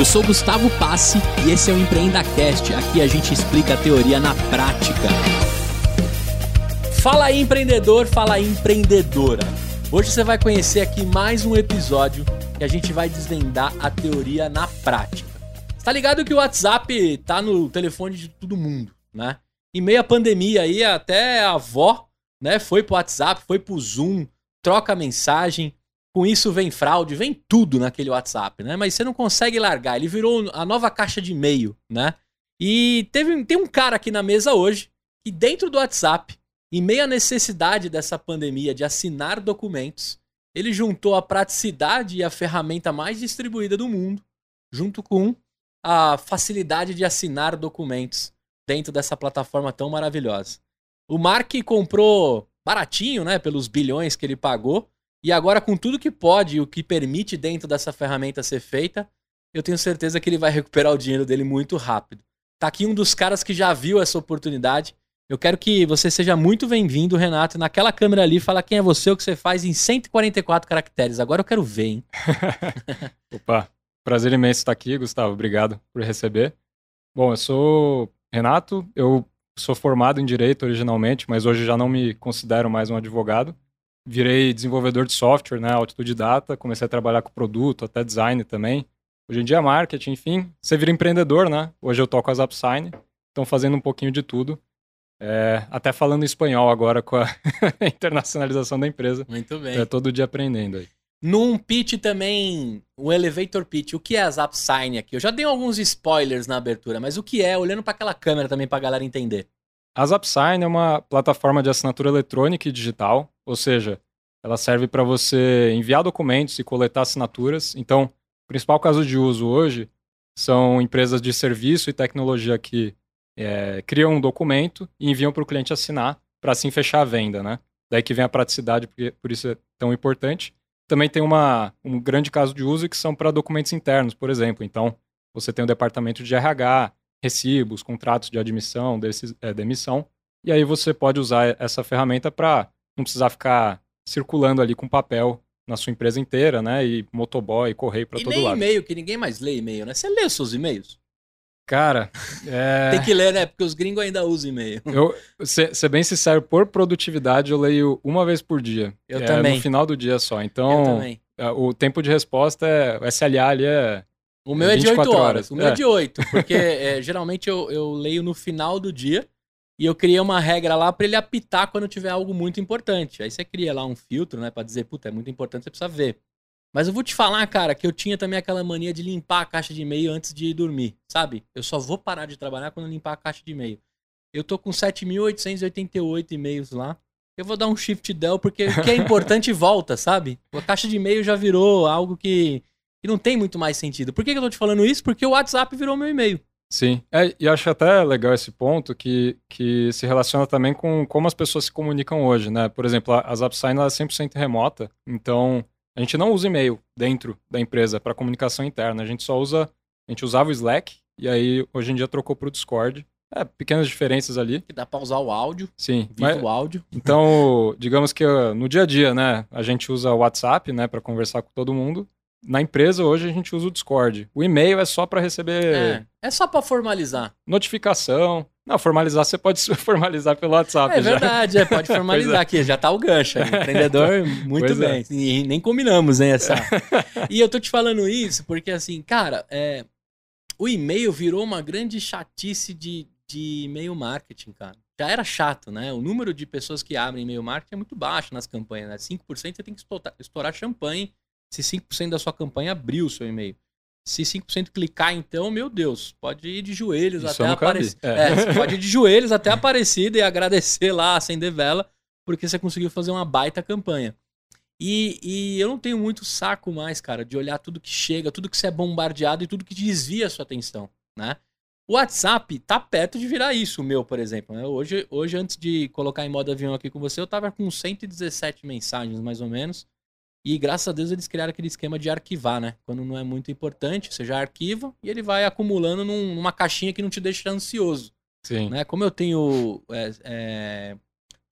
Eu sou Gustavo Passe e esse é o EmpreendaCast. Aqui a gente explica a teoria na prática. Fala aí, empreendedor, fala aí, empreendedora. Hoje você vai conhecer aqui mais um episódio que a gente vai desvendar a teoria na prática. Tá ligado que o WhatsApp tá no telefone de todo mundo, né? Em meio à pandemia aí, até a avó, né, foi pro WhatsApp, foi pro Zoom, troca mensagem, com isso vem fraude, vem tudo naquele WhatsApp, né? Mas você não consegue largar. Ele virou a nova caixa de e-mail, né? E teve, tem um cara aqui na mesa hoje que dentro do WhatsApp, em meio à necessidade dessa pandemia de assinar documentos, ele juntou a praticidade e a ferramenta mais distribuída do mundo, junto com a facilidade de assinar documentos dentro dessa plataforma tão maravilhosa. O Mark comprou baratinho, né, pelos bilhões que ele pagou, e agora, com tudo que pode e o que permite dentro dessa ferramenta ser feita, eu tenho certeza que ele vai recuperar o dinheiro dele muito rápido. Tá aqui um dos caras que já viu essa oportunidade. Eu quero que você seja muito bem-vindo, Renato. Naquela câmera ali, fala quem é você, o que você faz em 144 caracteres. Agora eu quero ver, hein? Opa, prazer imenso estar aqui, Gustavo. Obrigado por receber. Bom, eu sou Renato, eu sou formado em Direito originalmente, mas hoje já não me considero mais um advogado virei desenvolvedor de software, né, autodidata, comecei a trabalhar com produto, até design também. Hoje em dia marketing, enfim, você vira empreendedor, né? Hoje eu toco as Upsign, então fazendo um pouquinho de tudo. É, até falando espanhol agora com a internacionalização da empresa. Muito bem. É todo dia aprendendo aí. Num pitch também, o elevator pitch, o que é as Upsign aqui? Eu já dei alguns spoilers na abertura, mas o que é, olhando para aquela câmera também para a galera entender. A Upsign é uma plataforma de assinatura eletrônica e digital, ou seja, ela serve para você enviar documentos e coletar assinaturas. Então, o principal caso de uso hoje são empresas de serviço e tecnologia que é, criam um documento e enviam para o cliente assinar para assim fechar a venda, né? Daí que vem a praticidade, porque por isso é tão importante. Também tem uma, um grande caso de uso que são para documentos internos, por exemplo. Então, você tem o departamento de RH, recibos, contratos de admissão, desses, é, demissão. E aí você pode usar essa ferramenta para não precisar ficar circulando ali com papel na sua empresa inteira, né? E motoboy, correio para todo nem lado. e-mail, que ninguém mais lê e-mail, né? Você lê os seus e-mails? Cara, é... tem que ler, né? Porque os gringos ainda usam e-mail. Eu, ser, ser bem sincero, por produtividade, eu leio uma vez por dia. Eu é, também. No final do dia só. Eu Então, também. é, o tempo de resposta é. O SLA ali é. O meu é de 8 24 horas. horas. O meu é, É. de 8, porque é, geralmente eu, eu leio no final do dia e eu criei uma regra lá pra ele apitar quando tiver algo muito importante. Aí você cria lá um filtro, né, Pra dizer, puta, é muito importante, você precisa ver. Mas eu vou te falar, cara, que eu tinha também aquela mania de limpar a caixa de e-mail antes de dormir, sabe? Eu só vou parar de trabalhar quando limpar a caixa de e-mail. Eu tô com 7.888 e-mails lá. Eu vou dar um shift del porque o que é importante volta, sabe? A caixa de e-mail já virou algo que, que não tem muito mais sentido. Por que, que eu tô te falando isso? Porque o WhatsApp virou meu e-mail. Sim. É, e acho até legal esse ponto que, que se relaciona também com como as pessoas se comunicam hoje, né? Por exemplo, a a ZapSign ela é 100% remota, então a gente não usa e-mail dentro da empresa para comunicação interna, a gente só usa, a gente usava o Slack e aí hoje em dia trocou para o Discord. É, pequenas diferenças ali, Que dá pra usar o áudio, sim. Mas, o áudio. então, digamos que uh, no dia a dia, né, a gente usa o WhatsApp, né, para conversar com todo mundo. Na empresa hoje a gente usa o Discord. O e-mail é só para receber É, é só pra formalizar. notificação. Não, formalizar você pode formalizar pelo WhatsApp É já. verdade, é, pode formalizar aqui, já tá o gancho aí. Empreendedor, muito Pois bem. é. E nem combinamos, hein, essa. e eu tô te falando isso porque, assim, cara, é, o e-mail virou uma grande chatice de, de e-mail marketing, cara. Já era chato, né? O número de pessoas que abrem e-mail marketing é muito baixo nas campanhas, né? 5% você tem que estourar champanhe se 5% da sua campanha abrir o seu e-mail. Se 5% clicar, então, meu Deus, pode ir de joelhos Isso até aparecer. É. É, pode ir de joelhos até Aparecida e agradecer lá, acender vela, porque você conseguiu fazer uma baita campanha. E, e eu não tenho muito saco mais, cara, de olhar tudo que chega, tudo que você é bombardeado e tudo que desvia a sua atenção, né? O WhatsApp tá perto de virar isso, o meu, por exemplo. né? Hoje, hoje, antes de colocar em modo avião aqui com você, eu tava com 117 mensagens, mais ou menos. E graças a Deus eles criaram aquele esquema de arquivar, né? Quando não é muito importante, você já arquiva e ele vai acumulando num- numa caixinha que não te deixa ansioso Sim. né? Como eu tenho é, é,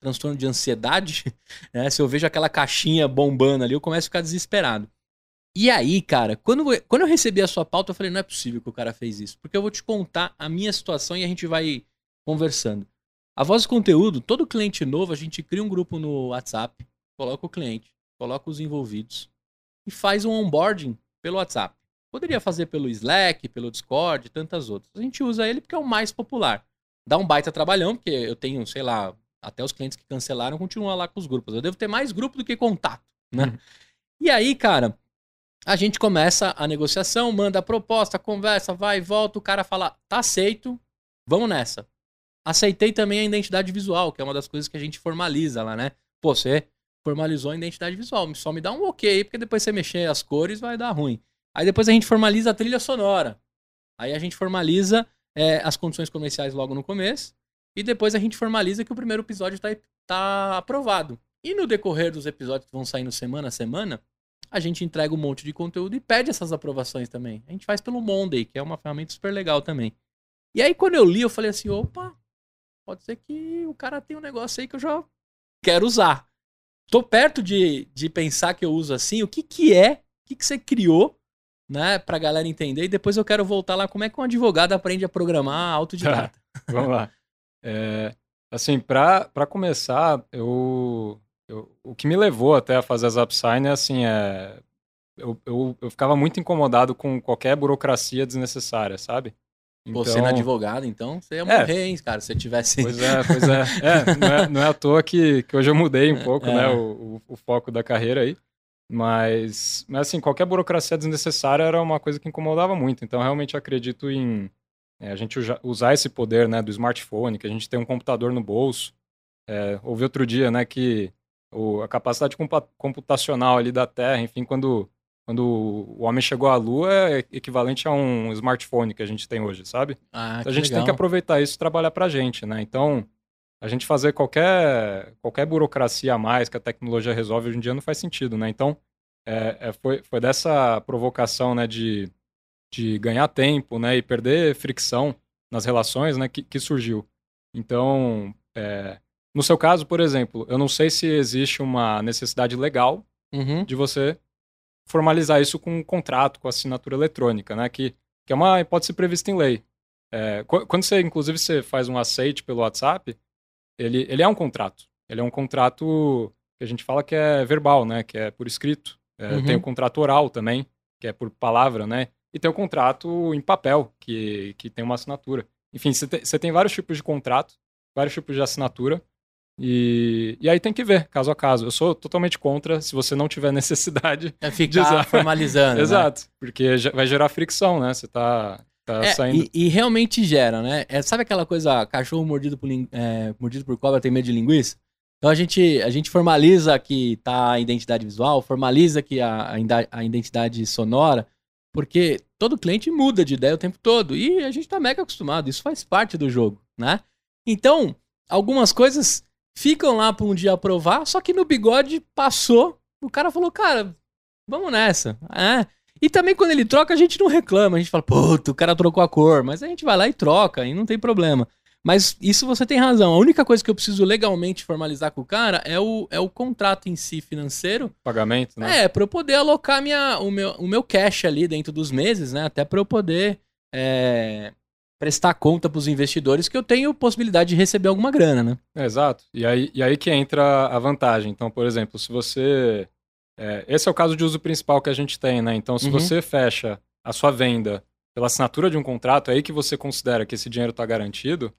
transtorno de ansiedade, né? se eu vejo aquela caixinha bombando ali, eu começo a ficar desesperado. E aí, cara, quando, quando eu recebi a sua pauta, eu falei, não é possível que o cara fez isso. Porque eu vou te contar a minha situação e a gente vai conversando. A voz do conteúdo, todo cliente novo, a gente cria um grupo no WhatsApp, coloca o cliente, coloca os envolvidos e faz um onboarding pelo WhatsApp. Poderia fazer pelo Slack, pelo Discord e tantas outras. A gente usa ele porque é o mais popular. Dá um baita trabalhão, porque eu tenho, sei lá, até os clientes que cancelaram continuam lá com os grupos. Eu devo ter mais grupo do que contato, né? Uhum. E aí, cara, a gente começa a negociação, manda a proposta, conversa, vai e volta, o cara fala, tá aceito, vamos nessa. Aceitei também a identidade visual, que é uma das coisas que a gente formaliza lá, né? Pô, você formalizou a identidade visual, só me dá um ok, porque depois você mexer as cores vai dar ruim. Aí depois a gente formaliza a trilha sonora. Aí a gente formaliza é, as condições comerciais logo no começo. E depois a gente formaliza que o primeiro episódio está tá aprovado. E no decorrer dos episódios que vão saindo semana a semana, a gente entrega um monte de conteúdo e pede essas aprovações também. A gente faz pelo Monday, que é uma ferramenta super legal também. E aí, quando eu li, eu falei assim: opa, pode ser que o cara tem um negócio aí que eu já quero usar. Tô perto de, de pensar que eu uso assim. O que, que é? O que, que você criou? Né, pra galera entender. E depois eu quero voltar lá. Como é que um advogado aprende a programar autodidata? Vamos lá. É, assim, para começar, eu, eu, o que me levou até a fazer as upsign é assim, é, eu, eu, eu ficava muito incomodado com qualquer burocracia desnecessária, sabe? Então... Você não advogado, então você ia é. morrer, é. hein, cara, se eu tivesse. Pois é, pois é. é, não, é não é à toa que, que hoje eu mudei um pouco, né, é. o, o, o, foco da carreira aí. Mas, mas, assim, qualquer burocracia desnecessária era uma coisa que incomodava muito. Então, realmente acredito em, é, a gente usar esse poder né, do smartphone, que a gente tem um computador no bolso. É, ouvi outro dia né, que o, a capacidade computacional ali da Terra, enfim, quando, quando o homem chegou à Lua, é equivalente a um smartphone que a gente tem hoje, sabe? Ah, então, a gente legal. tem que aproveitar isso e trabalhar para a gente, né? Então, a gente fazer qualquer, qualquer burocracia a mais que a tecnologia resolve hoje em dia não faz sentido, né? Então, é, é, foi, foi dessa provocação, né, de de ganhar tempo, né, e perder fricção nas relações, né, que, que surgiu. Então, é, no seu caso, por exemplo, eu não sei se existe uma necessidade legal uhum. de você formalizar isso com um contrato, com assinatura eletrônica, né, que, que é uma hipótese prevista em lei. É, quando você, inclusive, você faz um aceite pelo WhatsApp, ele, ele é um contrato. Ele é um contrato que a gente fala que é verbal, né, que é por escrito. É, uhum. Tem o contrato oral também, que é por palavra, né? e tem o contrato em papel, que, que tem uma assinatura. Enfim, você tem, tem vários tipos de contrato, vários tipos de assinatura, e, e aí tem que ver, caso a caso. Eu sou totalmente contra se você não tiver necessidade é ficar de usar. formalizando. Né? Exato, né? porque vai gerar fricção, né? Você tá, tá é, saindo. E, e, realmente gera, né? É, sabe aquela coisa, cachorro mordido por, é, mordido por cobra tem medo de linguiça? Então a gente, a gente formaliza que tá a identidade visual, formaliza que a, a identidade sonora, porque todo cliente muda de ideia o tempo todo e a gente está mega acostumado, isso faz parte do jogo, né? Então, algumas coisas ficam lá para um dia aprovar, só que no bigode passou, o cara falou, cara, vamos nessa. É. E também quando ele troca, a gente não reclama, a gente fala, puto, o cara trocou a cor, mas a gente vai lá e troca, e não tem problema. Mas isso você tem razão. A única coisa que eu preciso legalmente formalizar com o cara é o, é o contrato em si financeiro. Pagamento, né? É, para eu poder alocar minha, o, meu, o meu cash ali dentro dos meses, né? Até para eu poder é, prestar conta para os investidores que eu tenho possibilidade de receber alguma grana, né? É, exato. E aí, e aí que entra a vantagem. Então, por exemplo, se você. É, esse é o caso de uso principal que a gente tem, né? Então, se uhum. você fecha a sua venda pela assinatura de um contrato, é aí que você considera que esse dinheiro está garantido,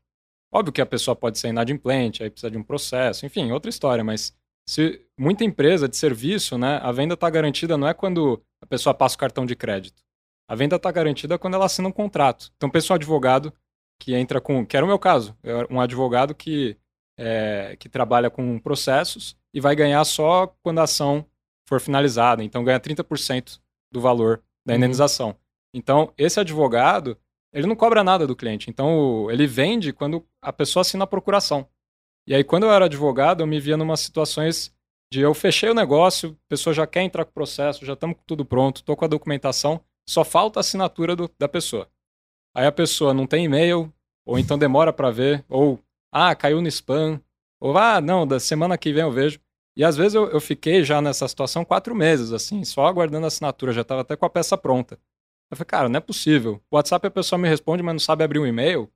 Óbvio que a pessoa pode ser inadimplente, aí precisa de um processo, enfim, outra história, mas se muita empresa de serviço, né, a venda está garantida não é quando a pessoa passa o cartão de crédito. A venda está garantida quando ela assina um contrato. Então, pensa um advogado que entra com, que era o meu caso, um advogado que, é, que trabalha com processos e vai ganhar só quando a ação for finalizada. Então, ganha 30% do valor da uhum. indenização. Uhum. Então, esse advogado, ele não cobra nada do cliente. Então, ele vende quando a pessoa assina a procuração. E aí, quando eu era advogado, eu me via numa situações de eu fechei o negócio, a pessoa já quer entrar com o processo, já estamos com tudo pronto, estou com a documentação, só falta a assinatura do, da pessoa. Aí a pessoa não tem e-mail, ou então demora para ver, ou, ah, caiu no spam, ou, ah, não, da semana que vem eu vejo. E às vezes eu, eu fiquei já nessa situação quatro meses, assim, só aguardando a assinatura, já estava até com a peça pronta. Eu falei, cara, não é possível. O WhatsApp a pessoa me responde, mas não sabe abrir um e-mail.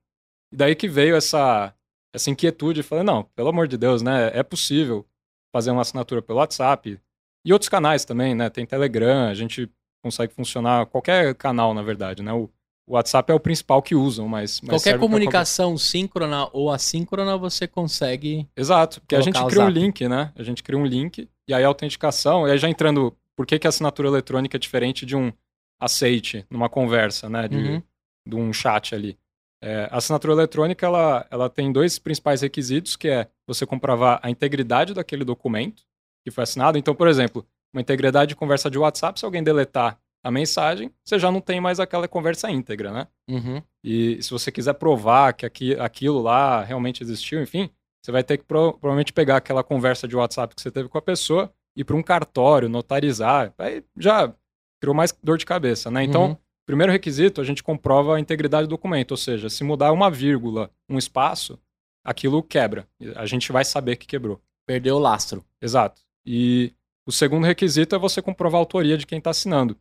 E daí que veio essa, essa inquietude. Eu falei, não, pelo amor de Deus, né? É possível fazer uma assinatura pelo WhatsApp. E outros canais também, né? Tem Telegram, a gente consegue funcionar, qualquer canal, na verdade, né? O, o WhatsApp é o principal que usam, mas. mas qualquer comunicação qualquer... síncrona ou assíncrona você consegue. Exato, porque a gente cria um link, né? A gente cria um link e aí a autenticação, e aí já entrando. Por que, que a assinatura eletrônica é diferente de um aceite numa conversa, né? De, uhum. de um chat ali. É, a assinatura eletrônica ela, ela tem dois principais requisitos, que é você comprovar a integridade daquele documento que foi assinado. Então, por exemplo, uma integridade de conversa de WhatsApp, se alguém deletar a mensagem, você já não tem mais aquela conversa íntegra, né? Uhum. E se você quiser provar que aqui, aquilo lá realmente existiu, enfim, você vai ter que pro, provavelmente pegar aquela conversa de WhatsApp que você teve com a pessoa ir para um cartório, notarizar. Aí já criou mais dor de cabeça, né? Então, uhum. primeiro requisito, a gente comprova a integridade do documento, ou seja, se mudar uma vírgula, um espaço, aquilo quebra. A gente vai saber que quebrou. Perdeu o lastro. Exato. E o segundo requisito é você comprovar a autoria de quem está assinando.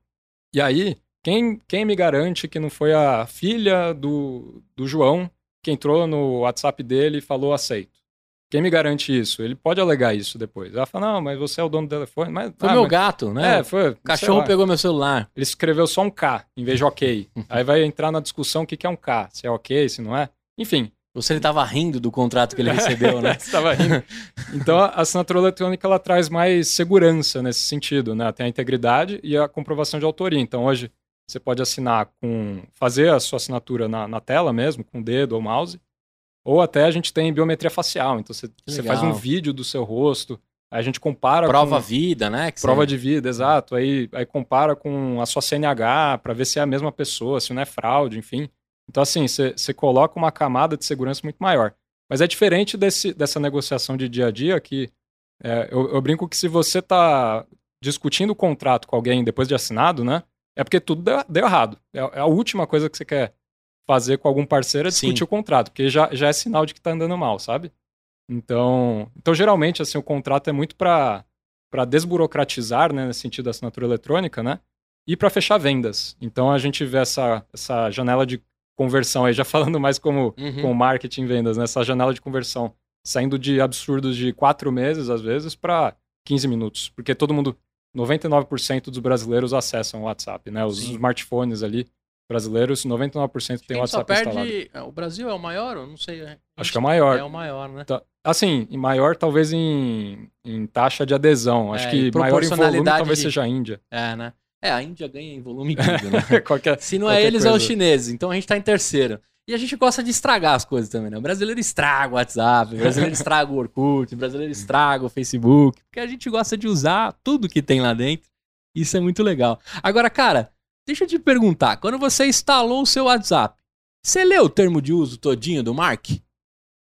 E aí, quem, quem me garante que não foi a filha do, do João que entrou no WhatsApp dele e falou aceito? Quem me garante isso? Ele pode alegar isso depois. Ela fala, não, mas você é o dono do telefone. Mas, foi ah, meu mas... gato, né? É, foi. O cachorro pegou meu celular. Ele escreveu só um K em vez de ok. aí vai entrar na discussão o que, que é um K, se é ok, se não é. Enfim. Você estava rindo do contrato que ele recebeu, né? estava rindo. Então a assinatura eletrônica ela traz mais segurança nesse sentido, né? Tem a integridade e a comprovação de autoria. Então hoje você pode assinar com fazer a sua assinatura na, na tela mesmo, com o dedo ou mouse, ou até a gente tem biometria facial. Então você, você faz um vídeo do seu rosto, aí a gente compara prova com, vida, né? prova você... de vida, exato. Aí, aí compara com a sua CNH para ver se é a mesma pessoa, se não é fraude, enfim. Então, assim, você coloca uma camada de segurança muito maior. Mas é diferente desse, dessa negociação de dia a dia que é, eu, eu, brinco que se você está discutindo o contrato com alguém depois de assinado, né? É porque tudo deu, deu errado. É, é, a última coisa que você quer fazer com algum parceiro é discutir Sim. o contrato, porque já, já é sinal de que está andando mal, sabe? Então, então geralmente, assim, o contrato é muito para desburocratizar, né, nesse sentido da assinatura eletrônica, né? E para fechar vendas. Então a gente vê essa, essa janela de conversão aí, já falando mais como, uhum. como marketing vendas, nessa né? janela de conversão, saindo de absurdos de quatro meses, às vezes, para 15 minutos. Porque todo mundo, 99% dos brasileiros acessam o WhatsApp, né? Os Sim. smartphones ali brasileiros, 99% tem o WhatsApp só perde... instalado. É, o Brasil é o maior? Eu não sei. É, Acho que é o maior. É o maior, né? Tá. Assim, maior talvez em, em taxa de adesão. Acho é, que maior em volume talvez de... seja a Índia. É, né? É, a Índia ganha em volume tudo, né? qualquer, Se não é eles, coisa. é os chineses. Então a gente tá em terceiro. E a gente gosta de estragar as coisas também, né? O brasileiro estraga o WhatsApp, o brasileiro estraga o Orkut, o brasileiro estraga o Facebook, porque a gente gosta de usar tudo que tem lá dentro. Isso é muito legal. Agora, cara, deixa eu te perguntar, quando você instalou o seu WhatsApp, você leu o termo de uso todinho do Mark?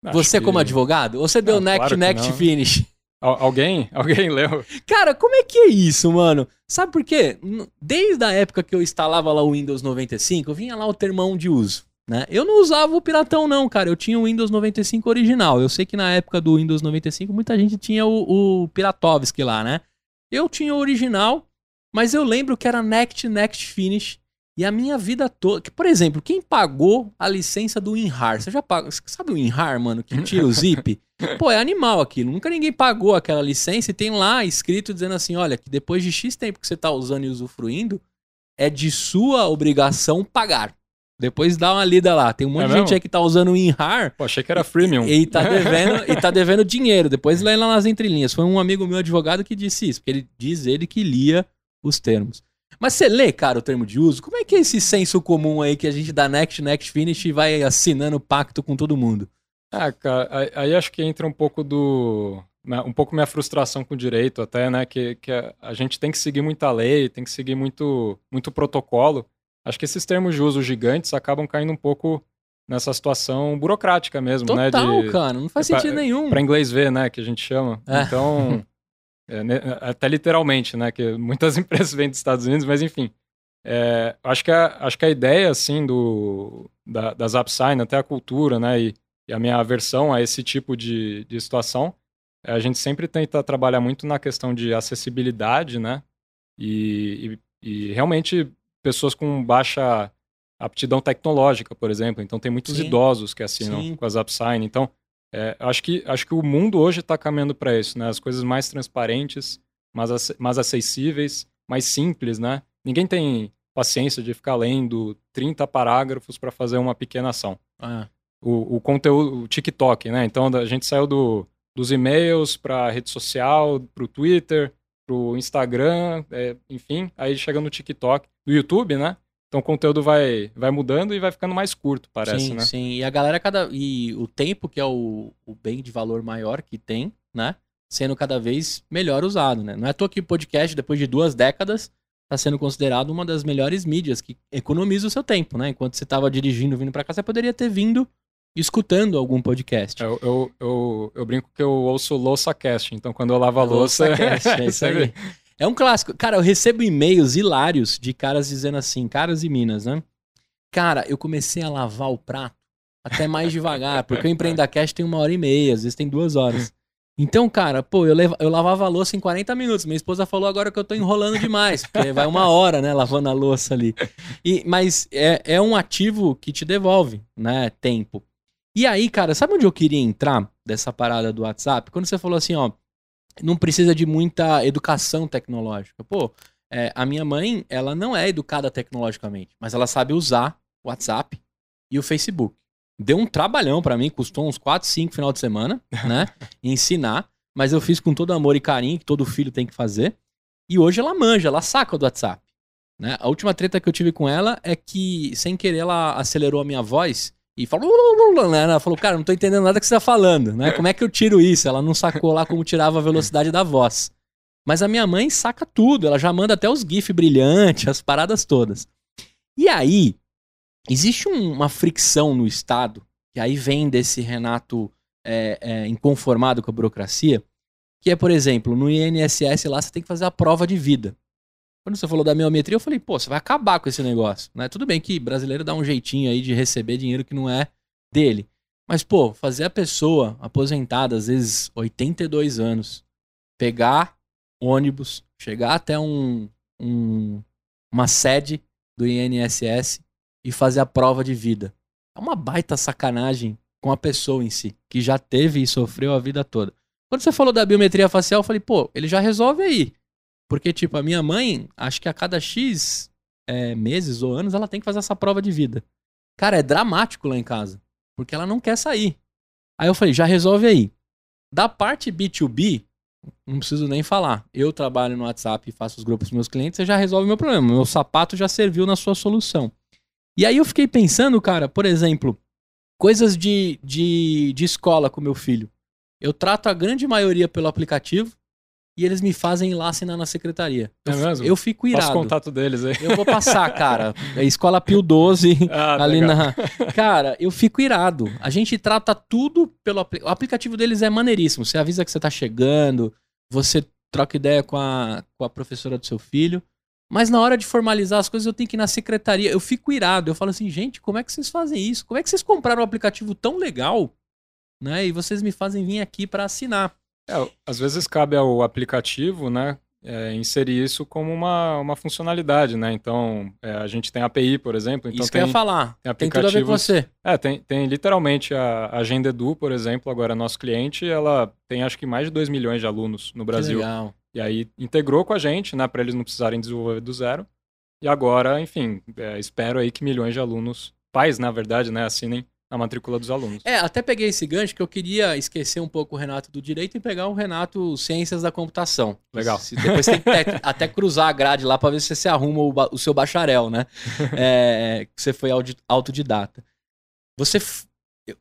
Acho você que... como advogado? Ou você deu não, next, claro next, finish? Alguém? Alguém leu? Cara, como é que é isso, mano? Sabe por quê? Desde a época que eu instalava lá o Windows 95, vinha lá o termão de uso. Né? Eu não usava o piratão, não, cara. Eu tinha o Windows 95 original. Eu sei que na época do Windows 95 muita gente tinha o, o Piratovski lá, né? Eu tinha o original, mas eu lembro que era Next, Next, Finish. E a minha vida toda. Por exemplo, quem pagou a licença do WinRAR? Você já pagou. Sabe o WinRAR, mano? Que tira o zip? Pô, é animal aquilo. Nunca ninguém pagou aquela licença e tem lá escrito dizendo assim: olha, que depois de X tempo que você tá usando e usufruindo, é de sua obrigação pagar. Depois dá uma lida lá. Tem um monte é de gente aí que tá usando o WinRAR. Pô, achei que era freemium. E, e, tá devendo, e tá devendo dinheiro. Depois lê lá nas entrelinhas. Foi um amigo meu advogado que disse isso, porque ele diz ele que lia os termos. Mas você lê, cara, o termo de uso? Como é que é esse senso comum aí que a gente dá next, next, finish e vai assinando pacto com todo mundo? Ah, cara, aí acho que entra um pouco do. Né, um pouco minha frustração com o direito, até, né? Que, que a gente tem que seguir muita lei, tem que seguir muito, muito protocolo. Acho que esses termos de uso gigantes acabam caindo um pouco nessa situação burocrática mesmo, Total, né? Total, cara, não faz é sentido pra, nenhum. Para inglês ver, né? Que a gente chama. É. Então, é, né, até literalmente, né? Que muitas empresas vêm dos Estados Unidos, mas enfim. É, acho, que a, acho que a ideia, assim, do, da, das AppSign, até a cultura, né? E, e a minha aversão a esse tipo de, de situação a gente sempre tenta trabalhar muito na questão de acessibilidade, né? E, e, e realmente pessoas com baixa aptidão tecnológica, por exemplo. Então tem muitos Sim. idosos que assinam Sim. com as Upsign. Então é, acho, que, acho que o mundo hoje está caminhando para isso, né? As coisas mais transparentes, mais, mais acessíveis, mais simples, né? Ninguém tem paciência de ficar lendo 30 parágrafos para fazer uma pequena ação. Ah. O, o, conteúdo, o TikTok, né? Então a gente saiu do, dos e-mails para rede social, para o Twitter, para o Instagram, é, enfim, aí chega no TikTok, no YouTube, né? Então o conteúdo vai, vai mudando e vai ficando mais curto, parece, sim, né? Sim, e a galera cada. E o tempo, que é o, o bem de valor maior que tem, né? Sendo cada vez melhor usado, né? Não é à toa que o podcast, depois de duas décadas, está sendo considerado uma das melhores mídias que economiza o seu tempo, né? Enquanto você estava dirigindo, vindo para cá, você poderia ter vindo escutando algum podcast. Eu, eu, eu, eu brinco que eu ouço louça cast, então quando eu lavo a louça. louça cast, é isso aí. É um clássico. Cara, eu recebo e-mails hilários de caras dizendo assim, caras e minas, né? Cara, eu comecei a lavar o prato até mais devagar, porque o Empreenda Cash tem uma hora e meia, às vezes tem duas horas. Então, cara, pô, eu, levo, eu lavava a louça em 40 minutos. Minha esposa falou agora que eu tô enrolando demais, porque vai uma hora, né, lavando a louça ali. E, mas é, é um ativo que te devolve, né, tempo. E aí, cara, sabe onde eu queria entrar dessa parada do WhatsApp? Quando você falou assim, ó, não precisa de muita educação tecnológica. Pô, é, a minha mãe, ela não é educada tecnologicamente, mas ela sabe usar o WhatsApp e o Facebook. Deu um trabalhão para mim, custou uns 4, 5 final de semana, né? ensinar, mas eu fiz com todo amor e carinho, que todo filho tem que fazer. E hoje ela manja, ela saca do WhatsApp. Né? A última treta que eu tive com ela é que, sem querer, ela acelerou a minha voz e falou? Ela falou, cara, não tô entendendo nada que você tá falando, né? Como é que eu tiro isso? Ela não sacou lá como tirava a velocidade da voz. Mas a minha mãe saca tudo, ela já manda até os GIF brilhantes, as paradas todas. E aí, existe um, uma fricção no Estado, que aí vem desse Renato é, é, inconformado com a burocracia, que é, por exemplo, no INSS lá você tem que fazer a prova de vida. Quando você falou da biometria, eu falei, pô, você vai acabar com esse negócio. Né? Tudo bem que brasileiro dá um jeitinho aí de receber dinheiro que não é dele. Mas, pô, fazer a pessoa aposentada, às vezes 82 anos, pegar ônibus, chegar até um, um, uma sede do INSS e fazer a prova de vida. É uma baita sacanagem com a pessoa em si, que já teve e sofreu a vida toda. Quando você falou da biometria facial, eu falei, pô, ele já resolve aí. Porque, tipo, a minha mãe, acho que a cada X é, meses ou anos, ela tem que fazer essa prova de vida. Cara, é dramático lá em casa. Porque ela não quer sair. Aí eu falei, já resolve aí. Da parte B2B, não preciso nem falar. Eu trabalho no WhatsApp e faço os grupos dos meus clientes, você já resolve o meu problema. Meu sapato já serviu na sua solução. E aí eu fiquei pensando, cara, por exemplo, coisas de, de, de escola com meu filho. Eu trato a grande maioria pelo aplicativo e eles me fazem ir lá assinar na secretaria. É mesmo? Eu fico irado. Passa o contato deles aí. Eu vou passar, cara. É Escola Pio 12, ah, ali legal. na... Cara, eu fico irado. A gente trata tudo pelo... O aplicativo deles é maneiríssimo. Você avisa que você tá chegando, você troca ideia com a, com a professora do seu filho. Mas na hora de formalizar as coisas, eu tenho que ir na secretaria. Eu fico irado. Eu falo assim, gente, como é que vocês fazem isso? Como é que vocês compraram um aplicativo tão legal, né? E vocês me fazem vir aqui para assinar. É, às vezes cabe ao aplicativo, né, é, inserir isso como uma, uma funcionalidade, né? Então, é, a gente tem API, por exemplo. Então isso tem, que eu ia falar. Tem, tem tudo a ver com você. É, tem, tem literalmente a Agenda Edu, por exemplo, agora nosso cliente, ela tem acho que mais de 2 milhões de alunos no Brasil. Que legal. E aí integrou com a gente, né, para eles não precisarem desenvolver do zero. E agora, enfim, é, espero aí que milhões de alunos, pais, na verdade, né, assinem a matrícula dos alunos. É, até peguei esse gancho que eu queria esquecer um pouco o Renato do direito e pegar o Renato Ciências da Computação. Legal. Se, depois tem que até, até, cruzar a grade lá para ver se você se arruma o, o seu bacharel, né? É, que você foi autodidata. Você,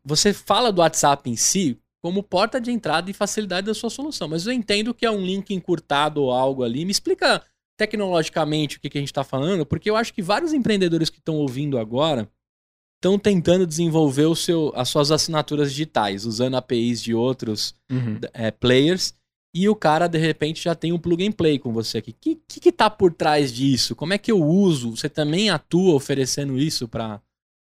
você fala do WhatsApp em si como porta de entrada e facilidade da sua solução, mas eu entendo que é um link encurtado ou algo ali. Me explica tecnologicamente o que, que a gente está falando, porque eu acho que vários empreendedores que estão ouvindo agora estão tentando desenvolver o seu, as suas assinaturas digitais, usando APIs de outros uhum. é, players. E o cara, de repente, já tem um plug and play com você aqui. O que, que, que tá por trás disso? Como é que eu uso? Você também atua oferecendo isso para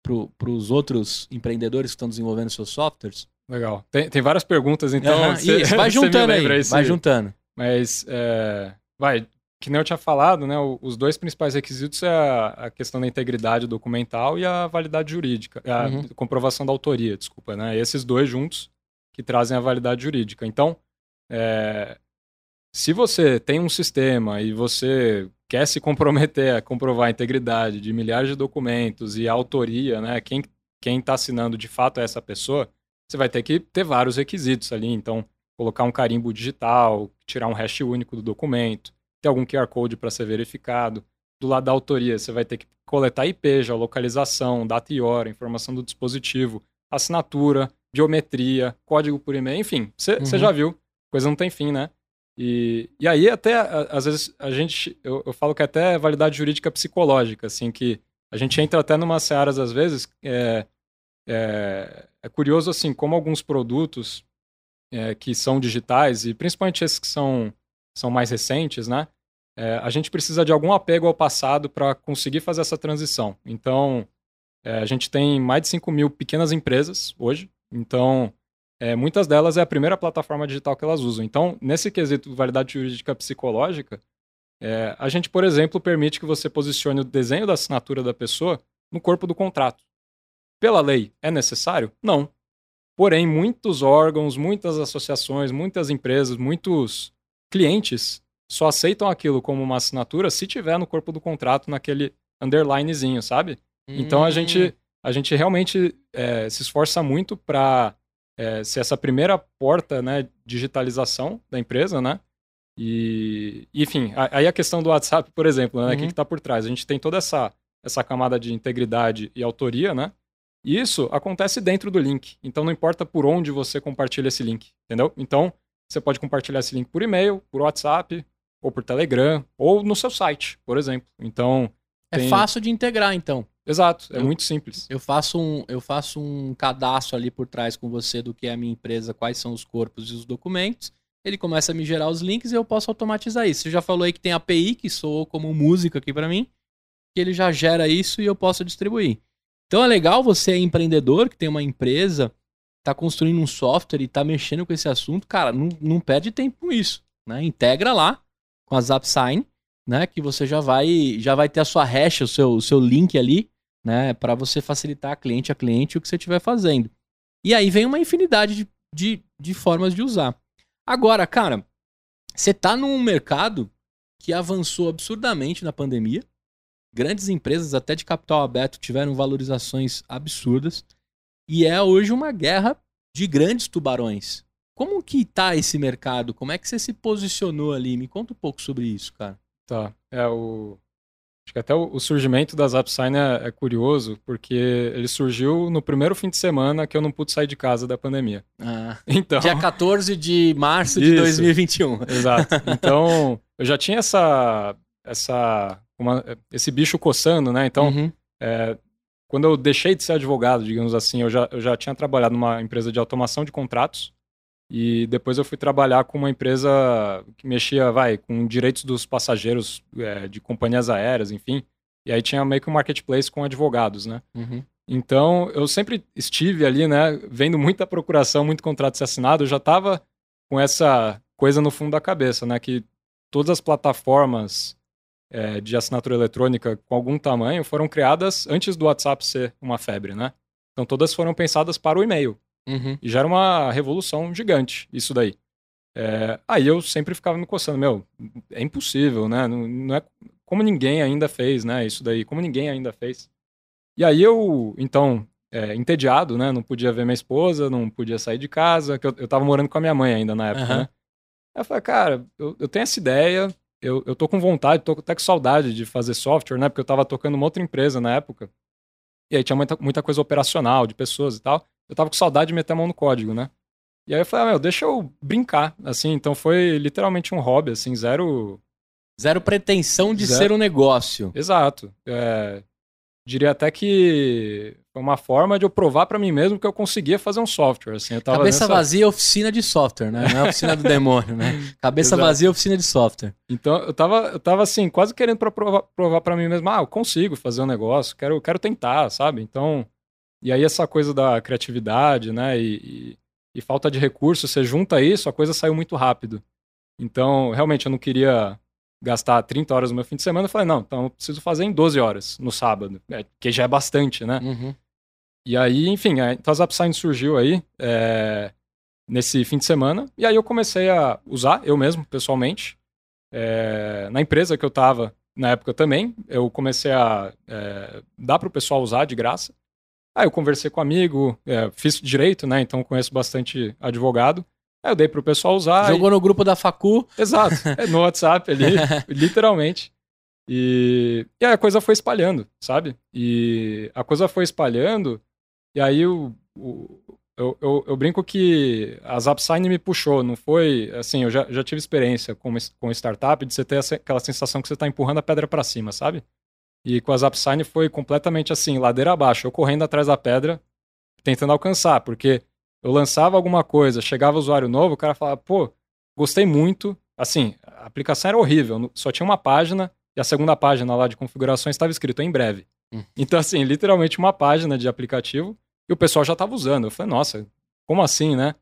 pro, os outros empreendedores que estão desenvolvendo seus softwares? Legal. Tem, tem várias perguntas, então. Uhum, isso, vai juntando aí, aí vai juntando. Mas, é, vai, que nem eu tinha falado, né? Os dois principais requisitos é a, questão da integridade documental e a validade jurídica, a uhum. comprovação da autoria, desculpa, né? Esses dois juntos que trazem a validade jurídica. Então, é, se você tem um sistema e você quer se comprometer a comprovar a integridade de milhares de documentos e a autoria, né? Quem quem está assinando de fato é essa pessoa, você vai ter que ter vários requisitos ali. Então, colocar um carimbo digital, tirar um hash único do documento, ter algum QR Code para ser verificado. Do lado da autoria, você vai ter que coletar IP, já localização, data e hora, informação do dispositivo, assinatura, biometria, código por e-mail, enfim, você uhum. já viu, coisa não tem fim, né? E, e aí até, às vezes, a gente, eu, eu falo que até é validade jurídica psicológica, assim, que a gente entra até numa searas, às vezes, é, é, é curioso, assim, como alguns produtos é, que são digitais, e principalmente esses que são, são mais recentes, né? É, a gente precisa de algum apego ao passado para conseguir fazer essa transição. Então, é, a gente tem mais de 5 mil pequenas empresas hoje, então é, muitas delas é a primeira plataforma digital que elas usam. Então, nesse quesito validade jurídica psicológica, é, a gente, por exemplo, permite que você posicione o desenho da assinatura da pessoa no corpo do contrato. Pela lei, é necessário? Não. Porém, muitos órgãos, muitas associações, muitas empresas, muitos clientes só aceitam aquilo como uma assinatura se tiver no corpo do contrato naquele underlinezinho, sabe? Hum. Então a gente, hum. a gente realmente é, se esforça muito para é, ser essa primeira porta, né, digitalização da empresa, né? E, enfim, aí a questão do WhatsApp, por exemplo, né, uhum. o que está por trás? A gente tem toda essa, essa camada de integridade e autoria, né? E isso acontece dentro do link. Então não importa por onde você compartilha esse link, entendeu? Então você pode compartilhar esse link por e-mail, por WhatsApp, ou por Telegram, ou no seu site, por exemplo. Então. É fácil de integrar, então. Exato, é eu, muito simples. Eu faço, um, eu faço um cadastro ali por trás com você do que é a minha empresa, quais são os corpos e os documentos. Ele começa a me gerar os links e eu posso automatizar isso. Você já falou aí que tem API que soou como música aqui para mim, que ele já gera isso e eu posso distribuir. Então é legal você é empreendedor que tem uma empresa, tá construindo um software e tá mexendo com esse assunto, cara, não, não perde tempo com isso, né? Integra lá com a ZapSign, né, que você já vai já vai ter a sua hash, o seu, o seu link ali, né, para você facilitar cliente a cliente o que você estiver fazendo. E aí vem uma infinidade de, de, de formas de usar. Agora, cara, você tá num mercado que avançou absurdamente na pandemia, Grandes empresas, até de capital aberto, tiveram valorizações absurdas. E é hoje uma guerra de grandes tubarões. Como que tá esse mercado? Como é que você se posicionou ali? Me conta um pouco sobre isso, cara. Tá. É o. Acho que até o, surgimento das AppSign é, é, curioso, porque ele surgiu no primeiro fim de semana que eu não pude sair de casa da pandemia. Ah, então... Dia 14 de março de 2021. Exato. Então, eu já tinha essa, essa uma, esse bicho coçando, né? Então, uhum. é, quando eu deixei de ser advogado, digamos assim, eu já, eu já tinha trabalhado numa empresa de automação de contratos e depois eu fui trabalhar com uma empresa que mexia, vai, com direitos dos passageiros é, de companhias aéreas, enfim. E aí tinha meio que um marketplace com advogados, né? Uhum. Então, eu sempre estive ali, né, vendo muita procuração, muito contrato ser assinado, eu já estava com essa coisa no fundo da cabeça, né, que todas as plataformas é, de assinatura eletrônica com algum tamanho foram criadas antes do WhatsApp ser uma febre, né? Então todas foram pensadas para o e-mail. Uhum. E já era uma revolução gigante isso daí. É, aí eu sempre ficava me coçando, meu, é impossível, né? Não, não, é como ninguém ainda fez, né? Isso daí, como ninguém ainda fez. E aí eu, então, é, entediado, né? Não podia ver minha esposa, não podia sair de casa, que eu, eu tava morando com a minha mãe ainda na época, uhum. né? Aí eu falei, cara, eu, eu tenho essa ideia, eu, eu tô com vontade, tô até com saudade de fazer software, né? Porque eu tava tocando uma outra empresa na época. E aí tinha muita, muita coisa operacional, de pessoas e tal. Eu tava com saudade de meter a mão no código, né? E aí eu falei, ah, meu, deixa eu brincar, assim. Então foi literalmente um hobby, assim, zero... Zero pretensão de zero... ser um negócio. Exato. É, diria até que foi uma forma de eu provar para mim mesmo que eu conseguia fazer um software. Assim, Cabeça nessa... vazia, oficina de software, né? Não é oficina do demônio, né? Cabeça vazia, oficina de software. Então eu tava, eu tava assim, quase querendo pra provar, provar para mim mesmo, ah, eu consigo fazer um negócio, quero, quero tentar, sabe? Então, e aí essa coisa da criatividade, né? E, e falta de recursos, você junta isso, a coisa saiu muito rápido. Então, realmente, eu não queria gastar 30 horas no meu fim de semana. Eu falei, não, então eu preciso fazer em 12 horas no sábado, é, que já é bastante, né? Uhum. E aí, enfim, a, a ZapSign surgiu aí é, nesse fim de semana. E aí eu comecei a usar, eu mesmo, pessoalmente. É, na empresa que eu estava na época também, eu comecei a é, dar para o pessoal usar de graça. Aí eu conversei com um amigo, é, fiz direito, né? Então conheço bastante advogado. Aí eu dei pro pessoal usar. Jogou e... no grupo da Facu. Exato, é, no WhatsApp ali, literalmente. E... e aí a coisa foi espalhando, sabe? E a coisa foi espalhando, e aí o, o, eu, eu, eu, brinco que a ZapSign me puxou, não foi assim, eu já, já tive experiência com, com startup de você ter essa, aquela sensação que você está empurrando a pedra para cima, sabe? E com a ZapSign foi completamente assim, ladeira abaixo, eu correndo atrás da pedra, tentando alcançar, porque eu lançava alguma coisa, chegava usuário novo, o cara falava, pô, gostei muito. Assim, a aplicação era horrível, só tinha uma página e a segunda página lá de configurações estava escrito em breve. Hum. Então, assim, literalmente uma página de aplicativo e o pessoal já estava usando. Eu falei, nossa, como assim, né?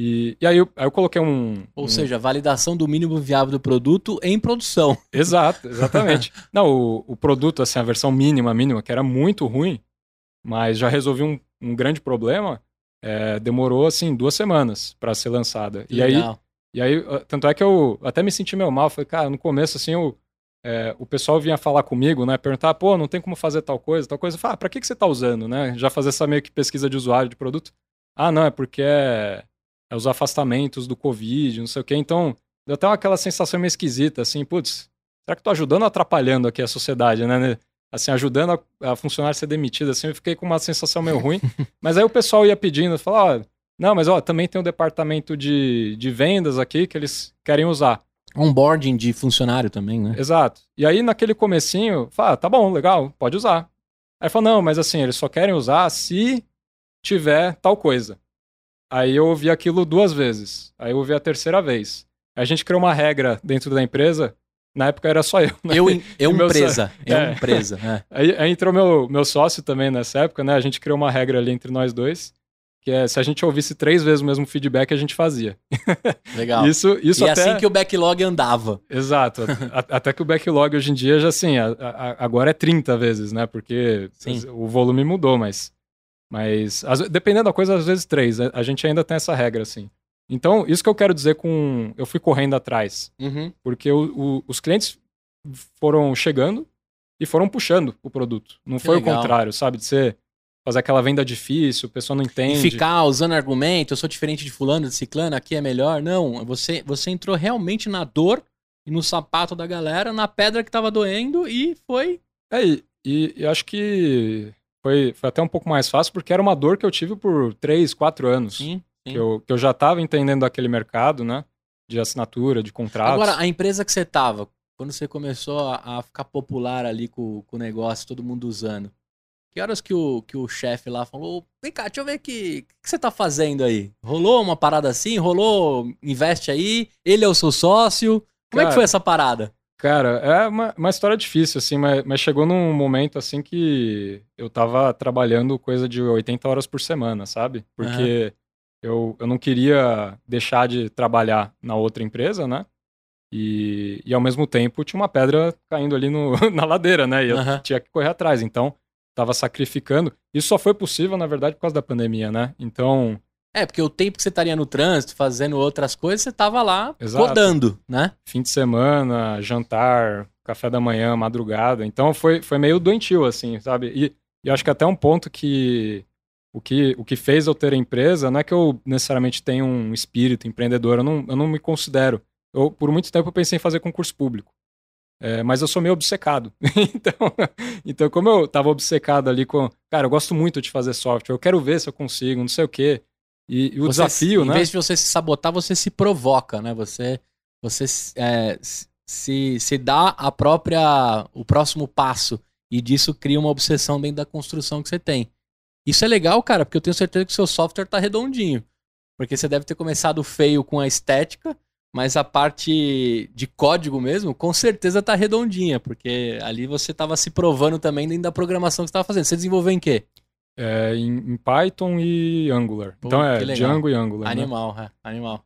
E, e aí, eu, aí eu coloquei um. Ou um... seja, validação do mínimo viável do produto em produção. Exato, exatamente. Não, o, o produto, assim, a versão mínima, mínima, que era muito ruim, mas já resolvi um, um grande problema. É, demorou, assim, duas semanas para ser lançada. E aí, e aí, tanto é que eu até me senti meio mal. Falei, cara, no começo, assim, eu, é, o pessoal vinha falar comigo, né? Perguntar, pô, não tem como fazer tal coisa, tal coisa. Eu falei, ah, pra que, que você tá usando, né? Já fazer essa meio que pesquisa de usuário de produto. Ah, não, é porque é, é os afastamentos do Covid, não sei o quê. Então, deu até aquela sensação meio esquisita, assim, putz, será que tô ajudando ou atrapalhando aqui a sociedade, né? assim, ajudando a, a funcionário a ser demitido, assim, eu fiquei com uma sensação meio ruim. mas aí o pessoal ia pedindo, falava, ó, não, mas ó, também tem um departamento de, de vendas aqui que eles querem usar. Onboarding de funcionário também, né? Exato. E aí, naquele comecinho, fala, ah, tá bom, legal, pode usar. Aí falou, não, mas assim, eles só querem usar se tiver tal coisa. Aí eu ouvi aquilo duas vezes. Aí eu ouvi a terceira vez. Aí a gente criou uma regra dentro da empresa na época era só eu. Né? Eu, eu empresa. Eu é. empresa. É. Aí, aí, entrou meu, meu sócio também nessa época, né? A gente criou uma regra ali entre nós dois, que é se a gente ouvisse três vezes o mesmo feedback, a gente fazia. Legal. isso, isso e até... assim que o backlog andava. Exato. até que o backlog hoje em dia já assim, a, a, agora é 30 vezes, né? Porque Sim. o volume mudou, mas. Mas dependendo da coisa, às vezes três. A gente ainda tem essa regra, assim. Então, isso que eu quero dizer com. Eu fui correndo atrás. Uhum. Porque o, o, os clientes foram chegando e foram puxando o produto. Não que foi legal. o contrário, sabe? De ser fazer aquela venda difícil, o pessoal não entende. E ficar usando argumento, eu sou diferente de fulano, de ciclano, aqui é melhor. Não, você, você entrou realmente na dor e no sapato da galera, na pedra que tava doendo e foi... É, e, e, e acho que foi, foi até um pouco mais fácil, porque era uma dor que eu tive por três, quatro anos. Sim. Que eu, que eu já estava entendendo aquele mercado, né? De assinatura, de contratos. Agora, a empresa que você estava, quando você começou a, ficar popular ali com, com o negócio, todo mundo usando, que horas que o, que o chefe lá falou, vem cá, deixa eu ver aqui, o que você tá fazendo aí? Rolou uma parada assim? Rolou, investe aí, ele é o seu sócio? Como cara, é que foi essa parada? Cara, é uma, uma história difícil, assim, mas, mas chegou num momento, assim, que eu tava trabalhando coisa de 80 horas por semana, sabe? Porque... Uhum eu, eu não queria deixar de trabalhar na outra empresa, né? E, e ao mesmo tempo tinha uma pedra caindo ali no, na ladeira, né? E eu uhum. tinha que correr atrás. Então, estava sacrificando. Isso só foi possível, na verdade, por causa da pandemia, né? Então. É, porque o tempo que você estaria no trânsito, fazendo outras coisas, você estava lá Exato. rodando, né? Fim de semana, jantar, café da manhã, madrugada. Então foi, foi meio doentio, assim, sabe? E, e acho que até um ponto que o que, o que fez eu ter a empresa não é que eu necessariamente tenho um espírito empreendedor, eu não, eu não me considero. Eu, por muito tempo eu pensei em fazer concurso público. É, mas eu sou meio obcecado. então, então, como eu estava obcecado ali com. Cara, eu gosto muito de fazer software, eu quero ver se eu consigo, não sei o quê. E, e o você, desafio, né? Em vez de você se sabotar, você se provoca, né? Você, você é, se, se dá a própria. o próximo passo. E disso cria uma obsessão dentro da construção que você tem. Isso é legal, cara, porque eu tenho certeza que o seu software tá redondinho. Porque você deve ter começado feio com a estética, mas a parte de código mesmo, com certeza tá redondinha, porque ali você tava se provando também dentro da programação que você tava fazendo. Você desenvolveu em quê? É, em, em Python e Angular. Pô, então é. Django e Angular. né? Animal, é, animal.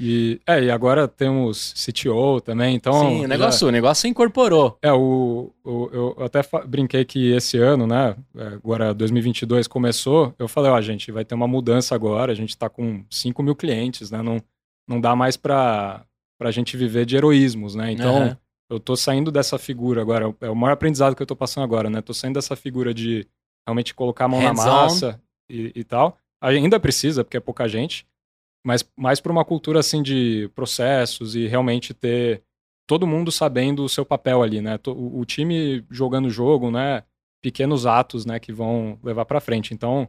E, é, e agora temos CTO também, então... Sim, o já- negócio, o negócio incorporou. É, o, o- eu até brinquei que esse ano, né, é, agora 2022 começou, eu falei, ó, gente, vai ter uma mudança agora, a gente tá com 5 mil clientes, né, não, não dá mais pra, pra gente viver de heroísmos, né, então Aham. eu tô saindo dessa figura agora, é o maior aprendizado que eu tô passando agora, né, tô saindo dessa figura de realmente colocar a mão na Hands-on. massa e, e tal, ainda precisa, porque é pouca gente, mas mais para uma cultura assim de processos e realmente ter todo mundo sabendo o seu papel ali, né? O, o time jogando o jogo, né? Pequenos atos, né? Que vão levar para frente. Então,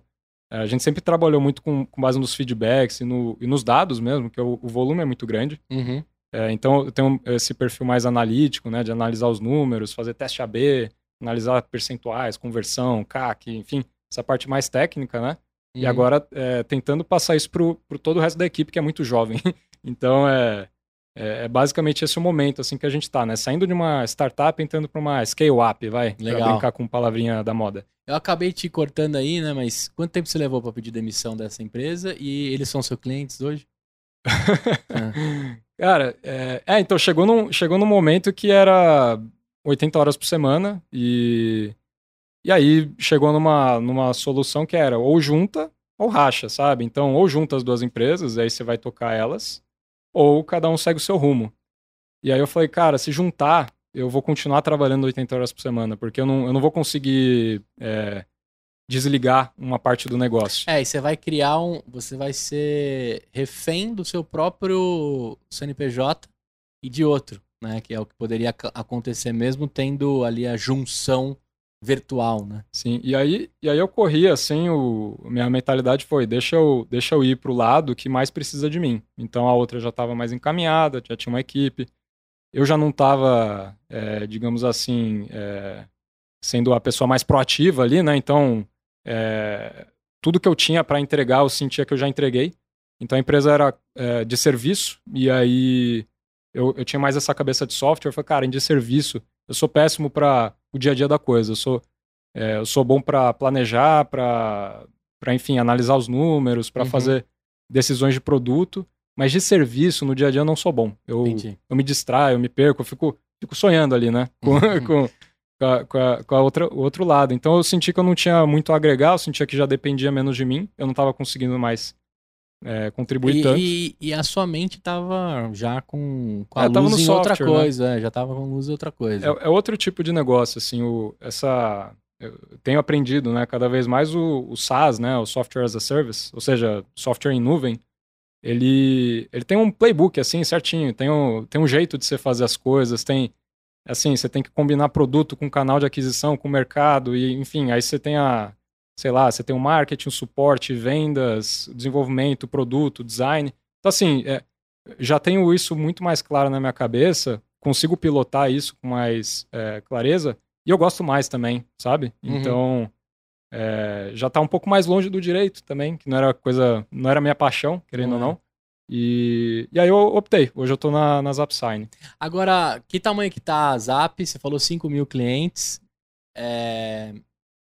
eh, a gente sempre trabalhou muito com, com base nos feedbacks e, no- e nos dados mesmo, que o, o volume é muito grande. Uhum. É, então, eu tenho esse perfil mais analítico, né? De analisar os números, fazer teste AB, analisar percentuais, conversão, CAC, enfim, essa parte mais técnica, né? E Uhum. agora é, tentando passar isso pro, pro todo o resto da equipe, que é muito jovem. então é, é, é basicamente esse o momento assim que a gente tá, né? Saindo de uma startup, entrando para uma scale-up, vai. Pra Legal. brincar com palavrinha da moda. Eu acabei te cortando aí, né? Mas quanto tempo você levou pra pedir demissão dessa empresa? E eles são seus clientes hoje? Ah. Cara, é, é, então chegou num, chegou num momento que era 80 horas por semana e, e aí chegou numa, numa solução que era ou junta ou racha, sabe? Então, ou junta as duas empresas, aí você vai tocar elas, ou cada um segue o seu rumo. E aí eu falei, cara, se juntar, eu vou continuar trabalhando 80 horas por semana, porque eu não, eu não vou conseguir é, desligar uma parte do negócio. É, e você vai criar um. Você vai ser refém do seu próprio CNPJ e de outro, né? Que é o que poderia ac- acontecer mesmo tendo ali a junção virtual, né? Sim, e aí, e aí eu corri assim, o, minha mentalidade foi, deixa eu, deixa eu ir pro lado que mais precisa de mim. Então a outra já estava mais encaminhada, já tinha uma equipe. Eu já não estava, digamos assim, é, sendo a pessoa mais proativa ali, né? Então, é, tudo que eu tinha para entregar, eu sentia que eu já entreguei. Então a empresa era é, de serviço, e aí eu, eu tinha mais essa cabeça de software. Eu falei, cara, em de serviço, eu sou péssimo para o dia a dia da coisa. Eu sou, é, eu sou bom para planejar, para, enfim, analisar os números, para Uhum. fazer decisões de produto. Mas de serviço, no dia a dia, eu não sou bom. Eu, Entendi. eu me distraio, eu me perco, eu fico, fico sonhando ali, né? Com, Uhum. com, com, a, com, a, com a outra, o outro lado. Então eu senti que eu não tinha muito a agregar, eu sentia que já dependia menos de mim, eu não estava conseguindo mais é, contribuir E, tanto. e- e a sua mente tava já com, com a É, luz em outra software, né? coisa, é, já tava com luz em outra coisa. É, é outro tipo de negócio, assim, o, essa... Eu tenho aprendido, né, cada vez mais o, o SaaS, né, o Software as a Service, ou seja, software em nuvem, ele, ele tem um playbook, assim, certinho, tem um, tem um jeito de você fazer as coisas, tem, assim, você tem que combinar produto com canal de aquisição, com mercado, e, enfim, aí você tem a, sei lá, você tem o marketing, o suporte, vendas, desenvolvimento, produto, design. Então, assim, é, já tenho isso muito mais claro na minha cabeça, consigo pilotar isso com mais é, clareza, e eu gosto mais também, sabe? Uhum. Então, é, já tá um pouco mais longe do direito também, que não era coisa, não era minha paixão, querendo ou Não é. não. E, e aí eu optei, hoje eu tô na, na Zapsign. Agora, que tamanho que tá a Zap? Você falou 5 mil clientes. É,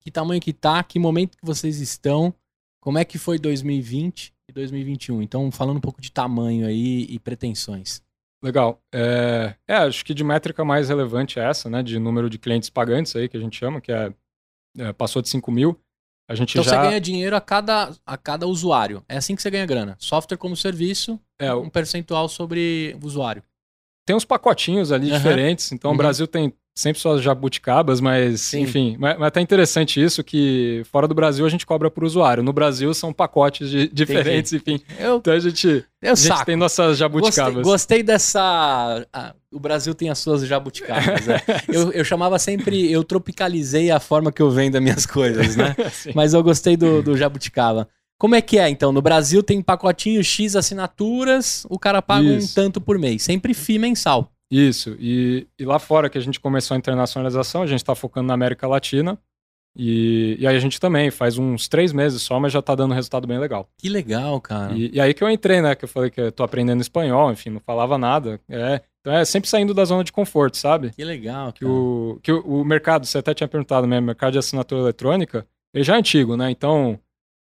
Que tamanho que tá? Que momento que vocês estão? Como é que foi 2020 e 2021? Então, falando um pouco de tamanho aí e pretensões. Legal. É, é, acho que de métrica mais relevante é essa, né? De número de clientes pagantes aí, que a gente chama, que é, é, passou de 5 mil. A gente Então, já... você ganha dinheiro a cada, a cada usuário. É assim que você ganha grana. Software como serviço, É, um percentual sobre o usuário. tem uns pacotinhos ali Aham. diferentes. Então Uhum. o Brasil tem sempre suas jabuticabas, mas Sim. enfim. Mas, mas tá interessante isso que fora do Brasil a gente cobra por usuário. No Brasil são pacotes de- diferentes, enfim. Eu, Então a gente, a gente tem nossas Gostei, jabuticabas. gostei dessa. ah, o Brasil tem as suas jabuticabas. é. eu, eu chamava sempre. Eu tropicalizei a forma que eu vendo as minhas coisas, né? Mas eu gostei do, do jabuticaba. Como é que é, então? No Brasil tem pacotinho X assinaturas, o cara paga um Isso. tanto por mês. Sempre FII mensal. Isso. E, e lá fora que a gente começou a internacionalização, a gente está focando na América Latina. E, e aí a gente também faz uns três meses só, mas já tá dando resultado bem legal. Que legal, cara. E, e aí que eu entrei, né? Que eu falei que eu tô aprendendo espanhol, enfim, não falava nada. É, então é sempre saindo da zona de conforto, sabe? Que legal, Que, cara. o, que o, o mercado, você até tinha perguntado mesmo, o mercado de assinatura eletrônica, ele já é antigo, né? Então,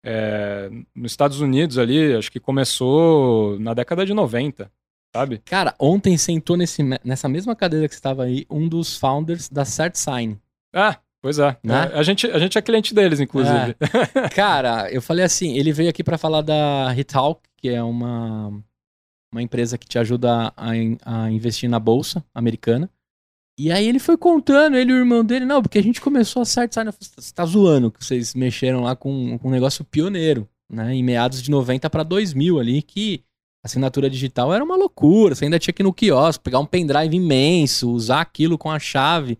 é, nos Estados Unidos ali, acho que começou na década de 90, sabe? Cara, ontem sentou nesse, nessa mesma cadeira que você estava aí, um dos founders da CertSign. Ah, pois é. Né? A, gente, a gente é cliente deles, inclusive. É. Cara, eu falei assim, ele veio aqui para falar da Hitalk, que é uma, uma empresa que te ajuda a, a investir na bolsa americana. E aí ele foi contando, ele e o irmão dele, não, porque a gente começou a CertSign, você tá zoando que vocês mexeram lá com, com um negócio pioneiro, né, em meados de 90 para 2000 ali, que assinatura digital era uma loucura, você ainda tinha que ir no quiosque, pegar um pendrive imenso, usar aquilo com a chave,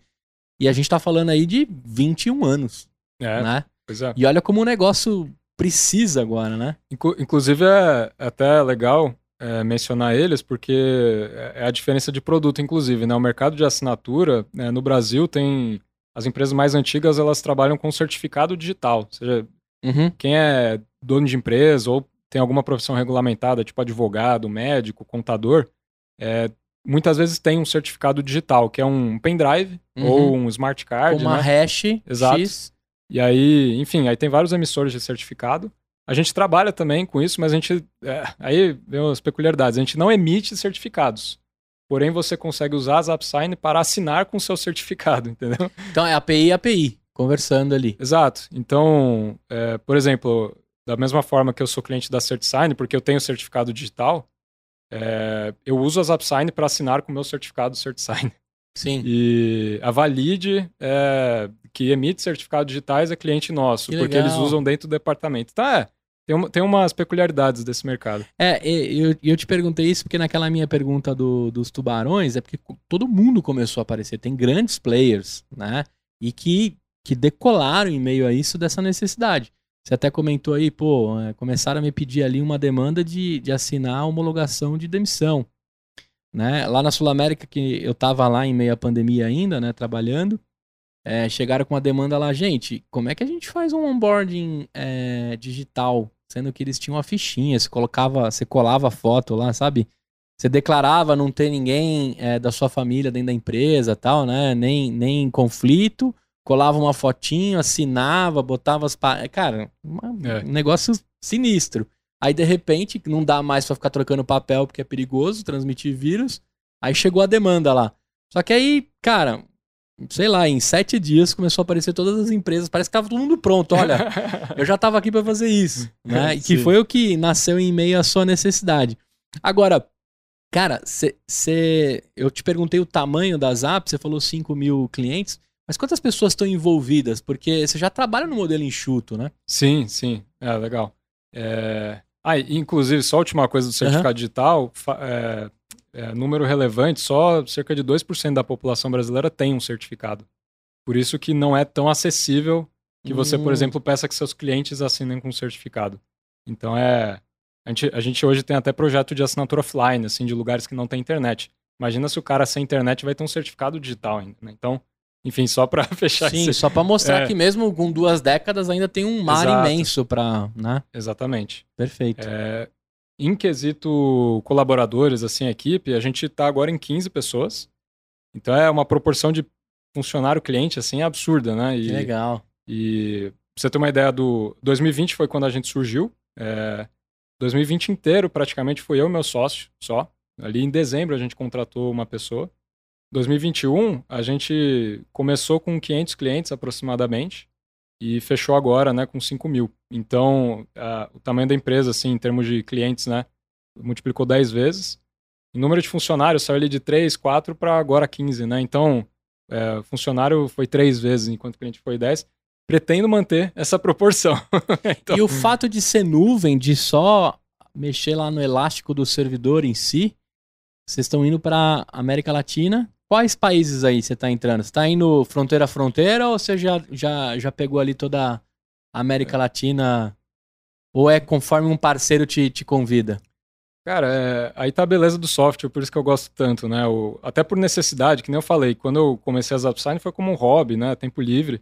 e a gente tá falando aí de 21 anos, é, né? Pois é. E olha como o negócio precisa agora, né? Inclusive é até legal é, mencionar eles, porque é, é a diferença de produto, inclusive. Né? O mercado de assinatura, né, no Brasil, tem. As empresas mais antigas elas trabalham com certificado digital. Ou seja, uhum. quem é dono de empresa ou tem alguma profissão regulamentada, tipo advogado, médico, contador, é, muitas vezes tem um certificado digital, que é um pendrive uhum. ou um smart card. Uma né? hash Exato. X. E aí, enfim, aí tem vários emissores de certificado. A gente trabalha também com isso, mas a gente. É, aí vem as peculiaridades. A gente não emite certificados. Porém, você consegue usar as AppSign para assinar com o seu certificado, entendeu? Então é API e API, conversando ali. Exato. Então, é, por exemplo, da mesma forma que eu sou cliente da CertSign, porque eu tenho certificado digital, é, eu uso as AppSign para assinar com o meu certificado CertSign. Sim. E a Valide, é, que emite certificados digitais, é cliente nosso, Que porque legal. eles usam dentro do departamento. Então, é, tem, uma, tem umas peculiaridades desse mercado. É, e eu, eu te perguntei isso porque naquela minha pergunta do- dos tubarões é porque todo mundo começou a aparecer. Tem grandes players, né? E que, que decolaram em meio a isso dessa necessidade. Você até comentou aí, pô, é, começaram a me pedir ali uma demanda de, de assinar a homologação de demissão. Né? Lá na Sul América, que eu tava lá em meio à pandemia ainda, né, trabalhando, é, chegaram com uma demanda lá, gente, como é que a gente faz um onboarding é, digital? Sendo que eles tinham uma fichinha, você colocava, você colava a foto lá, sabe? Você declarava não ter ninguém é, da sua família dentro da empresa tal, né? Nem, nem conflito, colava uma fotinho, assinava, botava as. pa- Cara, uma- É. um negócio sinistro. Aí, de repente, não dá mais pra ficar trocando papel porque é perigoso transmitir vírus. Aí chegou a demanda lá. Só que aí, cara, sei lá, em sete dias começou a aparecer todas as empresas. Parece que tava todo mundo pronto. Olha, eu já tava aqui pra fazer isso. Né? E que foi o que nasceu em meio à sua necessidade. Agora, cara, cê, cê- eu te perguntei o tamanho das apps, você falou 5 mil clientes. Mas quantas pessoas estão envolvidas? Porque você já trabalha no modelo enxuto, né? Sim, sim. É, legal. É... Ah, inclusive, só a última coisa do certificado digital, fa- é, é, número relevante, só cerca de 2% da população brasileira tem um certificado. Por isso que não é tão acessível que você, por Hum. exemplo, peça que seus clientes assinem com certificado. Então é. A gente, a gente hoje tem até projeto de assinatura offline, assim, de lugares que não tem internet. Imagina se o cara sem internet vai ter um certificado digital ainda. né? Então, enfim, só para fechar Sim, esse- só pra mostrar É. que mesmo com duas décadas ainda tem um mar Exato. imenso pra. Né? Exatamente. Perfeito. É, em quesito colaboradores, assim, equipe, a gente está agora em 15 pessoas. Então é uma proporção de funcionário-cliente, assim, absurda, né? Que E, legal. e pra você ter uma ideia do... 2020 foi quando a gente surgiu. É, 2020 inteiro, praticamente, foi eu e meu sócio só. Ali em dezembro a gente contratou uma pessoa. 2021, a gente começou com 500 clientes aproximadamente e fechou agora, né, com 5 mil. Então, a- o tamanho da empresa, assim, em termos de clientes, né, multiplicou 10 vezes. O número de funcionários saiu de 3, 4 para agora 15, né? Então, é, funcionário foi 3 vezes, enquanto cliente foi 10. Pretendo manter essa proporção. Então, E o fato de ser nuvem, de só mexer lá no elástico do servidor em si, vocês estão indo pra América Latina. Quais países aí você tá entrando? Você tá indo fronteira a fronteira ou você já, já, já pegou ali toda a América Latina? Ou é conforme um parceiro te, te convida? Cara, é, aí tá a beleza do software, por isso que eu gosto tanto, né? O- até por necessidade, que nem eu falei, quando eu comecei as upsign foi como um hobby, né? Tempo livre.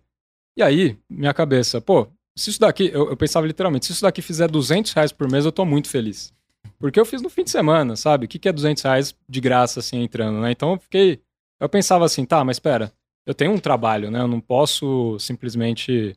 E aí, minha cabeça, pô, se isso daqui, eu, eu pensava literalmente, se isso daqui fizer 200 reais por mês, eu tô muito feliz. Porque eu fiz no fim de semana, sabe? O que, que é 200 reais de graça, assim, entrando, né? Então eu fiquei, eu pensava assim, tá, mas espera, eu tenho um trabalho, né? Eu não posso simplesmente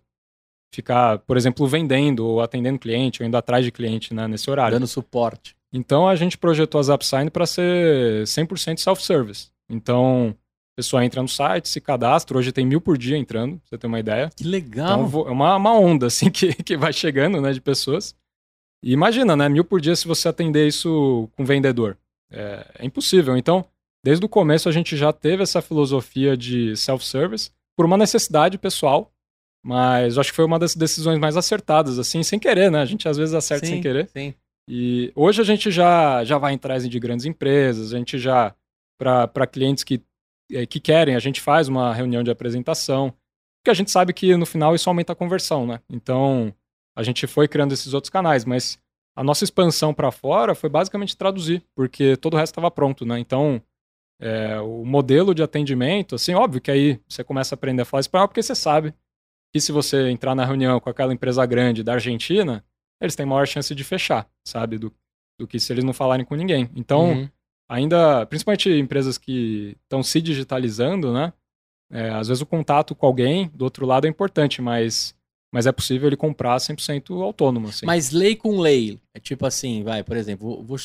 ficar, por exemplo, vendendo ou atendendo cliente, ou indo atrás de cliente né, nesse horário. Dando suporte. Então a gente projetou as AppSign para ser 100% self-service. Então a pessoa entra no site, se cadastra. Hoje tem mil por dia entrando, pra você ter uma ideia. Que legal. Então é uma, uma onda assim que, que vai chegando né, de pessoas. E imagina, né? Mil por dia se você atender isso com vendedor. É, é impossível. Então, desde o começo a gente já teve essa filosofia de self-service por uma necessidade pessoal. Mas eu acho que foi uma das decisões mais acertadas, assim, sem querer, né? A gente às vezes acerta sim, sem querer. Sim. E hoje a gente já, já vai atrás de grandes empresas, a gente já, para clientes que, eh, que querem, a gente faz uma reunião de apresentação, porque a gente sabe que no final isso aumenta a conversão, né? Então, a gente foi criando esses outros canais, mas a nossa expansão para fora foi basicamente traduzir, porque todo o resto estava pronto, né? Então, é, o modelo de atendimento, assim, óbvio que aí você começa a aprender a falar espanhol porque você sabe que se você entrar na reunião com aquela empresa grande da Argentina, eles têm maior chance de fechar, sabe? Do, do que se eles não falarem com ninguém. Então, uhum. ainda, principalmente empresas que estão se digitalizando, né? É, às vezes o contato com alguém do outro lado é importante, mas, mas é possível ele comprar 100% autônomo. Assim. Mas lei com lei, é tipo assim, vai, por exemplo, vou, vou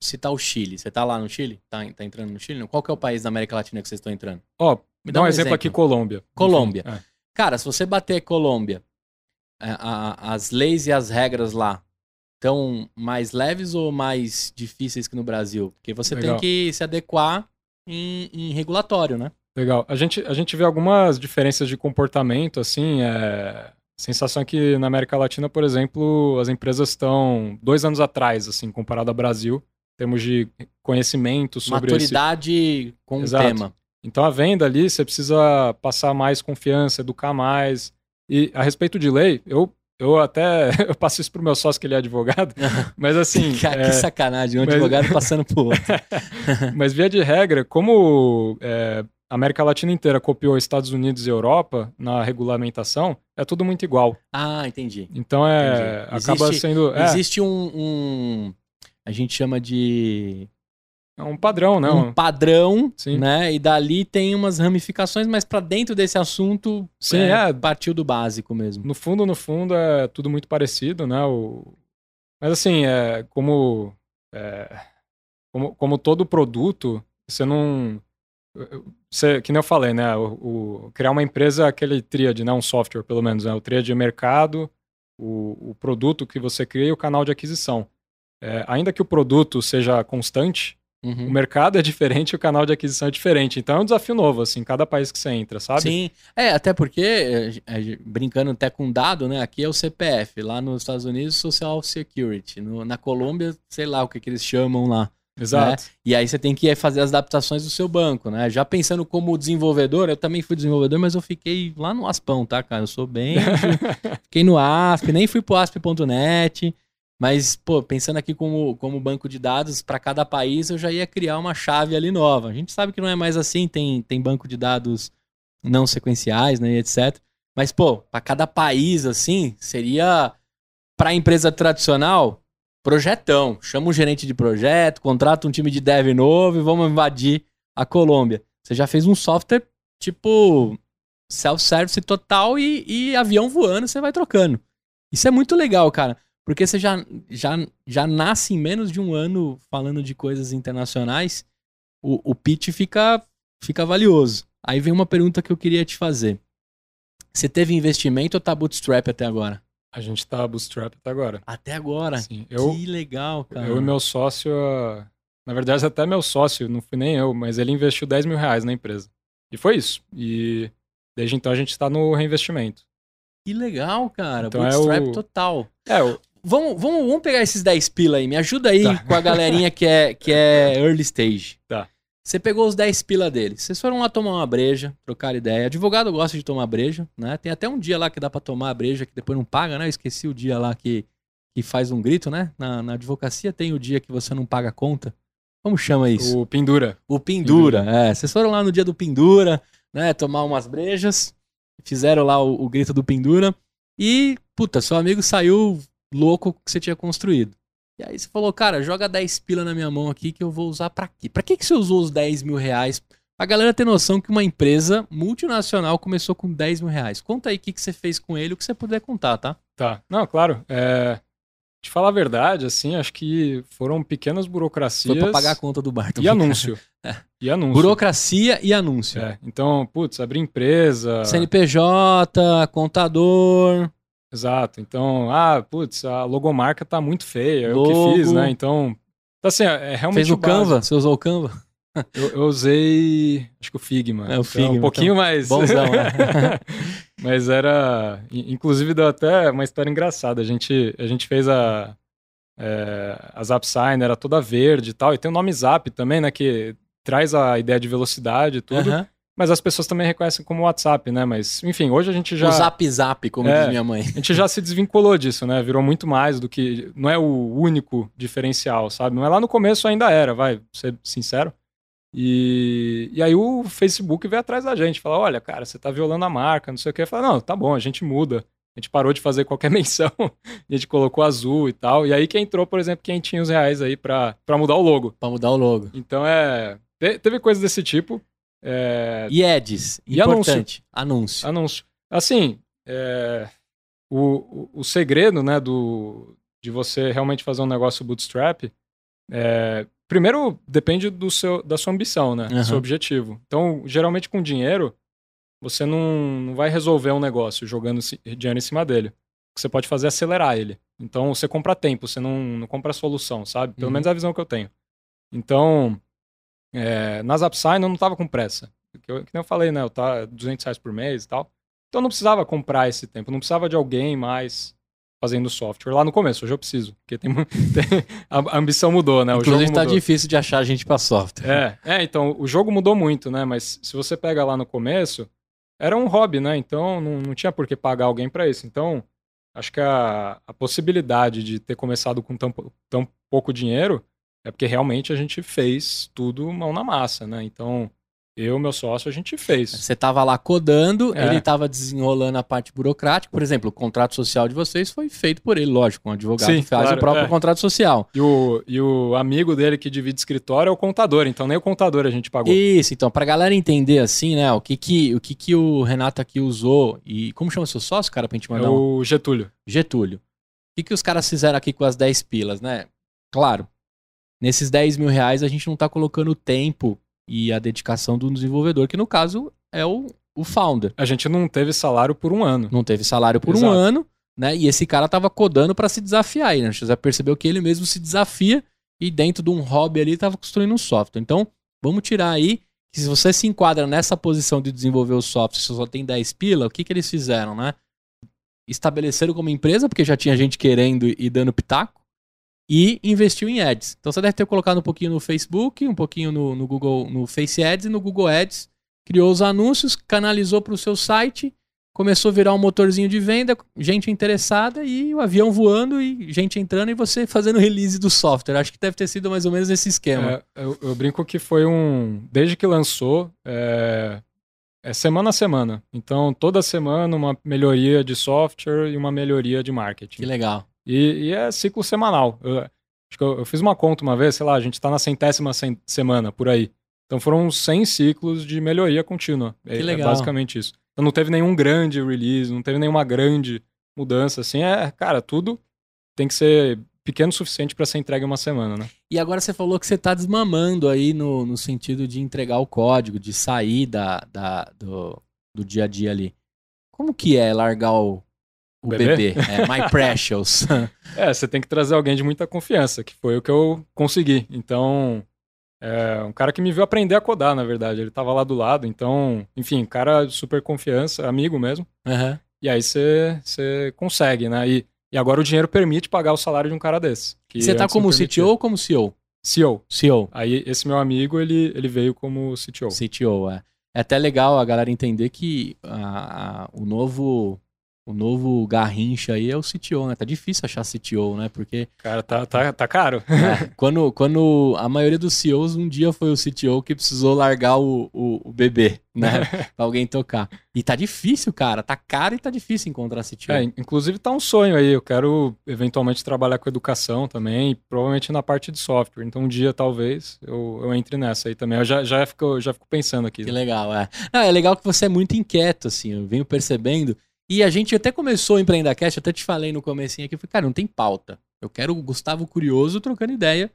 citar o Chile. Você tá lá no Chile? Tá, tá entrando no Chile? Qual que é o país da América Latina que vocês estão entrando? Ó, me dá um, um exemplo, exemplo, aqui, Colômbia. Colômbia. É. Cara, se você bater Colômbia, a, a, as leis e as regras lá estão mais leves ou mais difíceis que no Brasil? Porque você Legal. tem que se adequar em, em, regulatório, né? Legal. A gente, a gente vê algumas diferenças de comportamento, assim, é... sensação é que na América Latina, por exemplo, as empresas estão dois anos atrás, assim, comparado ao Brasil, em termos de conhecimento sobre Maturidade esse... com o tema. Então a venda ali, você precisa passar mais confiança, educar mais. E a respeito de lei, eu, eu até eu passo isso pro meu sócio que ele é advogado, mas assim... Cara, é... que sacanagem, um mas... advogado passando por outro. mas via de regra, como é, a América Latina inteira copiou Estados Unidos e Europa na regulamentação, é tudo muito igual. Ah, entendi. Então é, entendi. acaba existe, sendo... É. Existe um, um... A gente chama de é um padrão, né? Um padrão, Sim. né? E dali tem umas ramificações, mas para dentro desse assunto, Sim, é, é, partiu do básico mesmo. No fundo, no fundo, é tudo muito parecido, né? O... Mas assim, é como, é, como, como todo produto, você não... Você, que nem eu falei, né? O, o, criar uma empresa é aquele tríade, né? Um software, pelo menos, né? O tríade de mercado, o, o produto que você cria e o canal de aquisição. É, ainda que o produto seja constante, Uhum. O mercado é diferente, o canal de aquisição é diferente. Então é um desafio novo, assim, cada país que você entra, sabe? Sim. É, até porque, é, é, brincando até com dado, né? Aqui é o CPF, lá nos Estados Unidos, Social Security. No, na Colômbia, sei lá o que, que eles chamam lá. Exato. Né? E aí você tem que fazer as adaptações do seu banco, né? Já pensando como desenvolvedor, eu também fui desenvolvedor, mas eu fiquei lá no Aspão, tá, cara? Eu sou bem. fiquei no ASP, nem fui pro ASP.net. Mas, pô, pensando aqui como, como banco de dados para cada país, eu já ia criar uma chave ali nova. A gente sabe que não é mais assim, tem, tem banco de dados não sequenciais, né, etc. Mas, pô, para cada país, assim, seria para empresa tradicional, projetão. Chama um gerente de projeto, contrata um time de dev novo e vamos invadir a Colômbia. Você já fez um software tipo self-service total e, e avião voando, você vai trocando. Isso é muito legal, cara. Porque você já, já, já nasce em menos de um ano falando de coisas internacionais, o, o pitch fica, fica valioso. Aí vem uma pergunta que eu queria te fazer. Você teve investimento ou tá bootstrap até agora? A gente tá bootstrap até agora. Até agora? Sim. Eu, que legal, cara. Eu e meu sócio, na verdade até meu sócio, não fui nem eu, mas ele investiu 10 mil reais na empresa. E foi isso. E desde então a gente está no reinvestimento. Que legal, cara. Então Bootstrap é o... total. É, o... Vamos, vamos, vamos pegar esses 10 pila aí. Me ajuda aí tá. com a galerinha que é, que é early stage. Tá. Você pegou os 10 pila deles. Vocês foram lá tomar uma breja, trocar ideia. Advogado gosta de tomar breja, né? Tem até um dia lá que dá para tomar a breja que depois não paga, né? Eu esqueci o dia lá que, que faz um grito, né? Na, na advocacia tem o dia que você não paga a conta. Como chama isso? O pendura. O pendura, pendura. é. Vocês foram lá no dia do pendura, né? Tomar umas brejas. Fizeram lá o, o grito do pendura. E, puta, seu amigo saiu louco que você tinha construído. E aí você falou, cara, joga 10 pila na minha mão aqui que eu vou usar pra quê? Pra que, que você usou os 10 mil reais A galera ter noção que uma empresa multinacional começou com 10 mil reais. Conta aí o que, que você fez com ele, o que você puder contar, tá? Tá. Não, claro. É... De falar a verdade, assim, acho que foram pequenas burocracias. Foi pra pagar a conta do bar. E anúncio. é. E anúncio. Burocracia e anúncio. É. Então, putz, abrir empresa. CNPJ, contador. Exato. Então, ah, putz, a logomarca tá muito feia. Logo. Eu que fiz, né? Então, assim, é realmente. Fez o Canva? Você usou o Canva? Eu, eu, usei, acho que o Figma. É o Figma. Então, um pouquinho então, mais. Bonzão, né? Mas era. Inclusive, deu até uma história engraçada. A gente, a gente fez a. É, a Zap Sign, era toda verde e tal. E tem o nome Zap também, né? Que traz a ideia de velocidade e tudo. Uhum. Mas as pessoas também reconhecem como WhatsApp, né? Mas, enfim, hoje a gente já. O Zap Zap, como é, diz minha mãe. A gente já se desvinculou disso, né? Virou muito mais do que. Não é o único diferencial, sabe? Não é lá no começo ainda era, vai, ser sincero. E, e aí o Facebook veio atrás da gente, falou: olha, cara, você tá violando a marca, não sei o que. Eu falei, não, tá bom, a gente muda. A gente parou de fazer qualquer menção, a gente colocou azul e tal. E aí que entrou, por exemplo, 500 reais aí pra, pra mudar o logo. Pra mudar o logo. Então é. Teve coisas desse tipo. É... E ads, e importante. Anúncio. Anúncio. anúncio. Assim, é... o, o, o, segredo, né, do, de você realmente fazer um negócio bootstrap é, Primeiro, depende do seu, da sua ambição, né? Uhum. Do seu objetivo. Então, geralmente com dinheiro, você não, não vai resolver um negócio jogando dinheiro em cima dele. O que você pode fazer é acelerar ele. Então, você compra tempo, você não, não compra solução, sabe? Pelo uhum. menos é a visão que eu tenho. Então, é, nas Upsign eu não tava com pressa. Que, eu, que nem eu falei, né? Eu tava 200 reais por mês e tal. Então, eu não precisava comprar esse tempo. Não precisava de alguém mais fazendo software lá no começo. Hoje eu preciso, porque tem, tem a ambição mudou, né? O Inclusive está difícil de achar gente para software. É, é, então o jogo mudou muito, né? Mas se você pega lá no começo, era um hobby, né? Então não, não tinha por que pagar alguém para isso. Então acho que a, a possibilidade de ter começado com tão, tão pouco dinheiro é porque realmente a gente fez tudo mão na massa, né? Então eu, meu sócio, a gente fez. Você estava lá codando, é. ele estava desenrolando a parte burocrática. Por exemplo, o contrato social de vocês foi feito por ele, lógico. Um advogado Sim, faz claro, o próprio é. contrato social. E o, e o amigo dele que divide escritório é o contador, então nem o contador a gente pagou. Isso, então, para galera entender assim, né, o que que o, que que o Renato aqui usou e como chama seu sócio, cara, pra gente mandar? É o Getúlio. Getúlio. O que que os caras fizeram aqui com as 10 pilas, né? Claro, nesses 10 mil reais a gente não tá colocando tempo e a dedicação do desenvolvedor, que no caso é o, o founder. A gente não teve salário por um ano. Não teve salário por Exato. um ano, né? E esse cara tava codando para se desafiar aí, né? Você já percebeu que ele mesmo se desafia e dentro de um hobby ali tava construindo um software. Então, vamos tirar aí que se você se enquadra nessa posição de desenvolver o software, se só tem 10 pila, o que que eles fizeram, né? Estabeleceram como empresa, porque já tinha gente querendo e dando pitaco e investiu em ads. Então você deve ter colocado um pouquinho no Facebook, um pouquinho no, no Google, no Face Ads e no Google Ads, criou os anúncios, canalizou para o seu site, começou a virar um motorzinho de venda, gente interessada e o avião voando e gente entrando e você fazendo release do software. Acho que deve ter sido mais ou menos esse esquema. É, eu, eu, brinco que foi um. Desde que lançou, é, é semana a semana. Então, toda semana uma melhoria de software e uma melhoria de marketing. Que legal. E, e é ciclo semanal. Eu, acho que eu, eu, fiz uma conta uma vez, sei lá, a gente está na centésima semana por aí. Então foram 100 ciclos de melhoria contínua. Que é, legal. É basicamente isso. Então não teve nenhum grande release, não teve nenhuma grande mudança. Assim, é, cara, tudo tem que ser pequeno o suficiente para ser entregue uma semana, né? E agora você falou que você está desmamando aí no, no sentido de entregar o código, de sair da, da, do, do dia a dia ali. Como que é largar o, o bebê, bebê é, My Precious. é, você tem que trazer alguém de muita confiança, que foi o que eu consegui. Então, é um cara que me viu aprender a codar, na verdade. Ele tava lá do lado, então, enfim, cara de super confiança, amigo mesmo. Uhum. E aí você consegue, né? E, e agora o dinheiro permite pagar o salário de um cara desse. Você tá como CTO ou como CEO? CEO. CEO. Aí esse meu amigo, ele, ele veio como CTO. CTO, é. É até legal a galera entender que a, a, o novo o novo Garrincha aí é o CTO, né? Tá difícil achar CTO, né? Porque. Cara, tá, tá, tá caro. É, quando, quando a maioria dos CEOs, um dia foi o CTO que precisou largar o, o, o bebê, né? pra alguém tocar. E tá difícil, cara. Tá caro e tá difícil encontrar CTO. É, inclusive tá um sonho aí. Eu quero eventualmente trabalhar com educação também, provavelmente na parte de software. Então um dia, talvez, eu, eu entre nessa aí também. Eu já, já, fico, já fico pensando aqui. Que legal, é. Não, é legal que você é muito inquieto, assim. Eu venho percebendo e a gente até começou o Empreendacast, até te falei no comecinho aqui, eu falei, cara, não tem pauta. Eu quero o Gustavo Curioso trocando ideia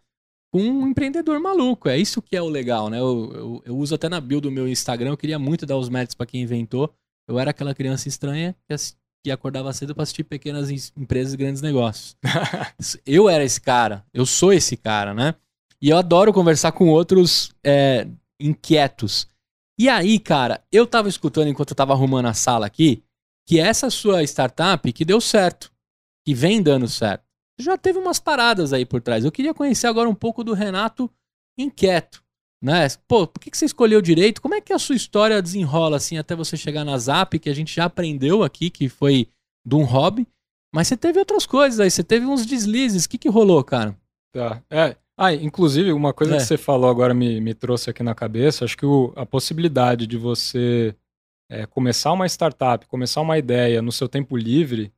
com um empreendedor maluco. É isso que é o legal, né? Eu, eu, eu uso até na build do meu Instagram, eu queria muito dar os méritos para quem inventou. Eu era aquela criança estranha que, que acordava cedo para assistir pequenas empresas e grandes negócios. eu era esse cara, eu sou esse cara, né? E eu adoro conversar com outros é, inquietos. E aí, cara, eu tava escutando enquanto eu tava arrumando a sala aqui, que essa sua startup que deu certo, que vem dando certo. Já teve umas paradas aí por trás. Eu queria conhecer agora um pouco do Renato inquieto, né? Pô, por que, você escolheu direito? Como é que a sua história desenrola assim até você chegar na Zap, que a gente já aprendeu aqui, que foi de um hobby, mas você teve outras coisas aí, você teve uns deslizes. O que, que rolou, cara? Tá. É. Ah, inclusive, uma coisa é. que você falou agora me, me trouxe aqui na cabeça, acho que o, a possibilidade de você é, começar uma startup, começar uma ideia no seu tempo livre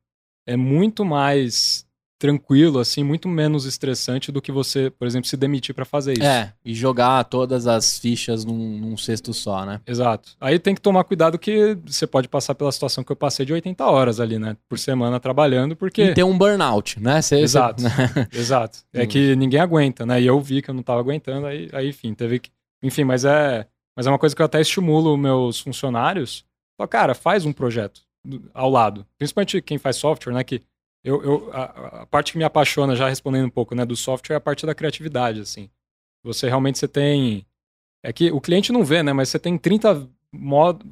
é muito mais tranquilo, assim, muito menos estressante do que você, por exemplo, se demitir para fazer isso. É, e jogar todas as fichas num, num, cesto só, né? Exato. Aí tem que tomar cuidado que você pode passar pela situação que eu passei de 80 horas ali, né? Por semana trabalhando, porque... E ter um burnout, né? Você, exato, você... exato. É que ninguém aguenta, né? E eu vi que eu não tava aguentando, aí, aí enfim, teve que... Enfim, mas é... Mas é uma coisa que eu até estimulo meus funcionários. Fala, cara, faz um projeto ao lado. Principalmente quem faz software, né? Que eu, eu a, a, parte que me apaixona, já respondendo um pouco, né, do software é a parte da criatividade, assim. Você realmente você tem é que o cliente não vê, né, mas você tem 30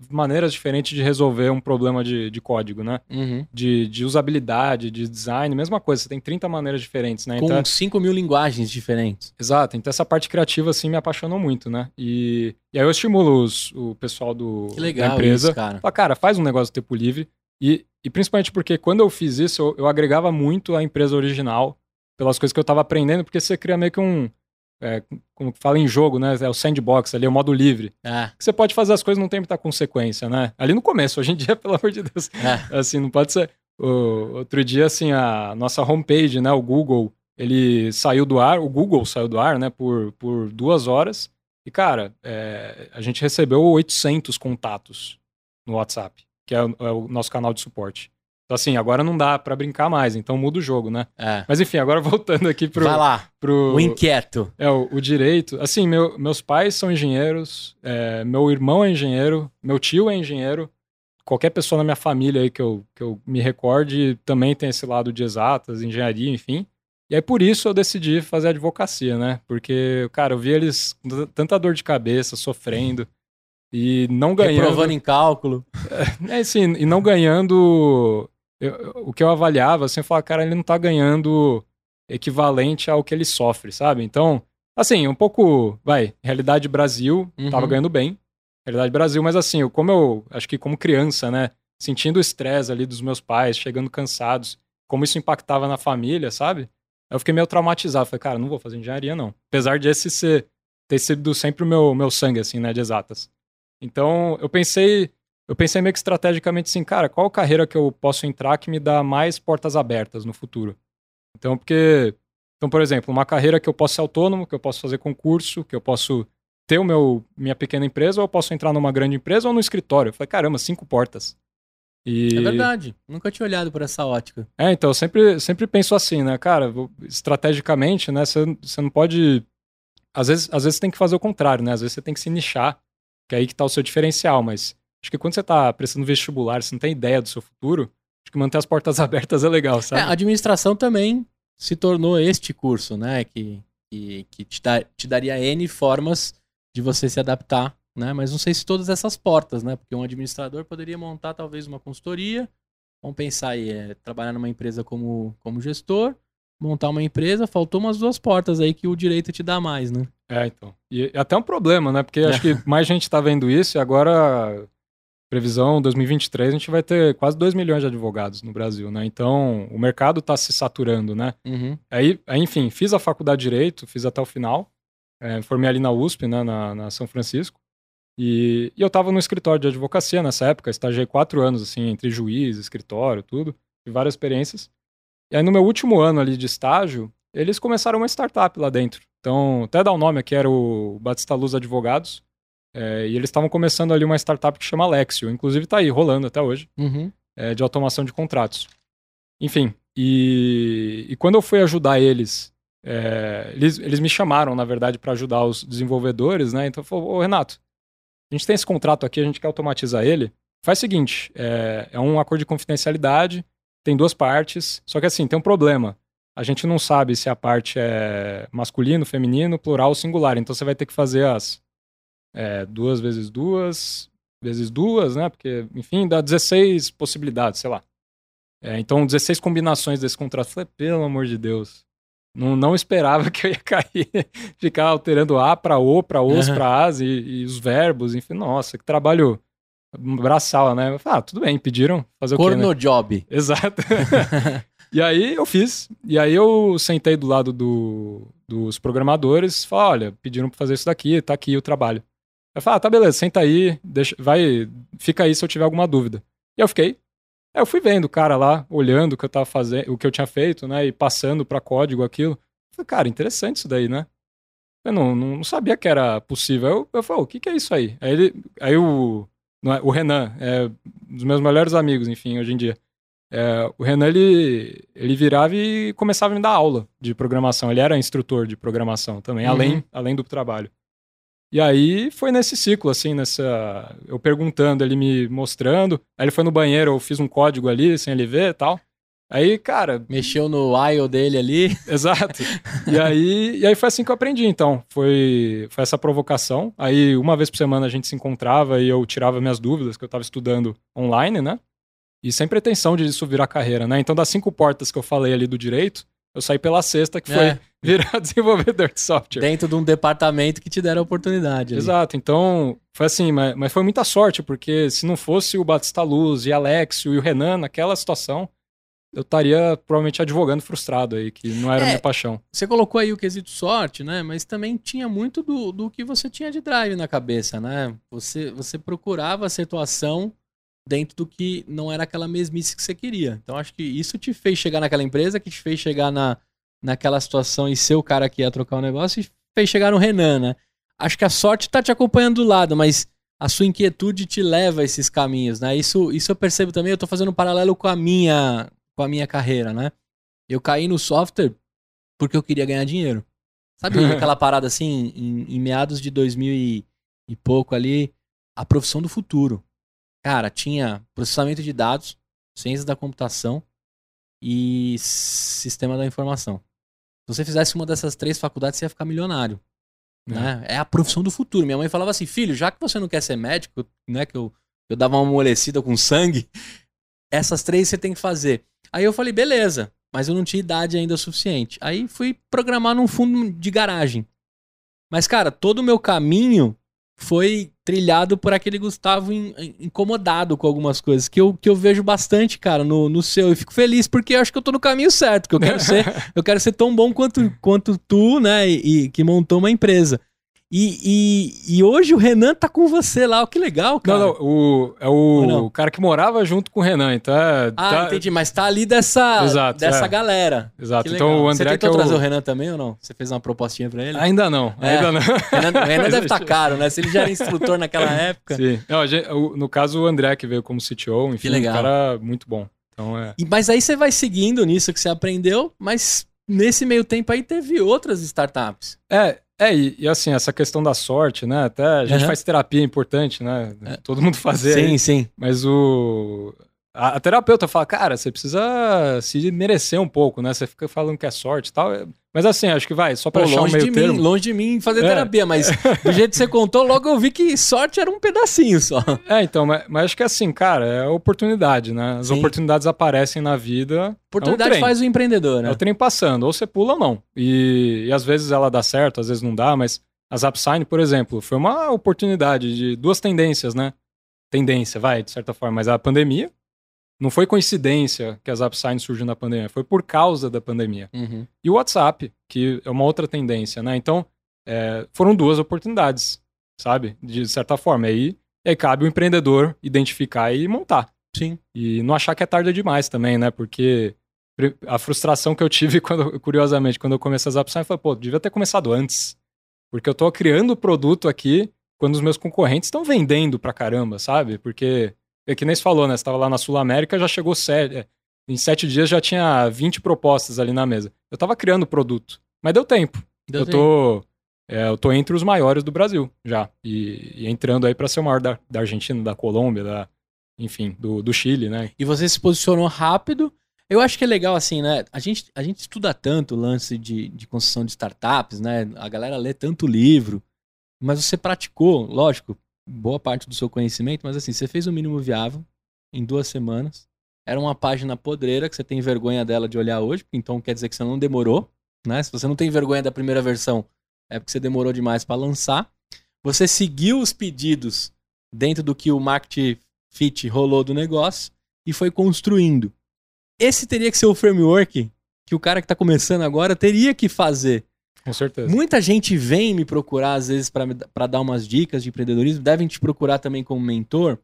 maneiras diferentes de resolver um problema de, de código, né? Uhum. De, de usabilidade, de design, mesma coisa, você tem 30 maneiras diferentes, né? Com então, 5 mil linguagens diferentes. Exato, então essa parte criativa, assim, me apaixonou muito, né? E, e aí eu estimulo os, o pessoal do, que legal da empresa. Isso, cara. Fala, cara, faz um negócio tempo livre. E, e principalmente porque quando eu fiz isso, eu, eu agregava muito a empresa original pelas coisas que eu estava aprendendo, porque você cria meio que um, é, como fala em jogo, né? É o sandbox ali, é o modo livre. É. Você pode fazer as coisas, não tem muita consequência, né? Ali no começo, hoje em dia, pelo amor de Deus. É. Assim, não pode ser. O, outro dia, assim, a nossa homepage, né? O Google, ele saiu do ar, o Google saiu do ar, né? Por, por duas horas. E, cara, é, a gente recebeu 800 contatos no WhatsApp, que é o, é o nosso canal de suporte. Então, assim, agora não dá para brincar mais, então muda o jogo, né? É. Mas enfim, agora voltando aqui pro. Vai lá. Pro, o inquieto. É, o, o direito. Assim, meu, meus pais são engenheiros, é, meu irmão é engenheiro, meu tio é engenheiro. Qualquer pessoa na minha família aí que eu, que eu me recorde também tem esse lado de exatas, engenharia, enfim. E aí por isso eu decidi fazer advocacia, né? Porque, cara, eu vi eles com tanta dor de cabeça, sofrendo e não ganhando. Reprovando em cálculo. É, assim, e não ganhando eu, o que eu avaliava, assim, eu falava, cara, ele não tá ganhando equivalente ao que ele sofre, sabe? Então, assim, um pouco, vai, realidade Brasil, uhum. tava ganhando bem, realidade Brasil, mas assim, eu, como eu, acho que como criança, né, sentindo o estresse ali dos meus pais, chegando cansados, como isso impactava na família, sabe? Eu fiquei meio traumatizado, falei, cara, não vou fazer engenharia não. Apesar de esse ser, ter sido sempre o meu, meu sangue, assim, né, de exatas. Então, eu pensei, eu pensei meio que estrategicamente assim, cara, qual carreira que eu posso entrar que me dá mais portas abertas no futuro? Então, porque. Então, por exemplo, uma carreira que eu posso ser autônomo, que eu posso fazer concurso, que eu posso ter o meu, minha pequena empresa, ou eu posso entrar numa grande empresa ou no escritório. Eu falei, caramba, cinco portas. E... É verdade. Nunca tinha olhado por essa ótica. É, então, eu sempre, sempre penso assim, né, cara, estrategicamente, né, você não pode. Às vezes, às vezes você tem que fazer o contrário, né? Às vezes você tem que se nichar, que é aí que tá o seu diferencial, mas Acho que quando você está prestando vestibular, você não tem ideia do seu futuro, acho que manter as portas abertas é legal, sabe? É, a administração também se tornou este curso, né? Que, que, que te, dá, te daria N formas de você se adaptar, né? Mas não sei se todas essas portas, né? Porque um administrador poderia montar talvez uma consultoria, vamos pensar aí, é, trabalhar numa empresa como, como gestor, montar uma empresa, faltou umas duas portas aí que o direito te dá mais, né? É, então. E até um problema, né? Porque acho que mais gente está vendo isso e agora previsão 2023 a gente vai ter quase 2 milhões de advogados no Brasil, né? Então o mercado está se saturando, né? Uhum. Aí, aí, enfim, fiz a faculdade de Direito, fiz até o final, é, formei ali na USP, né, na, na São Francisco, e, e eu estava no escritório de advocacia nessa época, estagiei quatro anos, assim, entre juiz, escritório, tudo, tive várias experiências. E aí no meu último ano ali de estágio, eles começaram uma startup lá dentro. Então, até dar o um nome aqui, era o Batista Luz Advogados, é, e eles estavam começando ali uma startup que chama Lexio, inclusive está aí, rolando até hoje, uhum. é, de automação de contratos. Enfim, e, e quando eu fui ajudar eles, é, eles, eles me chamaram, na verdade, para ajudar os desenvolvedores, né? Então, falou, ô Renato, a gente tem esse contrato aqui, a gente quer automatizar ele. Faz o seguinte, é, é um acordo de confidencialidade, tem duas partes, só que assim, tem um problema. A gente não sabe se a parte é masculino, feminino, plural ou singular. Então você vai ter que fazer as é, duas vezes duas, vezes duas, né? Porque, enfim, dá 16 possibilidades, sei lá. É, então, 16 combinações desse contrato. Eu falei, pelo amor de Deus. Não, não esperava que eu ia cair, ficar alterando A para O, para Os, uhum. para As e, e, os verbos, enfim, nossa, que trabalho braçal, né? falei, ah, tudo bem, pediram fazer Corno o quê, né? job. Exato. e aí eu fiz, e aí eu sentei do lado do, dos programadores, falei, olha, pediram para fazer isso daqui, tá aqui o trabalho. Eu falei, ah, tá beleza, senta aí, deixa, vai, fica aí se eu tiver alguma dúvida. E eu fiquei. Aí eu fui vendo o cara lá, olhando o que eu tava fazendo, o que eu tinha feito, né, e passando para código aquilo. Eu falei, cara, interessante isso daí, né? Eu não, não, sabia que era possível. Eu, eu falei, o que, que é isso aí? Aí, ele, aí o, é, o Renan, é um dos meus melhores amigos, enfim, hoje em dia. É, o Renan, ele, ele virava e começava a me dar aula de programação. Ele era instrutor de programação também, uhum. além, além do trabalho. E aí foi nesse ciclo, assim, nessa. Eu perguntando, ele me mostrando. Aí ele foi no banheiro, eu fiz um código ali, sem ele ver e tal. Aí, cara. Mexeu no IO dele ali. Exato. E aí, e aí foi assim que eu aprendi, então. Foi, foi essa provocação. Aí, uma vez por semana a gente se encontrava e eu tirava minhas dúvidas, que eu estava estudando online, né? E sem pretensão de isso virar carreira, né? Então, das cinco portas que eu falei ali do direito, eu saí pela sexta, que foi é. virar desenvolvedor de software. Dentro de um departamento que te deram a oportunidade. Ali. Exato. Então, foi assim, mas, mas, foi muita sorte, porque se não fosse o Batista Luz e Alexio e o Renan naquela situação, eu estaria provavelmente advogando frustrado aí, que não era é, minha paixão. Você colocou aí o quesito sorte, né? Mas também tinha muito do, do que você tinha de drive na cabeça, né? Você, você procurava a situação dentro do que não era aquela mesmice que você queria. Então acho que isso te fez chegar naquela empresa, que te fez chegar na, naquela situação e ser o cara que ia trocar o um negócio e fez chegar no Renan, né? Acho que a sorte tá te acompanhando do lado, mas a sua inquietude te leva a esses caminhos, né? Isso, isso eu percebo também, eu tô fazendo um paralelo com a minha com a minha carreira, né? Eu caí no software porque eu queria ganhar dinheiro. Sabe aquela parada assim, em, em meados de 2000 e, e pouco ali, a profissão do futuro. Cara, tinha processamento de dados, ciências da computação e sistema da informação. Se você fizesse uma dessas três faculdades, você ia ficar milionário. É. Né? é a profissão do futuro. Minha mãe falava assim, filho, já que você não quer ser médico, né, que eu, eu dava uma amolecida com sangue, essas três você tem que fazer. Aí eu falei, beleza, mas eu não tinha idade ainda suficiente. Aí fui programar num fundo de garagem. Mas, cara, todo o meu caminho foi trilhado por aquele Gustavo in, in, incomodado com algumas coisas, que eu, que eu vejo bastante, cara, no, no seu. E fico feliz porque eu acho que eu tô no caminho certo, que eu quero ser, eu quero ser tão bom quanto, quanto tu, né, e, e que montou uma empresa. E, e, e, hoje o Renan tá com você lá, que legal, cara. Não, não, o, é o, o cara que morava junto com o Renan, então é, Ah, tá... entendi, mas tá ali dessa, Exato, dessa é. galera. Exato, então o André Você tentou que é trazer o... o Renan também ou não? Você fez uma propostinha pra ele? Ainda não, é. ainda não. Renan, o Renan deve estar tá caro, né? Se ele já era instrutor naquela época. Sim, não, gente, no caso o André que veio como CTO, enfim, um cara muito bom. Então, é... E, mas aí você vai seguindo nisso que você aprendeu, mas nesse meio tempo aí teve outras startups. É, é, e, e, assim, essa questão da sorte, né? Até a gente uhum. faz terapia, é importante, né? É. Todo mundo fazer. Sim, aí. sim. Mas o. A, a, terapeuta fala, cara, você precisa se merecer um pouco, né? Você fica falando que é sorte e tal. Mas assim, acho que vai, só pra Pô, achar longe um meio de termo. Mim, longe de mim fazer é. terapia, mas do jeito que você contou, logo eu vi que sorte era um pedacinho só. É, então, mas, mas acho que assim, cara, é oportunidade, né? As Sim. oportunidades aparecem na vida. Oportunidade é um faz o empreendedor, né? É o trem passando, ou você pula ou não. E, e às vezes ela dá certo, às vezes não dá, mas a Zapsign, por exemplo, foi uma oportunidade de duas tendências, né? tendência, vai, de certa forma, mas a pandemia não foi coincidência que as App Signs surgiu na pandemia, foi por causa da pandemia. Uhum. E o WhatsApp, que é uma outra tendência, né? Então, é, foram duas oportunidades, sabe? De certa forma. Aí, aí cabe o empreendedor identificar e montar. Sim. E não achar que é tarde demais também, né? Porque a frustração que eu tive, quando, curiosamente, quando eu comecei as App Signs, foi, pô, devia ter começado antes. Porque eu tô criando o produto aqui quando os meus concorrentes estão vendendo pra caramba, sabe? Porque é que nem você falou, né? Você tava lá na Sul América, já chegou sete, é, em sete dias já tinha 20 propostas ali na mesa. Eu tava criando o produto, mas deu tempo. Deu eu tô é, eu tô entre os maiores do Brasil já e, e entrando aí para ser o maior da, da Argentina, da Colômbia, da enfim, do, do Chile, né? E você se posicionou rápido. Eu acho que é legal assim, né? A gente, a gente estuda tanto o lance de, de construção de startups, né? A galera lê tanto livro, mas você praticou, lógico, boa parte do seu conhecimento, mas assim, você fez o mínimo viável em duas semanas. Era uma página podreira que você tem vergonha dela de olhar hoje, então quer dizer que você não demorou, né? Se você não tem vergonha da primeira versão, é porque você demorou demais para lançar. Você seguiu os pedidos dentro do que o market fit rolou do negócio e foi construindo. Esse teria que ser o framework que o cara que está começando agora teria que fazer com certeza. Muita gente vem me procurar, às vezes, para dar umas dicas de empreendedorismo, devem te procurar também como mentor.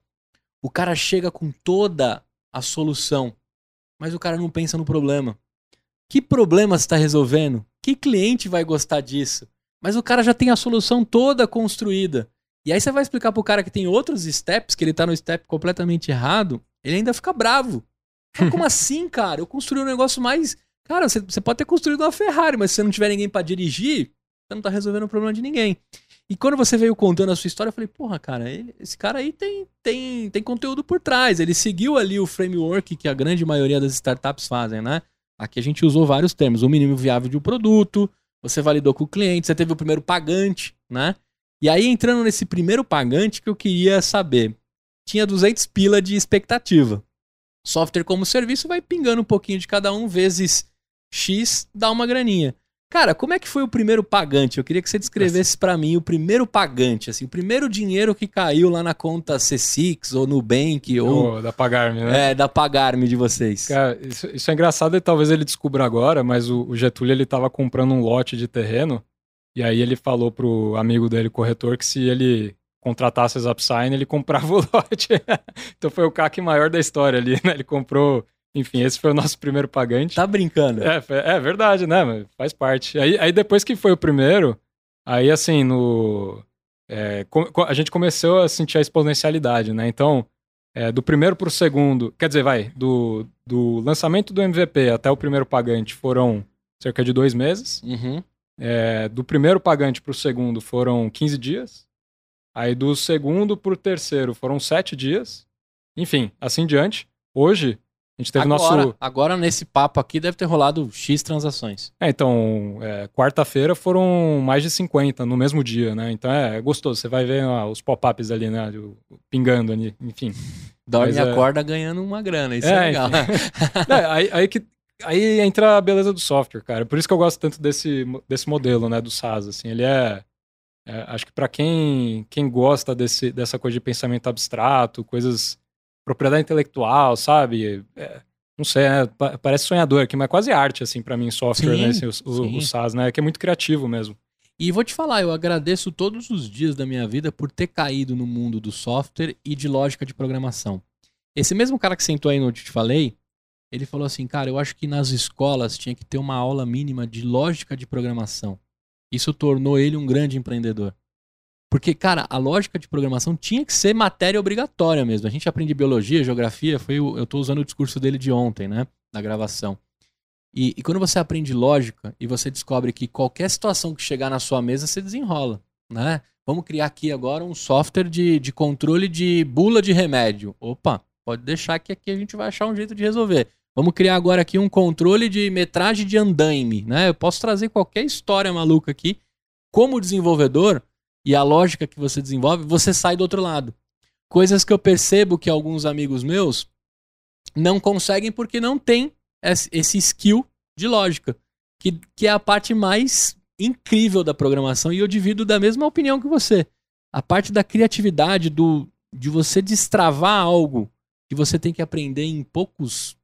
O cara chega com toda a solução, mas o cara não pensa no problema. Que problema você está resolvendo? Que cliente vai gostar disso? Mas o cara já tem a solução toda construída. E aí você vai explicar pro cara que tem outros steps, que ele tá no step completamente errado, ele ainda fica bravo. como assim, cara? Eu construí um negócio mais Cara, você, pode ter construído uma Ferrari, mas se você não tiver ninguém para dirigir, você não tá resolvendo o problema de ninguém. E quando você veio contando a sua história, eu falei, porra, cara, ele, esse cara aí tem, tem, tem conteúdo por trás. Ele seguiu ali o framework que a grande maioria das startups fazem, né? Aqui a gente usou vários termos. O mínimo viável de um produto, você validou com o cliente, você teve o primeiro pagante, né? E aí, entrando nesse primeiro pagante, que eu queria saber. Tinha 200 pila de expectativa. Software como serviço vai pingando um pouquinho de cada um, vezes X dá uma graninha. Cara, como é que foi o primeiro pagante? Eu queria que você descrevesse para mim o primeiro pagante, assim, o primeiro dinheiro que caiu lá na conta C6 ou Nubank ou... Oh, da Pagarme, né? É, da Pagarme de vocês. Cara, isso, isso é engraçado e talvez ele descubra agora, mas o, o Getúlio, ele tava comprando um lote de terreno e aí ele falou pro amigo dele, corretor, que se ele contratasse as Upsign, ele comprava o lote. então foi o CAC maior da história ali, né? Ele comprou enfim, esse foi o nosso primeiro pagante. Tá brincando? É, é verdade, né? Faz parte. Aí, aí depois que foi o primeiro, aí assim, no. É, a gente começou a sentir a exponencialidade, né? Então, é, do primeiro para o segundo, quer dizer, vai, do, do lançamento do MVP até o primeiro pagante foram cerca de dois meses. Uhum. É, do primeiro pagante para o segundo foram 15 dias. Aí do segundo para o terceiro foram sete dias. Enfim, assim diante. Hoje, a gente teve agora, nosso. Agora, nesse papo aqui, deve ter rolado X transações. É, então, é, quarta-feira foram mais de 50 no mesmo dia, né? Então é, é gostoso. Você vai ver ó, os pop-ups ali, né? Pingando ali, enfim. Dorme e é acorda ganhando uma grana, isso é, é legal. aí, aí, que, aí entra a beleza do software, cara. Por isso que eu gosto tanto desse, desse modelo, né? Do SaaS, assim. Ele é. é acho que para quem, quem gosta desse, dessa coisa de pensamento abstrato, coisas propriedade intelectual, sabe? É, não sei, é, parece sonhador aqui, mas é quase arte, assim, para mim, software, sim, né? Assim, o, o, o, SaaS, né? Que é muito criativo mesmo. E vou te falar, eu agradeço todos os dias da minha vida por ter caído no mundo do software e de lógica de programação. Esse mesmo cara que sentou aí no que te falei, ele falou assim, cara, eu acho que nas escolas tinha que ter uma aula mínima de lógica de programação. Isso tornou ele um grande empreendedor. Porque, cara, a lógica de programação tinha que ser matéria obrigatória mesmo. A gente aprende biologia, geografia, foi o, eu estou usando o discurso dele de ontem, né? Na gravação. E, e, quando você aprende lógica e você descobre que qualquer situação que chegar na sua mesa, você desenrola, né? Vamos criar aqui agora um software de, de controle de bula de remédio. Opa, pode deixar que aqui a gente vai achar um jeito de resolver. Vamos criar agora aqui um controle de metragem de andaime, né? Eu posso trazer qualquer história maluca aqui. Como desenvolvedor, e a lógica que você desenvolve, você sai do outro lado. Coisas que eu percebo que alguns amigos meus não conseguem porque não tem esse skill de lógica, que, que é a parte mais incrível da programação e eu divido da mesma opinião que você. A parte da criatividade, do, de você destravar algo que você tem que aprender em poucos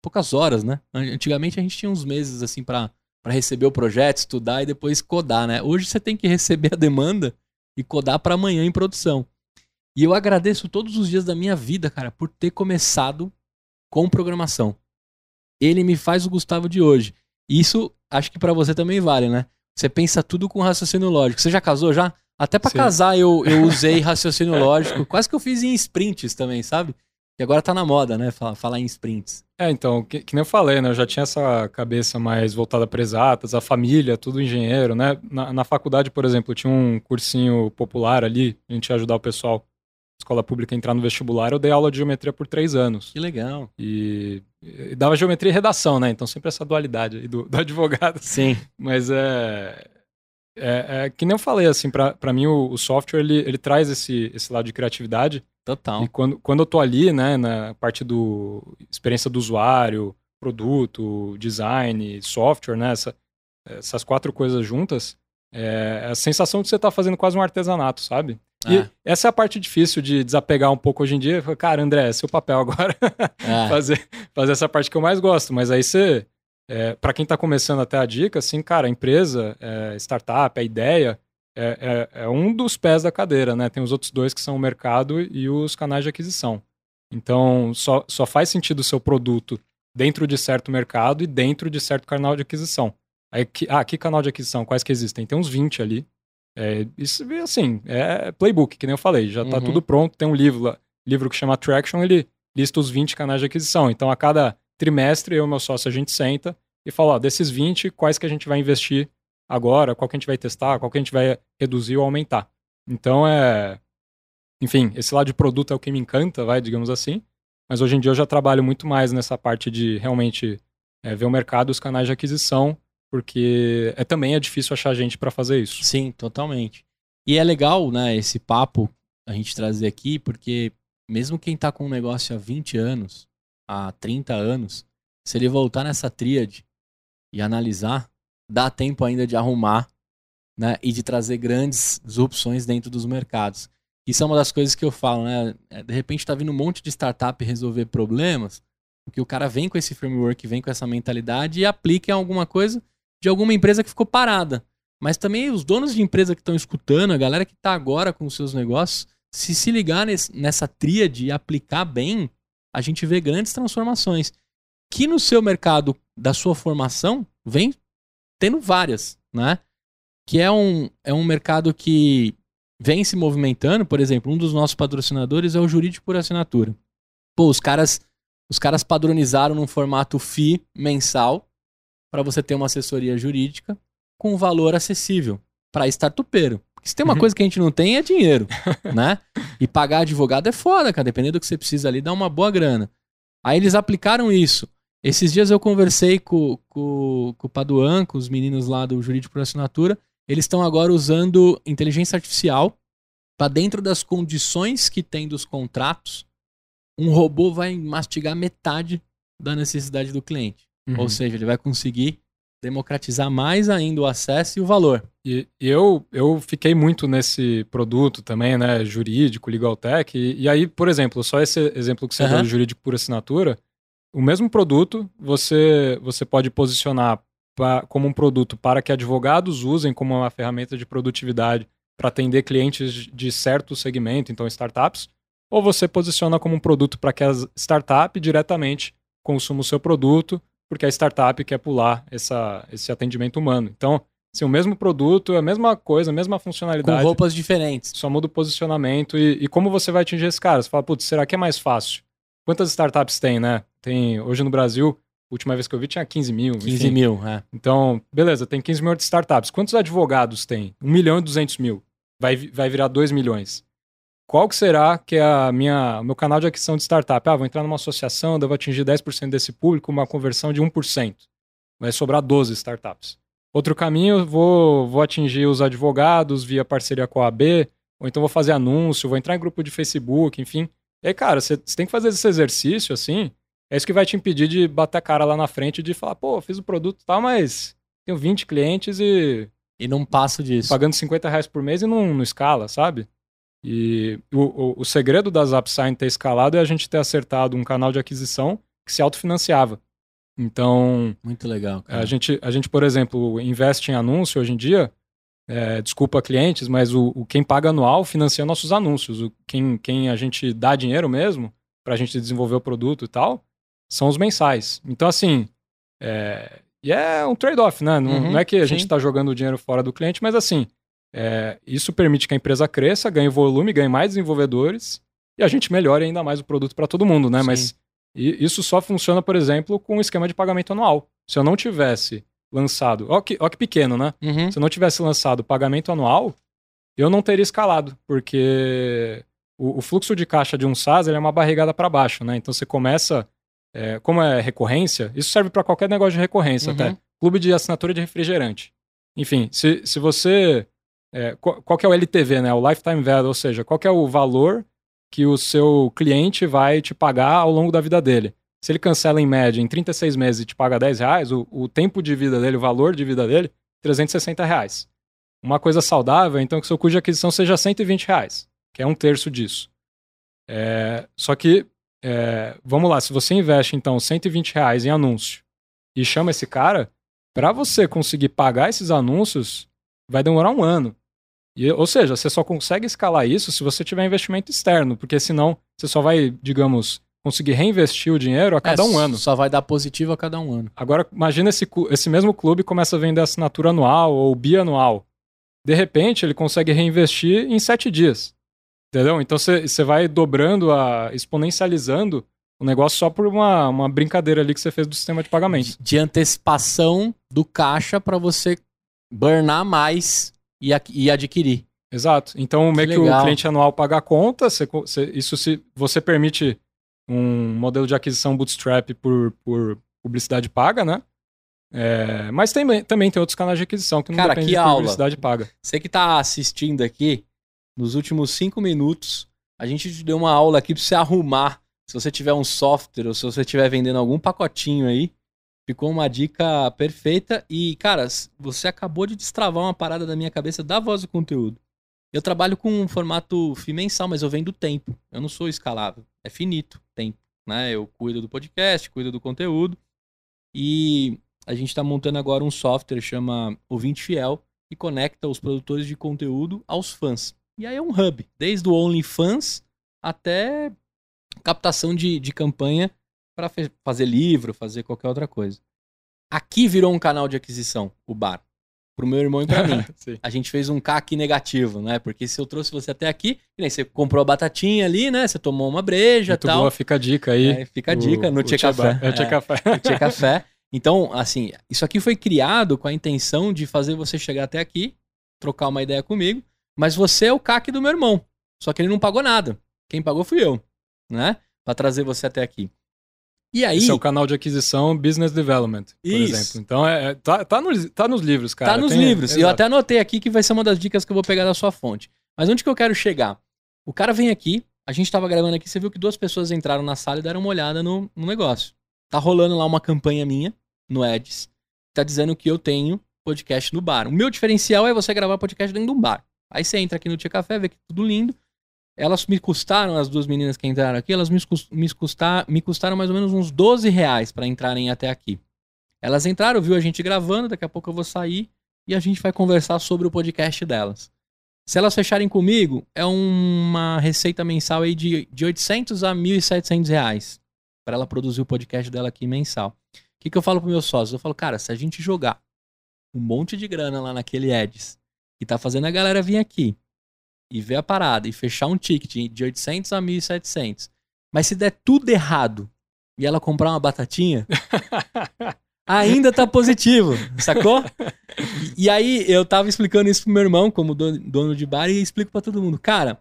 poucas horas, né? Antigamente a gente tinha uns meses assim para para receber o projeto, estudar e depois codar, né? Hoje você tem que receber a demanda e codar para amanhã em produção. E eu agradeço todos os dias da minha vida, cara, por ter começado com programação. Ele me faz o Gustavo de hoje. Isso acho que para você também vale, né? Você pensa tudo com raciocínio lógico. Você já casou já? Até para casar eu, eu usei raciocínio lógico. Quase que eu fiz em sprints também, sabe? E agora tá na moda, né? Falar, falar em sprints. É, então, que, que, nem eu falei, né? Eu já tinha essa cabeça mais voltada para exatas, a família, tudo engenheiro, né? Na, na faculdade, por exemplo, tinha um cursinho popular ali, a gente ia ajudar o pessoal, escola pública, a entrar no vestibular. Eu dei aula de geometria por três anos. Que legal. E, e dava geometria e redação, né? Então sempre essa dualidade aí do, do advogado. Sim. Mas é, é, é, que nem eu falei, assim, para mim o, o, software ele, ele traz esse, esse lado de criatividade Total. E quando, quando eu tô ali, né, na parte do experiência do usuário, produto, design, software, né, essa, essas quatro coisas juntas, é a sensação de você tá fazendo quase um artesanato, sabe? E é. essa é a parte difícil de desapegar um pouco hoje em dia. Cara, André, é seu papel agora. É. fazer, fazer essa parte que eu mais gosto. Mas aí você, é, para quem está começando até a dica, assim, cara, a empresa, é, startup, a ideia, é, é, é, um dos pés da cadeira, né? Tem os outros dois que são o mercado e os canais de aquisição. Então, só, só faz sentido o seu produto dentro de certo mercado e dentro de certo canal de aquisição. Aí, que, ah, que canal de aquisição? Quais que existem? Tem uns 20 ali. É, isso, assim, é playbook, que nem eu falei. Já está uhum. tudo pronto. Tem um livro lá, livro que chama Traction, ele lista os 20 canais de aquisição. Então, a cada trimestre, eu e meu sócio, a gente senta e fala, ó, desses 20, quais que a gente vai investir agora, qual que a gente vai testar, qual que a gente vai reduzir ou aumentar. Então é. Enfim, esse lado de produto é o que me encanta, vai, digamos assim. Mas hoje em dia eu já trabalho muito mais nessa parte de realmente é, ver o mercado os canais de aquisição, porque é também é difícil achar gente para fazer isso. Sim, totalmente. E é legal, né, esse papo a gente trazer aqui, porque mesmo quem está com um negócio há 20 anos, há 30 anos, se ele voltar nessa tríade e analisar, dá tempo ainda de arrumar né, e de trazer grandes opções dentro dos mercados. Isso é uma das coisas que eu falo, né? É, de repente está vindo um monte de startup resolver problemas, porque o cara vem com esse framework, vem com essa mentalidade e aplica em alguma coisa de alguma empresa que ficou parada. Mas também os donos de empresa que estão escutando, a galera que está agora com os seus negócios, se se ligar nesse, nessa tríade e aplicar bem, a gente vê grandes transformações. Que no seu mercado da sua formação vem tendo várias, né? Que é um, é um mercado que vem se movimentando. Por exemplo, um dos nossos patrocinadores é o Jurídico por Assinatura. Pô, os caras, os caras padronizaram num formato FII mensal para você ter uma assessoria jurídica com valor acessível para startupeiro. Porque se tem uma uhum. coisa que a gente não tem é dinheiro, né? E pagar advogado é foda, cara. Dependendo do que você precisa ali, dá uma boa grana. Aí eles aplicaram isso. Esses dias eu conversei com, com, com o Paduan, com os meninos lá do Jurídico por Assinatura. Eles estão agora usando inteligência artificial para dentro das condições que tem dos contratos, um robô vai mastigar metade da necessidade do cliente. Uhum. Ou seja, ele vai conseguir democratizar mais ainda o acesso e o valor. E eu, eu fiquei muito nesse produto também, né, jurídico, legal tech, e, e aí, por exemplo, só esse exemplo que você uhum. deu do jurídico por assinatura, o mesmo produto você, você pode posicionar pra, como um produto para que advogados usem como uma ferramenta de produtividade para atender clientes de certo segmento, então startups, ou você posiciona como um produto para que a startup diretamente consuma o seu produto, porque a startup quer pular essa, esse atendimento humano. Então, assim, o mesmo produto, a mesma coisa, a mesma funcionalidade. Com roupas diferentes. Só muda o posicionamento e, e como você vai atingir esse cara. Você fala, putz, será que é mais fácil? Quantas startups tem, né? Tem, hoje no Brasil, a última vez que eu vi tinha 15 mil. 15 enfim. mil, é. Então, beleza, tem 15 mil de startups. Quantos advogados tem? 1 milhão e 200 mil. Vai, vai virar 2 milhões. Qual que será que é a minha, o meu canal de aquisição de startup? Ah, vou entrar numa associação, devo atingir 10% desse público, uma conversão de 1%. Vai sobrar 12 startups. Outro caminho, vou, vou atingir os advogados via parceria com a AB, ou então vou fazer anúncio, vou entrar em grupo de Facebook, enfim. E aí, cara, você tem que fazer esse exercício, assim, é isso que vai te impedir de bater a cara lá na frente e de falar, pô, fiz o produto e tal, mas tenho 20 clientes e. E não passo disso. Pagando 50 reais por mês e não, não escala, sabe? E o, o, o segredo da ZapSign ter escalado é a gente ter acertado um canal de aquisição que se autofinanciava. Então, Muito legal, cara. a gente, a gente, por exemplo, investe em anúncio hoje em dia. É, desculpa clientes, mas o, o quem paga anual financia nossos anúncios. O, quem, quem a gente dá dinheiro mesmo para a gente desenvolver o produto e tal são os mensais. Então, assim, é, e é um trade-off, né? Não, Uhum, não é que a gente sim. está jogando o dinheiro fora do cliente, mas assim, é, isso permite que a empresa cresça, ganhe volume, ganhe mais desenvolvedores e a gente melhore ainda mais o produto para todo mundo, né? Sim. Mas e- isso só funciona, por exemplo, com um esquema de pagamento anual. Se eu não tivesse lançado, ó que, ó que pequeno, né? Uhum. Se eu não tivesse lançado pagamento anual, eu não teria escalado, porque o, o fluxo de caixa de um SaaS é uma barrigada para baixo, né? Então você começa, é, como é recorrência, isso serve para qualquer negócio de recorrência Uhum. até. Clube de assinatura de refrigerante. Enfim, se, se você. é, qual, qual que é o LTV, né? O Lifetime Value, ou seja, qual que é o valor que o seu cliente vai te pagar ao longo da vida dele. Se ele cancela em média em 36 meses e te paga 10 reais, o, o tempo de vida dele, o valor de vida dele, 360 reais. Uma coisa saudável então que seu custo de aquisição seja 120 reais, que é um terço disso. É, só que, é, vamos lá, se você investe então 120 reais em anúncio e chama esse cara, para você conseguir pagar esses anúncios, vai demorar um ano. E, ou seja, você só consegue escalar isso se você tiver investimento externo, porque senão você só vai, digamos, conseguir reinvestir o dinheiro a cada É, um ano. Só vai dar positivo a cada um ano. Agora, imagina esse, esse mesmo clube começa a vender assinatura anual ou bianual. De repente, ele consegue reinvestir em sete dias. Entendeu? Então, você vai dobrando, a, exponencializando o negócio só por uma, uma brincadeira ali que você fez do sistema de pagamento. De antecipação do caixa para você burnar mais e, e adquirir. Exato. Então, meio que, o legal. cliente anual paga a conta, você co- você- isso se você permite um modelo de aquisição bootstrap por, por publicidade paga, né? É, mas tem, também tem outros canais de aquisição que não Cara, dependem que de aula. publicidade paga. Você que tá assistindo aqui, nos últimos cinco minutos, a gente te deu uma aula aqui pra você arrumar. Se você tiver um software ou se você estiver vendendo algum pacotinho aí, ficou uma dica perfeita. E, cara, você acabou de destravar uma parada da minha cabeça da voz do conteúdo. Eu trabalho com um formato mensal, mas eu vendo tempo. Eu não sou escalável. É finito tempo. Né? Eu cuido do podcast, cuido do conteúdo. E a gente está montando agora um software chama Ouvinte Fiel, que conecta os produtores de conteúdo aos fãs. E aí é um hub, desde o OnlyFans até captação de, de campanha para fazer livro, fazer qualquer outra coisa. Aqui virou um canal de aquisição, o bar. Pro meu irmão e pra mim. A gente fez um CAC negativo, né? Porque se eu trouxe você até aqui, nem você comprou a batatinha ali, né? Você tomou uma breja e tal. boa, fica a dica aí. É, fica a dica no o Tia Tia Café. É, Tia É. Café. Tia Café. Então, assim, isso aqui foi criado com a intenção de fazer você chegar até aqui, trocar uma ideia comigo, mas você é o CAC do meu irmão. Só que ele não pagou nada. Quem pagou fui eu, né? Pra trazer você até aqui. E aí, Esse é o canal de aquisição Business Development, por Isso. exemplo. Então, é, é- tá, tá, nos, tá nos livros, cara. tá nos Tem- livros. Eu exato. até anotei aqui que vai ser uma das dicas que eu vou pegar da sua fonte. Mas onde que eu quero chegar? O cara vem aqui, a gente tava gravando aqui, você viu que duas pessoas entraram na sala e deram uma olhada no, no negócio. Tá rolando lá uma campanha minha no Eds. Tá dizendo que eu tenho podcast no bar. O meu diferencial é você gravar podcast dentro de um bar. Aí você entra aqui no Tia Café, vê que tudo lindo. Elas me custaram, as duas meninas que entraram aqui, elas me, cus- me, custar, me custaram mais ou menos uns 12 reais pra entrarem até aqui. Elas entraram, viu a gente gravando, daqui a pouco eu vou sair e a gente vai conversar sobre o podcast delas. Se elas fecharem comigo, é uma receita mensal aí de, de 800 a 1.700 reais para ela produzir o podcast dela aqui mensal. O que, que eu falo pro meus sócios? Eu falo, cara, se a gente jogar um monte de grana lá naquele Eds e tá fazendo a galera vir aqui e ver a parada e fechar um ticket de 800 a 1.700, mas se der tudo errado e ela comprar uma batatinha, ainda tá positivo, sacou? E, e aí eu tava explicando isso pro meu irmão, como dono, dono de bar, e explico pra todo mundo. Cara,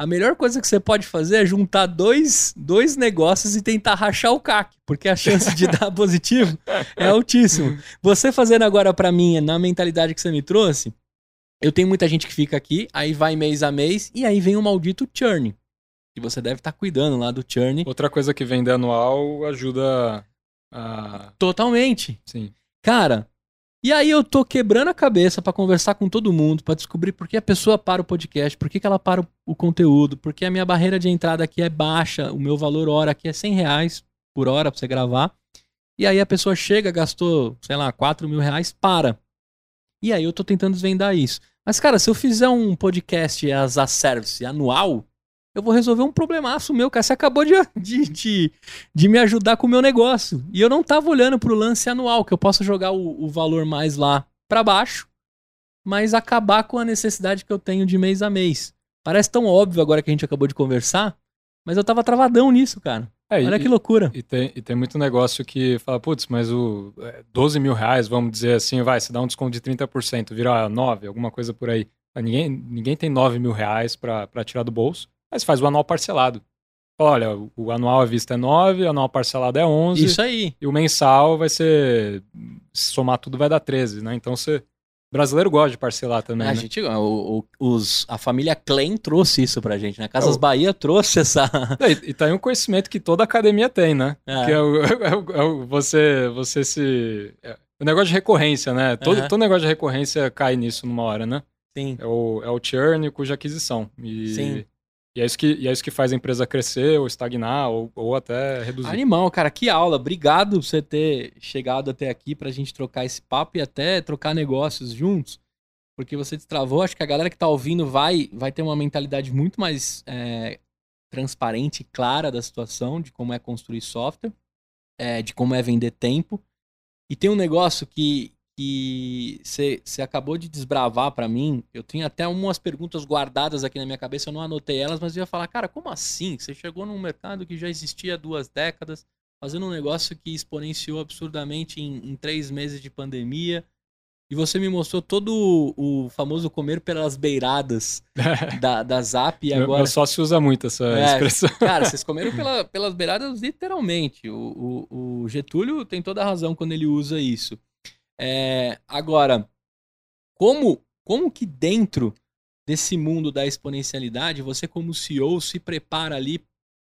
a melhor coisa que você pode fazer é juntar dois, dois negócios e tentar rachar o CAC, porque a chance de dar positivo é altíssimo. Você fazendo agora pra mim, na mentalidade que você me trouxe, eu tenho muita gente que fica aqui, aí vai mês a mês, e aí vem o maldito churn. Que você deve estar cuidando lá do churn. Outra coisa que vende anual ajuda a. Totalmente. Sim. Cara, E aí eu tô quebrando a cabeça pra conversar com todo mundo, pra descobrir por que a pessoa para o podcast, por que, que ela para o, o conteúdo, por que a minha barreira de entrada aqui é baixa, o meu valor hora aqui é 100 reais por hora pra você gravar. E aí a pessoa chega, gastou, sei lá, 4 mil reais, para. E aí eu tô tentando desvendar isso. Mas, cara, se eu fizer um podcast as a service anual, eu vou resolver um problemaço meu, cara. Você acabou de, de, de, de, me ajudar com o meu negócio. E eu não tava olhando pro lance anual, que eu posso jogar o, o valor mais lá para baixo, mas acabar com a necessidade que eu tenho de mês a mês. Parece tão óbvio agora que a gente acabou de conversar, mas eu tava travadão nisso, cara. É, Olha e, que loucura. E tem, e tem muito negócio que fala, putz, mas o 12 é, mil reais, vamos dizer assim, vai, se dá um desconto de 30%, vira 9, alguma coisa por aí. Ninguém, ninguém tem 9 mil reais para tirar do bolso. Mas faz o anual parcelado. Olha, o anual à vista é 9, o anual parcelado é 11. Isso aí. E o mensal vai ser. Se somar tudo vai dar 13, né? Então você. O brasileiro gosta de parcelar também. A, né? gente, o, o, os, a família Klein trouxe isso pra gente, né? Casas é, Bahia trouxe essa. e, e tá aí um conhecimento que toda academia tem, né? É. Que é o, é o, é o, você, você se. É, o negócio de recorrência, né? Todo, uhum. todo negócio de recorrência cai nisso numa hora, né? Sim. É o, é o churn cuja aquisição. E, Sim. E é isso que, e é isso que faz a empresa crescer ou estagnar ou, ou até reduzir. Animal, cara, que aula. Obrigado por você ter chegado até aqui pra gente trocar esse papo e até trocar negócios juntos. Porque você destravou. Acho que a galera que tá ouvindo vai, vai ter uma mentalidade muito mais é, transparente e clara da situação, de como é construir software, é, de como é vender tempo. E tem um negócio que, que você acabou de desbravar para mim. Eu tinha até umas perguntas guardadas aqui na minha cabeça, eu não anotei elas, mas eu ia falar, cara, como assim? Você chegou num mercado que já existia há duas décadas, fazendo um negócio que exponenciou absurdamente em, em três meses de pandemia. E você me mostrou todo o, o famoso comer pelas beiradas da, da Zap. E agora... Meu sócio usa muito essa é, expressão. Cara, vocês comeram pela, pelas beiradas literalmente. O, o, o Getúlio tem toda a razão quando ele usa isso. É, agora, como, como que dentro desse mundo da exponencialidade, você como CEO se prepara ali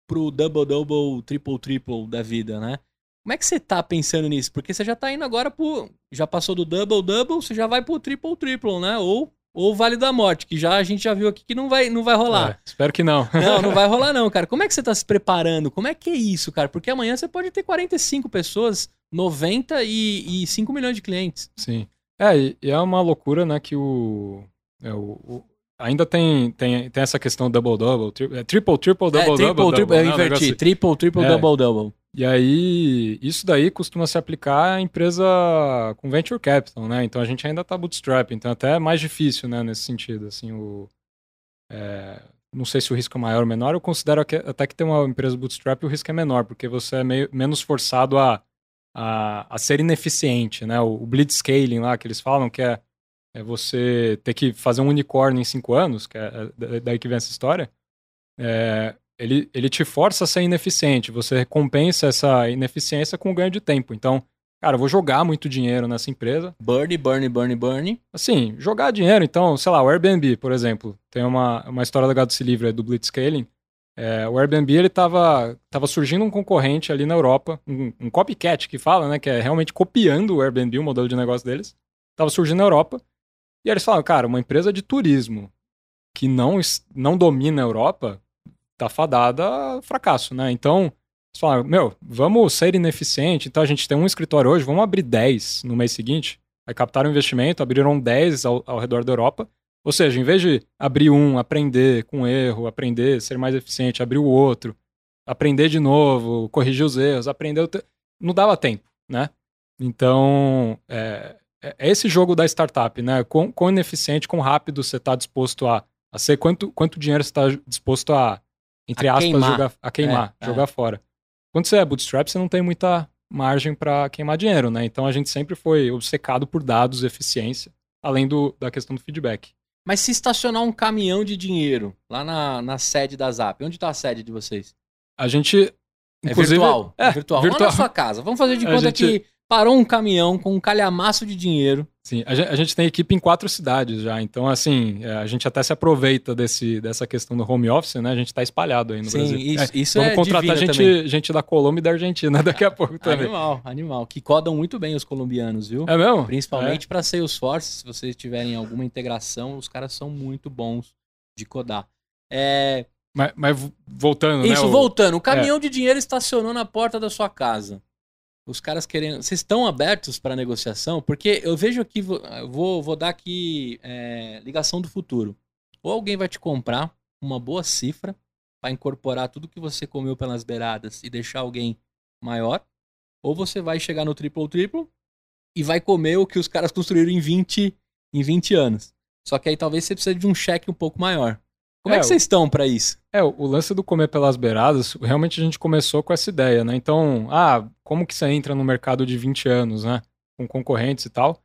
pro double-double, triple-triple da vida, né? Como é que você tá pensando nisso? Porque você já tá indo agora pro... Já passou do double-double, você já vai pro triple-triple, né? Ou ou Vale da Morte, que já a gente já viu aqui que não vai, não vai rolar. É, espero que não. Não, não vai rolar não, cara. Como é que você tá se preparando? Como é que é isso, cara? Porque amanhã você pode ter 45 pessoas 90 e, e 5 milhões de clientes. Sim. É, e, é uma loucura, né, que o, é, o, o ainda tem, tem, tem essa questão double-double, tri, é, triple, triple, double-double. É, triple, double, triple, double, eu inverti, assim. triple, triple, é. double-double. E aí, isso daí costuma se aplicar à empresa com venture capital, né? Então a gente ainda tá bootstrap, então até é mais difícil, né, nesse sentido, assim, o... É, não sei se o risco é maior ou menor, eu considero que, até que ter uma empresa bootstrap o risco é menor, porque você é meio, menos forçado a a, a ser ineficiente, né? O, o blitzscaling lá que eles falam, que é, é você ter que fazer um unicórnio em cinco anos, que é, é daí que vem essa história, é, ele, ele te força a ser ineficiente, você recompensa essa ineficiência com o ganho de tempo. Então, cara, eu vou jogar muito dinheiro nessa empresa. Burn, burn, burn, burn. Assim, jogar dinheiro, então, sei lá, o Airbnb, por exemplo, tem uma, uma história legada desse livro, é do Blitzscaling, é, o Airbnb ele estava tava surgindo um concorrente ali na Europa, um, um, copycat que fala, né, que é realmente copiando o Airbnb, o modelo de negócio deles. Estava surgindo na Europa. E eles falaram, cara, uma empresa de turismo que não, não domina a Europa tá fadada a fracasso, né? Então, eles falaram, meu, vamos ser ineficiente. Então a gente tem um escritório hoje, vamos abrir 10 no mês seguinte. Aí captaram investimento, abriram 10 ao, ao redor da Europa. Ou seja, em vez de abrir um, aprender com erro, aprender, ser mais eficiente, abrir o outro, aprender de novo, corrigir os erros, aprender. Te... Não dava tempo, né? Então, é, é, é esse jogo da startup, né? Quão, quão ineficiente, quão rápido você está disposto a, a ser, quanto, quanto dinheiro você está disposto a, entre a aspas, queimar. jogar, a queimar, é, jogar é. fora. Quando você é bootstrap, você não tem muita margem para queimar dinheiro, né? Então a gente sempre foi obcecado por dados, eficiência, além do, da questão do feedback. Mas se estacionar um caminhão de dinheiro lá na, na sede da Zap, onde está a sede de vocês? A gente. É virtual. É, virtual. virtual. Vamos na sua casa. Vamos fazer de conta gente... que parou um caminhão com um calhamaço de dinheiro. Sim, a gente, a gente, tem equipe em quatro cidades já, então assim, é, a gente até se aproveita desse, dessa questão do home office, né? A gente está espalhado aí no Sim, Brasil. Isso, é, isso vamos é contratar gente, gente da Colômbia e da Argentina daqui a pouco também. Animal, animal. Que codam muito bem os colombianos, viu? É mesmo? Principalmente é. para Salesforce, se vocês tiverem alguma integração, os caras são muito bons de codar. É... Mas, mas voltando, Isso, né, voltando. O caminhão é. de dinheiro estacionou na porta da sua casa os caras querendo. Vocês estão abertos para negociação? Porque eu vejo aqui, vou, vou dar aqui é, ligação do futuro. Ou alguém vai te comprar uma boa cifra para incorporar tudo que você comeu pelas beiradas e deixar alguém maior, ou você vai chegar no triplo triplo e vai comer o que os caras construíram em 20, em 20 anos. Só que aí talvez você precise de um cheque um pouco maior. Como é, é que vocês estão para isso? É, o lance do comer pelas beiradas, realmente a gente começou com essa ideia, né? Então, ah, como que você entra no mercado de 20 anos, né? Com concorrentes e tal.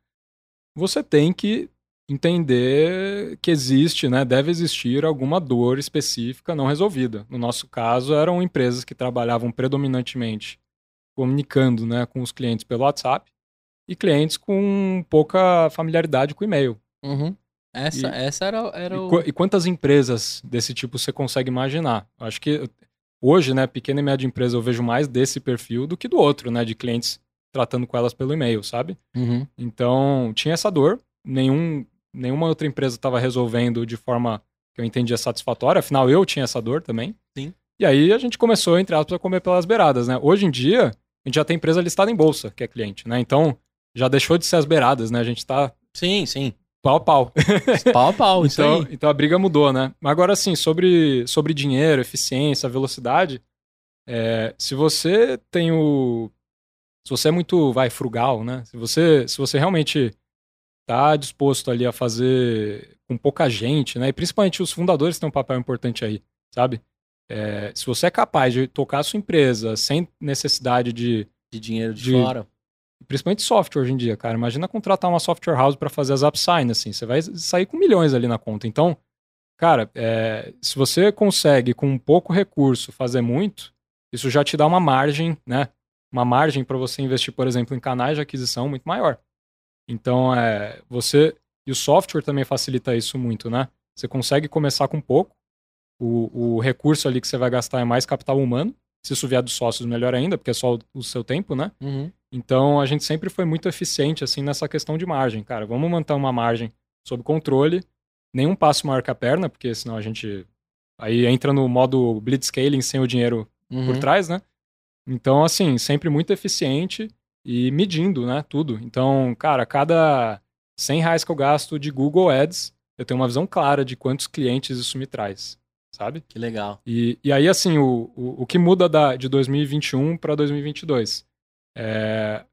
Você tem que entender que existe, né? Deve existir alguma dor específica não resolvida. No nosso caso, eram empresas que trabalhavam predominantemente comunicando, né, com os clientes pelo WhatsApp e clientes com pouca familiaridade com o e-mail. Uhum. Essa, e, essa era, era o... e, quantas empresas desse tipo você consegue imaginar? Acho que hoje, né, pequena e média empresa, eu vejo mais desse perfil do que do outro, né, de clientes tratando com elas pelo e-mail, sabe? Uhum. Então, tinha essa dor, nenhum, nenhuma outra empresa estava resolvendo de forma que eu entendia satisfatória, afinal eu tinha essa dor também. Sim. E aí a gente começou, entre aspas, a comer pelas beiradas, né? Hoje em dia, a gente já tem empresa listada em bolsa, que é cliente, né? Então, já deixou de ser as beiradas, né? A gente tá... Sim, sim. Pau a pau. pau a pau, isso então, aí. Então a briga mudou, né? Agora, assim, sobre, sobre dinheiro, eficiência, velocidade, é, se você tem o... Se você é muito, vai, frugal, né? Se você, se você realmente tá disposto ali a fazer com pouca gente, né? E principalmente os fundadores têm um papel importante aí, sabe? É, se você é capaz de tocar a sua empresa sem necessidade de... De dinheiro de, de fora Principalmente software hoje em dia, cara. Imagina contratar uma software house para fazer as upsign, assim. Você vai sair com milhões ali na conta. Então, cara, é, se você consegue com pouco recurso fazer muito, isso já te dá uma margem, né? Uma margem para você investir, por exemplo, em canais de aquisição muito maior. Então, é, você. E o software também facilita isso muito, né? Você consegue começar com pouco. O, o recurso ali que você vai gastar é mais capital humano. Se isso vier dos sócios, melhor ainda, porque é só o, seu tempo, né? Uhum. Então a gente sempre foi muito eficiente assim nessa questão de margem, cara. Vamos manter uma margem sob controle, nenhum passo maior que a perna, porque senão a gente aí entra no modo blitzscaling sem o dinheiro uhum. por trás, né? Então assim, sempre muito eficiente e medindo, né, tudo. Então, cara, cada 100 reais que eu gasto de Google Ads, eu tenho uma visão clara de quantos clientes isso me traz, sabe? Que legal. E, e aí, assim, o, o, o que muda da, de 2021 para 2022? É,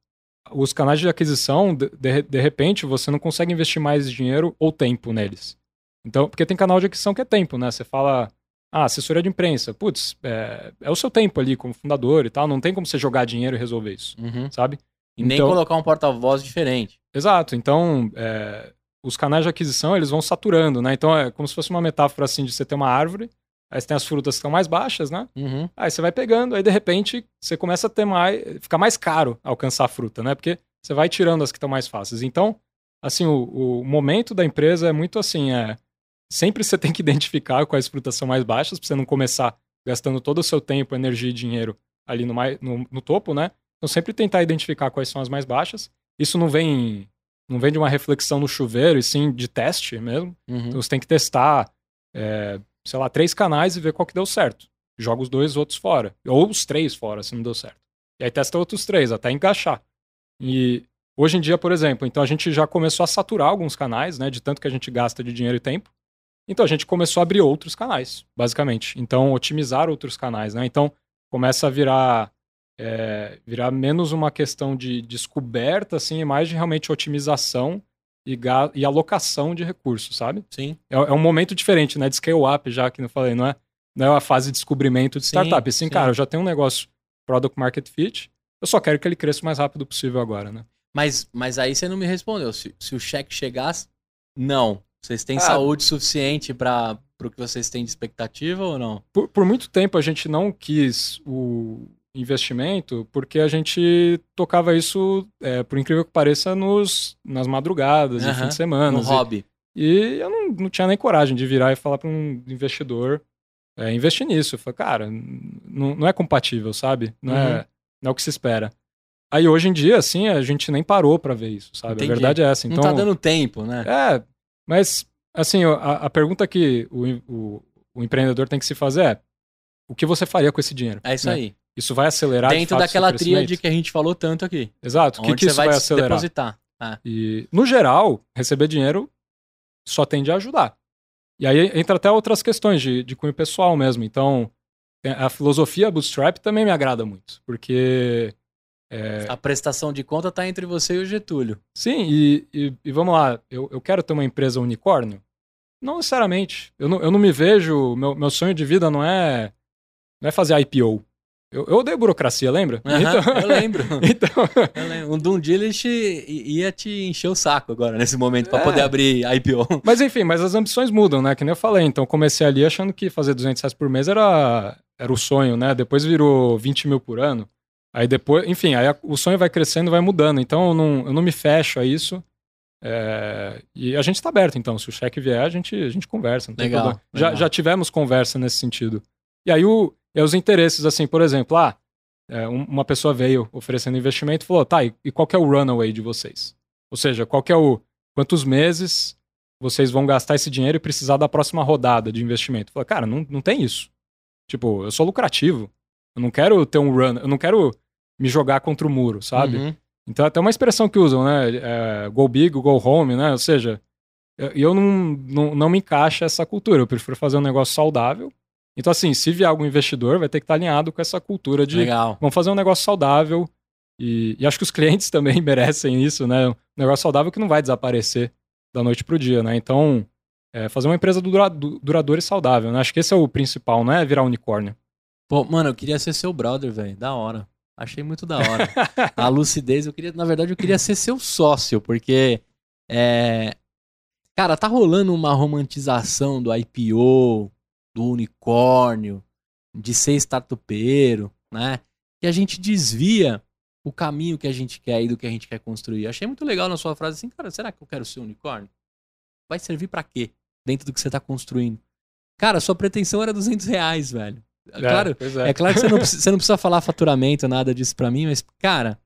os canais de aquisição, de, de, de, repente, você não consegue investir mais dinheiro ou tempo neles. Então, porque tem canal de aquisição que é tempo, né? Você fala, ah, assessoria de imprensa, putz, é, é o seu tempo ali como fundador e tal, não tem como você jogar dinheiro e resolver isso, uhum. sabe? E nem então colocar um porta-voz diferente. Exato, então é, os canais de aquisição eles vão saturando, né? Então é como se fosse uma metáfora assim de você ter uma árvore Aí você tem as frutas que estão mais baixas, né? Uhum. Aí você vai pegando, aí de repente você começa a ter mais. ficar mais caro alcançar a fruta, né? Porque você vai tirando as que estão mais fáceis. Então, assim, o, o momento da empresa é muito assim, é. Sempre você tem que identificar quais frutas são mais baixas, para você não começar gastando todo o seu tempo, energia e dinheiro ali no, mais, no, no topo, né? Então sempre tentar identificar quais são as mais baixas. Isso não vem não vem de uma reflexão no chuveiro, e sim de teste mesmo. Uhum. Então você tem que testar é, sei lá, três canais e ver qual que deu certo. Joga os dois outros fora. Ou os três fora, se não deu certo. E aí testa outros três, até encaixar. E hoje em dia, por exemplo, então a gente já começou a saturar alguns canais, né? De tanto que a gente gasta de dinheiro e tempo. Então a gente começou a abrir outros canais, basicamente. Então, otimizar outros canais, né? Então, começa a virar. É, virar menos uma questão de descoberta, assim, e mais de realmente otimização e, e alocação de recursos, sabe? Sim. É, é, um momento diferente, né? De scale up, já que eu falei, não é, não é a fase de descobrimento de startup. Sim, assim, sim. cara, eu já tenho um negócio product market fit, eu só quero que ele cresça o mais rápido possível agora, né? Mas, mas aí você não me respondeu. Se, se o cheque chegasse, não. Vocês têm ah, saúde suficiente para o que vocês têm de expectativa ou não? Por, por muito tempo a gente não quis o, investimento porque a gente tocava isso, é, por incrível que pareça, nos, nas madrugadas e fim de semana. No hobby. E eu não, não tinha nem coragem de virar e falar para um investidor é, investir nisso. Eu falei, cara, não, não é compatível, sabe? Não, é, uhum. é, não é o que se espera. Aí hoje em dia, assim, a gente nem parou para ver isso, sabe? Entendi. A verdade é essa. Então, não tá dando tempo, né? É, mas, assim, a, a pergunta que o, o, o, empreendedor tem que se fazer é: o que você faria com esse dinheiro? É isso né? aí. Isso vai acelerar Dentro de daquela tríade que a gente falou tanto aqui. Exato. O que, que isso vai, vai acelerar? Depositar. É. E, no geral, receber dinheiro só tende a ajudar. E aí entra até outras questões de, de cunho pessoal mesmo. Então, a filosofia Bootstrap também me agrada muito, porque... É... A prestação de conta está entre você e o Getúlio. Sim, e, e, e, vamos lá, eu, eu quero ter uma empresa unicórnio? Não necessariamente. Eu não, eu não me vejo, meu, meu sonho de vida não é, não é fazer IPO. Eu, eu odeio burocracia, lembra? Uhum, então... Eu lembro. então... Eu lembro. Um Doom ia te encher o saco agora, nesse momento, para é. poder abrir IPO. Mas enfim, mas as ambições mudam, né? Que nem eu falei. Então comecei ali achando que fazer 200 reais por mês era, era o sonho, né? Depois virou 20 mil por ano. Aí depois, enfim, aí o sonho vai crescendo vai mudando. Então eu não, eu não me fecho a isso. É... e a gente está aberto, então. Se o cheque vier, a gente, a gente conversa. legal, legal. Já, já tivemos conversa nesse sentido. E aí o e os interesses, assim, por exemplo, ah, é, uma pessoa veio oferecendo investimento e falou, tá, e, e qual é o runaway de vocês? Ou seja, qual é o. Quantos meses vocês vão gastar esse dinheiro e precisar da próxima rodada de investimento? Falei, cara, não, não tem isso. Tipo, eu sou lucrativo. Eu não quero ter um run, eu não quero me jogar contra o muro, sabe? Uhum. Então, até uma expressão que usam, né? É, go big, go home, né? Ou seja, eu, eu não, não, não me encaixa essa cultura. Eu prefiro fazer um negócio saudável então, assim, se vier algum investidor, vai ter que estar alinhado com essa cultura de Legal. vamos fazer um negócio saudável. E, e, acho que os clientes também merecem isso, né? Um negócio saudável que não vai desaparecer da noite para o dia, né? Então, é, fazer uma empresa dura, duradoura e saudável, né? Acho que esse é o principal, não é virar unicórnio. Pô, mano, eu queria ser seu brother, velho. Da hora. Achei muito da hora. a lucidez, eu queria, na verdade, eu queria ser seu sócio, porque é, cara, tá rolando uma romantização do IPO, do unicórnio, de ser startupeiro, né? E a gente desvia o caminho que a gente quer e do que a gente quer construir. Achei muito legal na sua frase assim, cara, será que eu quero ser unicórnio? Vai servir para quê? Dentro do que você tá construindo. Cara, sua pretensão era 200 reais, velho. É, claro, é. é. claro que você não, precisa, você não precisa falar faturamento, nada disso para mim, mas, cara,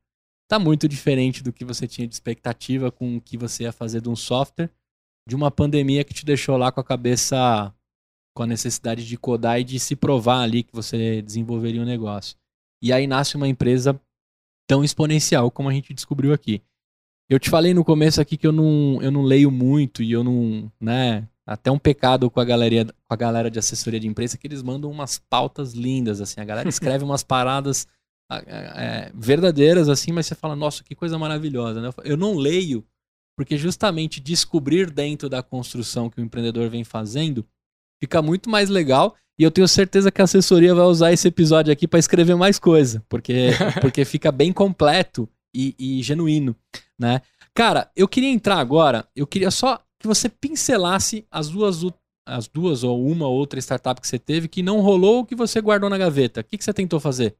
tá muito diferente do que você tinha de expectativa com o que você ia fazer de um software, de uma pandemia que te deixou lá com a cabeça com a necessidade de codar e de se provar ali que você desenvolveria um negócio. E aí nasce uma empresa tão exponencial como a gente descobriu aqui. Eu te falei no começo aqui que eu não, eu não leio muito e eu não, né, até um pecado com a galera, com a galera de assessoria de imprensa que eles mandam umas pautas lindas assim, a galera escreve umas paradas é, verdadeiras assim, mas você fala, nossa, que coisa maravilhosa, né? Eu não leio porque justamente descobrir dentro da construção que o empreendedor vem fazendo Fica muito mais legal. E eu tenho certeza que a assessoria vai usar esse episódio aqui para escrever mais coisa, porque, porque fica bem completo e, e, genuíno, né? Cara, eu queria entrar agora, eu queria só que você pincelasse as duas, as duas ou uma ou outra startup que você teve que não rolou ou que você guardou na gaveta. O que, que você tentou fazer?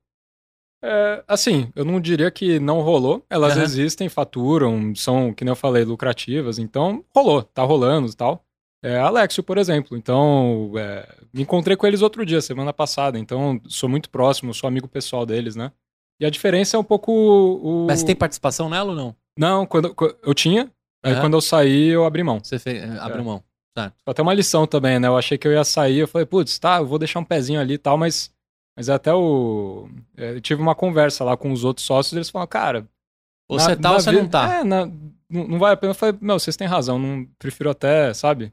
É, assim, eu não diria que não rolou. Elas uhum. existem, faturam, são, que nem eu falei, lucrativas. Então, rolou, tá rolando e tal é, Alexio, por exemplo. Então, é, me encontrei com eles outro dia, semana passada. Então, sou muito próximo, sou amigo pessoal deles, né? E a diferença é um pouco o... Mas você tem participação nela ou não? Não, quando, eu tinha. Aí quando eu saí, eu abri mão. Você fez, é, abriu é. mão. Certo. Até uma lição também, né? Eu achei que eu ia sair, eu falei, putz, tá, eu vou deixar um pezinho ali e tal, mas, mas até o. É, eu tive uma conversa lá com os outros sócios, eles falaram, cara. Ou você tá ou você não tá. É, na, não, não vale a pena. Eu falei, meu, vocês têm razão, não prefiro até, sabe?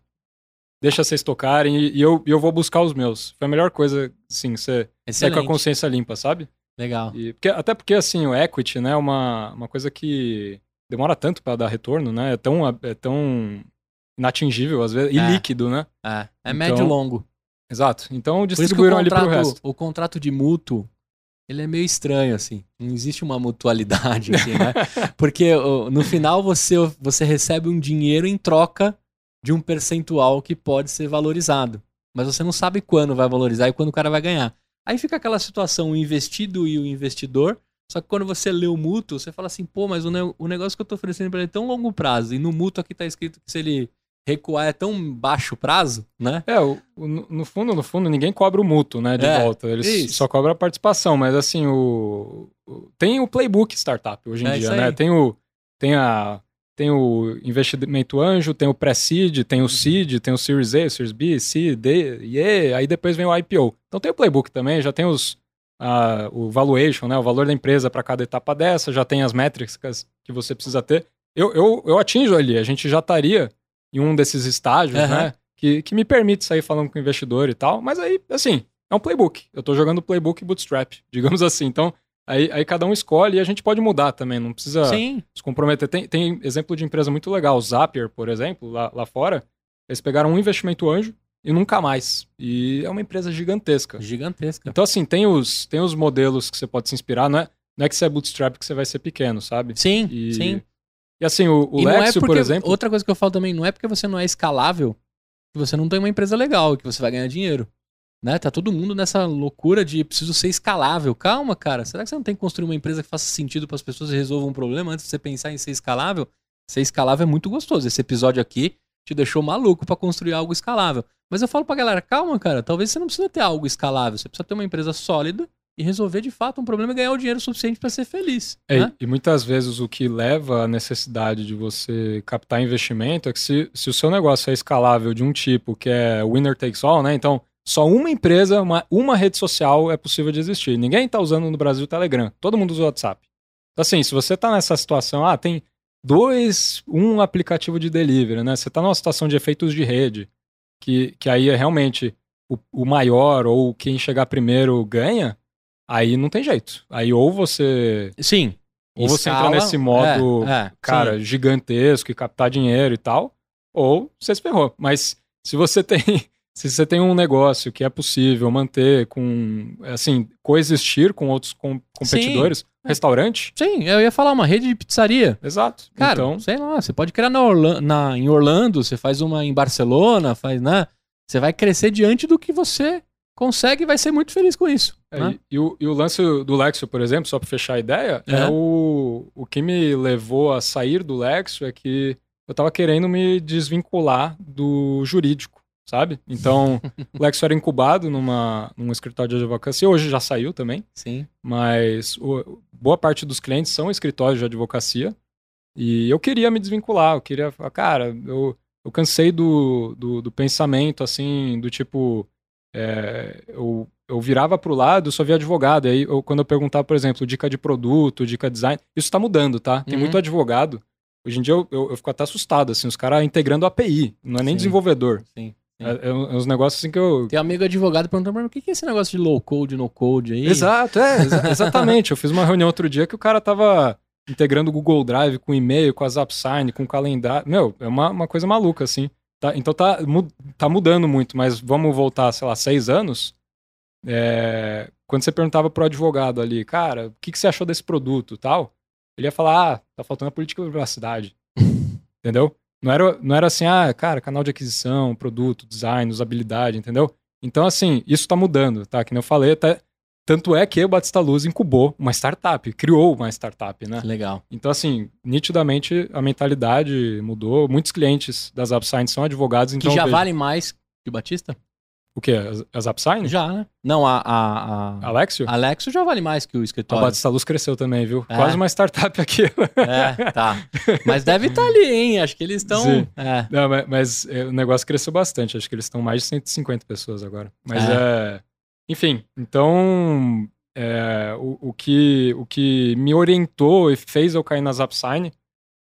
Deixa vocês tocarem e, e eu, eu vou buscar os meus. Foi a melhor coisa, sim, você sair com a consciência limpa, sabe? Legal. E, porque, até porque, assim, o equity, né, é uma, uma coisa que demora tanto para dar retorno, né? É tão, é tão inatingível, às vezes, e é. líquido, né? É, é então, médio longo. Exato. Então distribuíram ali pro resto. O contrato de mútuo, ele é meio estranho, assim. Não existe uma mutualidade, assim, né? Porque no final você, você recebe um dinheiro em troca de um percentual que pode ser valorizado. Mas você não sabe quando vai valorizar e quando o cara vai ganhar. Aí fica aquela situação, o investido e o investidor. Só que quando você lê o mútuo, você fala assim, pô, mas o, ne o negócio que eu tô oferecendo para ele é tão longo prazo. E no mútuo aqui tá escrito que se ele recuar é tão baixo prazo, né? É, o, o, no fundo, no fundo, ninguém cobra o mútuo, né, de É, volta. Eles isso. só cobram a participação, mas assim, o, o- tem o playbook startup hoje em É dia, né? Tem o tem a tem o investimento anjo, tem o pré-seed, tem o seed, tem o Series A, Series B, C, D, e E, aí depois vem o IPO. Então tem o playbook também, já tem os a- o valuation, né, o valor da empresa para cada etapa dessa, já tem as métricas que você precisa ter. Eu, eu, eu atinjo ali, a gente já estaria em um desses estágios, Aham. né? Que, que me permite sair falando com o investidor e tal. Mas aí, assim, é um playbook. Eu tô jogando playbook bootstrap, digamos assim. Então, aí, aí cada um escolhe e a gente pode mudar também. Não precisa Sim. se comprometer. Tem, tem exemplo de empresa muito legal. O Zapier, por exemplo, lá, lá fora, eles pegaram um investimento anjo e nunca mais. E é uma empresa gigantesca. Gigantesca. Então, assim, tem os, tem os modelos que você pode se inspirar. Não é, não é que você é bootstrap que você vai ser pequeno, sabe? Sim, E, sim. E assim, o, o é Lexio, porque, por exemplo. Outra coisa que eu falo também, não é porque você não é escalável que você não tem uma empresa legal, que você vai ganhar dinheiro. Né? Tá todo mundo nessa loucura de preciso ser escalável. Calma, cara. Será que você não tem que construir uma empresa que faça sentido para as pessoas e resolva um problema antes de você pensar em ser escalável? Ser escalável é muito gostoso. Esse episódio aqui te deixou maluco para construir algo escalável. Mas eu falo pra galera, calma, cara. Talvez você não precisa ter algo escalável. Você precisa ter uma empresa sólida e resolver de fato um problema e ganhar o dinheiro suficiente para ser feliz. É, né? E muitas vezes o que leva à necessidade de você captar investimento é que se, se o seu negócio é escalável de um tipo que é winner takes all, né? Então, só uma empresa, uma, uma rede social é possível de existir. Ninguém está usando no Brasil o Telegram. Todo mundo usa o WhatsApp. Então, assim, se você está nessa situação, ah, tem dois, um aplicativo de delivery, né? Você está numa situação de efeitos de rede, que, que aí é realmente o, o maior ou quem chegar primeiro ganha, aí não tem jeito. Aí ou você Sim. ou você entra Escala, nesse modo, é, é, cara, sim. gigantesco e captar dinheiro e tal, ou você se ferrou. Mas se você tem, se você tem um negócio que é possível manter com, assim, coexistir com outros com- competidores, restaurante, Sim, eu ia falar uma rede de pizzaria. exato. Cara, então, sei lá, você pode criar na Orla- na- em Orlando, você faz uma em Barcelona, faz, né? Você vai crescer diante do que você consegue e vai ser muito feliz com isso. é, né? e, e o, e o lance do Lexio, por exemplo, só para fechar a ideia, é, É. o, o que me levou a sair do Lexio é que eu tava querendo me desvincular do jurídico, sabe? Então, o Lexio era incubado numa, num escritório de advocacia, hoje já saiu também, Sim. mas o- boa parte dos clientes são escritórios de advocacia e eu queria me desvincular, eu queria falar, cara, eu, eu cansei do, do, do pensamento, assim, do tipo, é, eu, eu virava pro lado, eu só via advogado, e aí eu, quando eu perguntava, por exemplo, dica de produto, dica de design, isso tá mudando, tá? Tem Uhum. muito advogado, hoje em dia eu, eu, eu fico até assustado, assim, os caras integrando API, não é nem Sim. desenvolvedor. Sim. É, é uns negócios assim que eu, Tem um amigo advogado perguntando pra mim, o que é esse negócio de low code, no code aí? Exato, é, exa- exatamente. Eu fiz uma reunião outro dia que o cara tava integrando o Google Drive com e-mail, com a Zapsign, com o calendário. Meu, é uma, uma coisa maluca, assim. Tá, então tá, tá mudando muito, mas vamos voltar, sei lá, seis anos. É, quando você perguntava pro advogado ali, cara, o que, que você achou desse produto e tal, ele ia falar, ah, tá faltando a política de privacidade. entendeu? Não era, não era assim, ah, cara, canal de aquisição, produto, design, usabilidade, entendeu? Então, assim, isso tá mudando, tá? Que nem eu falei, até, tanto é que o Batista Luz incubou uma startup, criou uma startup, né? Que Legal. Então, assim, nitidamente a mentalidade mudou. Muitos clientes das AppSign são advogados, Que então. já veja- vale mais que o Batista? O quê? As, as AppSign? Já, né? Não, a, a, a Alexio? Alexo já vale mais que o A escritório. Batista Luz cresceu também, viu? É. Quase uma startup aqui. É, tá. Mas deve estar ali, hein? Acho que eles estão. É. Não, mas, mas, é, o negócio cresceu bastante. Acho que eles estão mais de 150 pessoas agora. Mas É. é. Enfim, então. é, o, o, que, o que me orientou e fez eu cair nas AppSign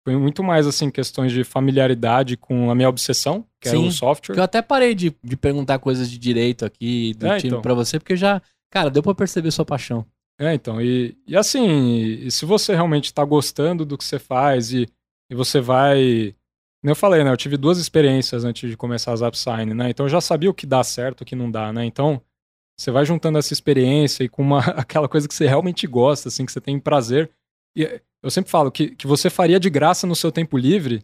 foi muito mais assim questões de familiaridade com a minha obsessão, que é Sim, o software. Eu até parei de, de perguntar coisas de direito aqui do É, time então. pra você, porque já. Cara, deu pra perceber sua paixão. É, então, e, e assim, e se você realmente tá gostando do que você faz e, e você vai. Eu falei, né? Eu tive duas experiências antes de começar as AppSign, né? Então eu já sabia o que dá certo e o que não dá, né? Então, você vai juntando essa experiência e com uma, aquela coisa que você realmente gosta, assim, que você tem prazer. E eu sempre falo que, que você faria de graça no seu tempo livre,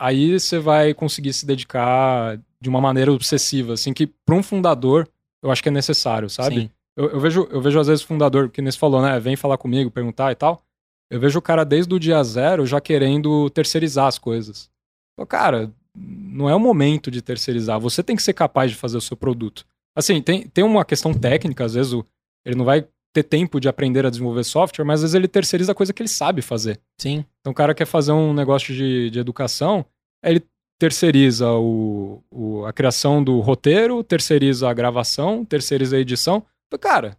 aí você vai conseguir se dedicar de uma maneira obsessiva, assim, que para um fundador eu acho que é necessário, sabe? Eu, eu, vejo, eu vejo às vezes o fundador, que nesse falou, né? Vem falar comigo, perguntar e tal. Eu vejo o cara desde o dia zero já querendo terceirizar as coisas. Então, cara, não é o momento de terceirizar. Você tem que ser capaz de fazer o seu produto. Assim, tem, tem uma questão técnica, às vezes o, ele não vai ter tempo de aprender a desenvolver software, mas às vezes ele terceiriza a coisa que ele sabe fazer. Sim. Então o cara quer fazer um negócio de, de educação, ele terceiriza o, o, a criação do roteiro, terceiriza a gravação, terceiriza a edição. Cara,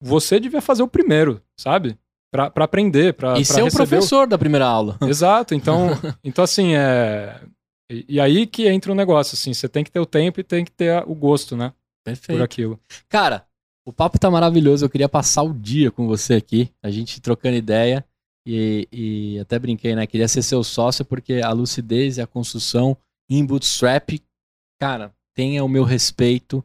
você devia fazer o primeiro, sabe? Pra, pra aprender, pra, e pra ser o professor o... da primeira aula. Exato, então, então assim, é... E, e, aí que entra o um negócio, assim, você tem que ter o tempo e tem que ter o gosto, né? Perfeito. Por aquilo. Cara, o papo tá maravilhoso, eu queria passar o dia com você aqui, a gente trocando ideia. E, e, até brinquei, né? Queria ser seu sócio porque a lucidez e a construção em bootstrap, cara, tenha o meu respeito,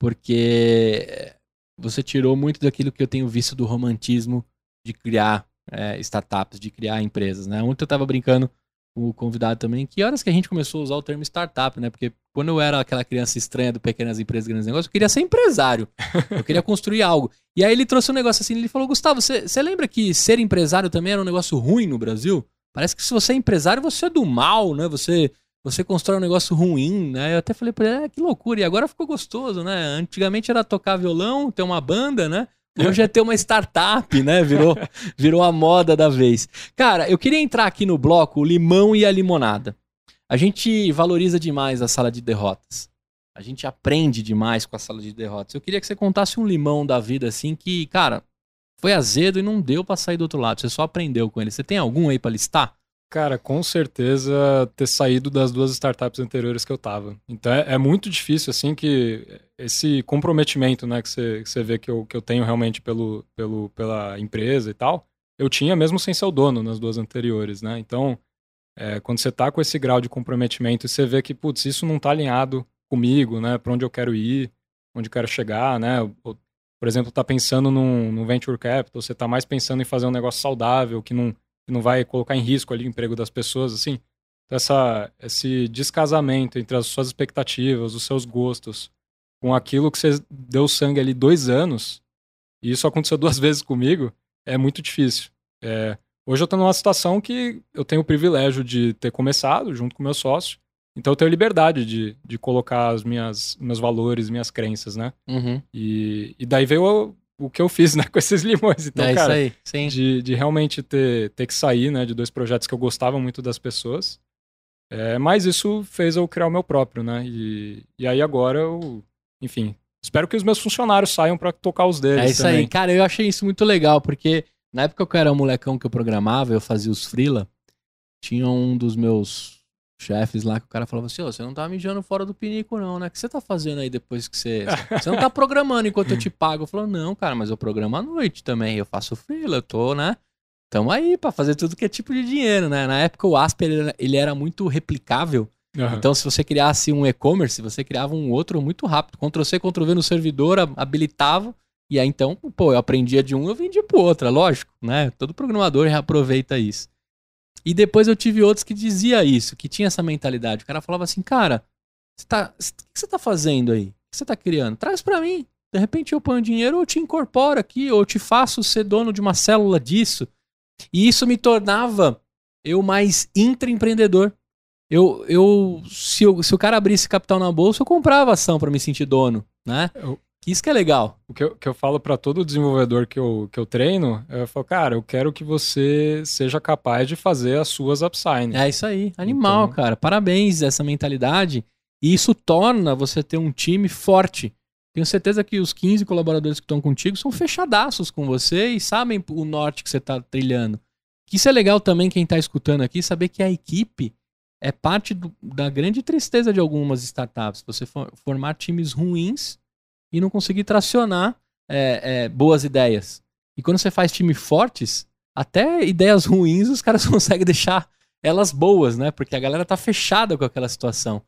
porque você tirou muito daquilo que eu tenho visto do romantismo de criar é, startups, de criar empresas, né? Ontem eu tava brincando o convidado também, que horas que a gente começou a usar o termo startup, né? Porque quando eu era aquela criança estranha do pequenas empresas, grandes negócios, eu queria ser empresário. Eu queria construir algo. E aí ele trouxe um negócio assim, ele falou, Gustavo, você lembra que ser empresário também era um negócio ruim no Brasil? Parece que se você é empresário, você é do mal, né? Você você constrói um negócio ruim, né? Eu até falei pra ele, é, que loucura. E agora ficou gostoso, né? Antigamente era tocar violão, ter uma banda, né? Hoje é ter uma startup, né? Virou, virou a moda da vez. Cara, eu queria entrar aqui no bloco limão e a limonada. A gente valoriza demais a sala de derrotas. A gente aprende demais com a sala de derrotas. Eu queria que você contasse um limão da vida assim que, cara, foi azedo e não deu para sair do outro lado. Você só aprendeu com ele. Você tem algum aí para listar? Cara, com certeza ter saído das duas startups anteriores que eu tava. Então é, é muito difícil, assim, que esse comprometimento, né, que você, que você vê que eu, que eu tenho realmente pelo, pelo, pela empresa e tal, eu tinha mesmo sem ser o dono nas duas anteriores, né? Então, é, quando você tá com esse grau de comprometimento e você vê que, putz, isso não tá alinhado comigo, né, para onde eu quero ir, onde eu quero chegar, né? Ou, por exemplo, tá pensando num, num venture capital, você tá mais pensando em fazer um negócio saudável, que não não vai colocar em risco ali o emprego das pessoas, assim. Então, essa, esse descasamento entre as suas expectativas, os seus gostos, com aquilo que você deu sangue ali dois anos, e isso aconteceu duas vezes comigo, é muito difícil. É, hoje eu estou numa situação que eu tenho o privilégio de ter começado junto com meu sócio, então eu tenho liberdade de, de colocar as minhas meus valores, minhas crenças, né? Uhum. E, e daí veio o que eu fiz né, com esses limões. Então, é cara, isso aí, sim. De, de realmente ter, ter que sair né, de dois projetos que eu gostava muito das pessoas. É, mas isso fez eu criar o meu próprio, né? E, e aí agora eu, enfim, espero que os meus funcionários saiam para tocar os deles. É isso também. aí, cara, eu achei isso muito legal, porque na época que eu era um molecão que eu programava, eu fazia os freela, tinha um dos meus chefes lá que o cara falava assim: Ô, você não tá mijando fora do pinico, não, né? O que você tá fazendo aí depois que você. Você não tá programando enquanto eu te pago. Eu falo, não, cara, mas eu programo à noite também. Eu faço freela, eu tô, né? Tamo aí pra fazer tudo que é tipo de dinheiro, né? Na época o Asper ele, ele era muito replicável. Uhum. Então, se você criasse um e-commerce, você criava um outro muito rápido. Ctrl C, Ctrl V no servidor, habilitava. E aí, então, pô, eu aprendia de um, eu vendia pro outro, é lógico, né? Todo programador reaproveita isso. E depois eu tive outros que dizia isso, que tinha essa mentalidade. O cara falava assim, cara, tá, o que você tá fazendo aí? O que você tá criando? Traz para mim. De repente eu ponho dinheiro, ou te incorporo aqui, ou te faço ser dono de uma célula disso. E isso me tornava eu mais intraempreendedor. Eu, eu, se, eu, se o cara abrisse capital na bolsa, eu comprava ação para me sentir dono, né? Eu, isso que é legal. O que eu, que eu falo para todo desenvolvedor que eu, que eu treino, eu falo, cara, eu quero que você seja capaz de fazer as suas upsigns. É isso aí, animal, então... cara. Parabéns essa mentalidade. E isso torna você ter um time forte. Tenho certeza que os 15 colaboradores que estão contigo são fechadaços com você e sabem o norte que você está trilhando. Isso é legal também, quem está escutando aqui, saber que a equipe é parte do, da grande tristeza de algumas startups. Você for, formar times ruins e não conseguir tracionar é, é, boas ideias. E quando você faz time fortes, até ideias ruins os caras conseguem deixar elas boas, né? Porque a galera tá fechada com aquela situação.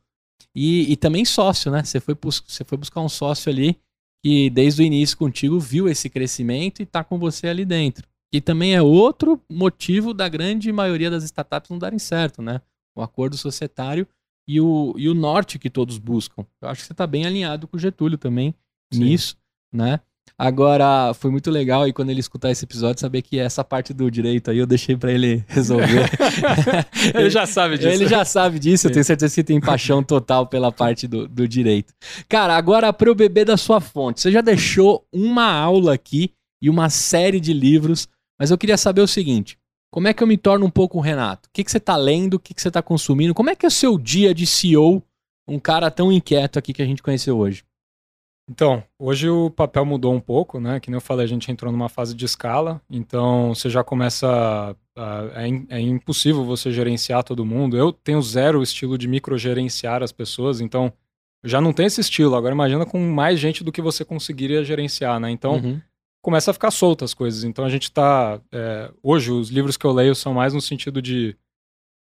E, e também sócio, né? Você foi, você foi buscar um sócio ali que desde o início contigo viu esse crescimento e tá com você ali dentro. E também é outro motivo da grande maioria das startups não darem certo, né? O acordo societário e o, e o norte que todos buscam. Eu acho que você está bem alinhado com o Getúlio também Sim. nisso, né? Agora, foi muito legal e quando ele escutar esse episódio, saber que essa parte do direito aí eu deixei para ele resolver. ele já sabe disso. Ele já sabe disso, eu tenho certeza que tem paixão total pela parte do, do direito. Cara, agora para eu beber da sua fonte, você já deixou uma aula aqui e uma série de livros, mas eu queria saber o seguinte: como é que eu me torno um pouco o Renato? O que, que você está lendo? O que, que você está consumindo? Como é que é o seu dia de CEO, um cara tão inquieto aqui que a gente conheceu hoje? Então, hoje o papel mudou um pouco, né? Que nem eu falei, a gente entrou numa fase de escala, então você já começa. A, é, é, impossível você gerenciar todo mundo. Eu tenho zero estilo de microgerenciar as pessoas, então já não tem esse estilo. Agora imagina com mais gente do que você conseguiria gerenciar, né? Então uhum. começa a ficar solta as coisas. Então a gente está. É, hoje, os livros que eu leio são mais no sentido de.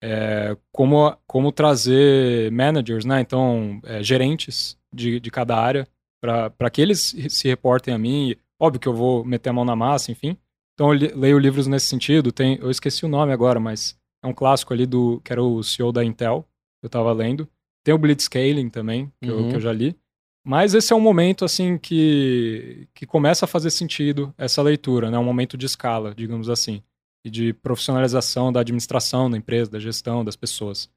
É, como, como trazer managers, né? Então, é, gerentes de, de cada área para que eles se reportem a mim. Óbvio que eu vou meter a mão na massa, enfim. Então eu leio livros nesse sentido. Tem, eu esqueci o nome agora, mas é um clássico ali do que era o CEO da Intel, que eu estava lendo. Tem o Blitzscaling também, que, uhum. eu, que eu uhum. já li. Mas esse é um momento assim que, que começa a fazer sentido essa leitura, né? Um momento de escala, digamos assim, e de profissionalização da administração da empresa, da gestão das pessoas.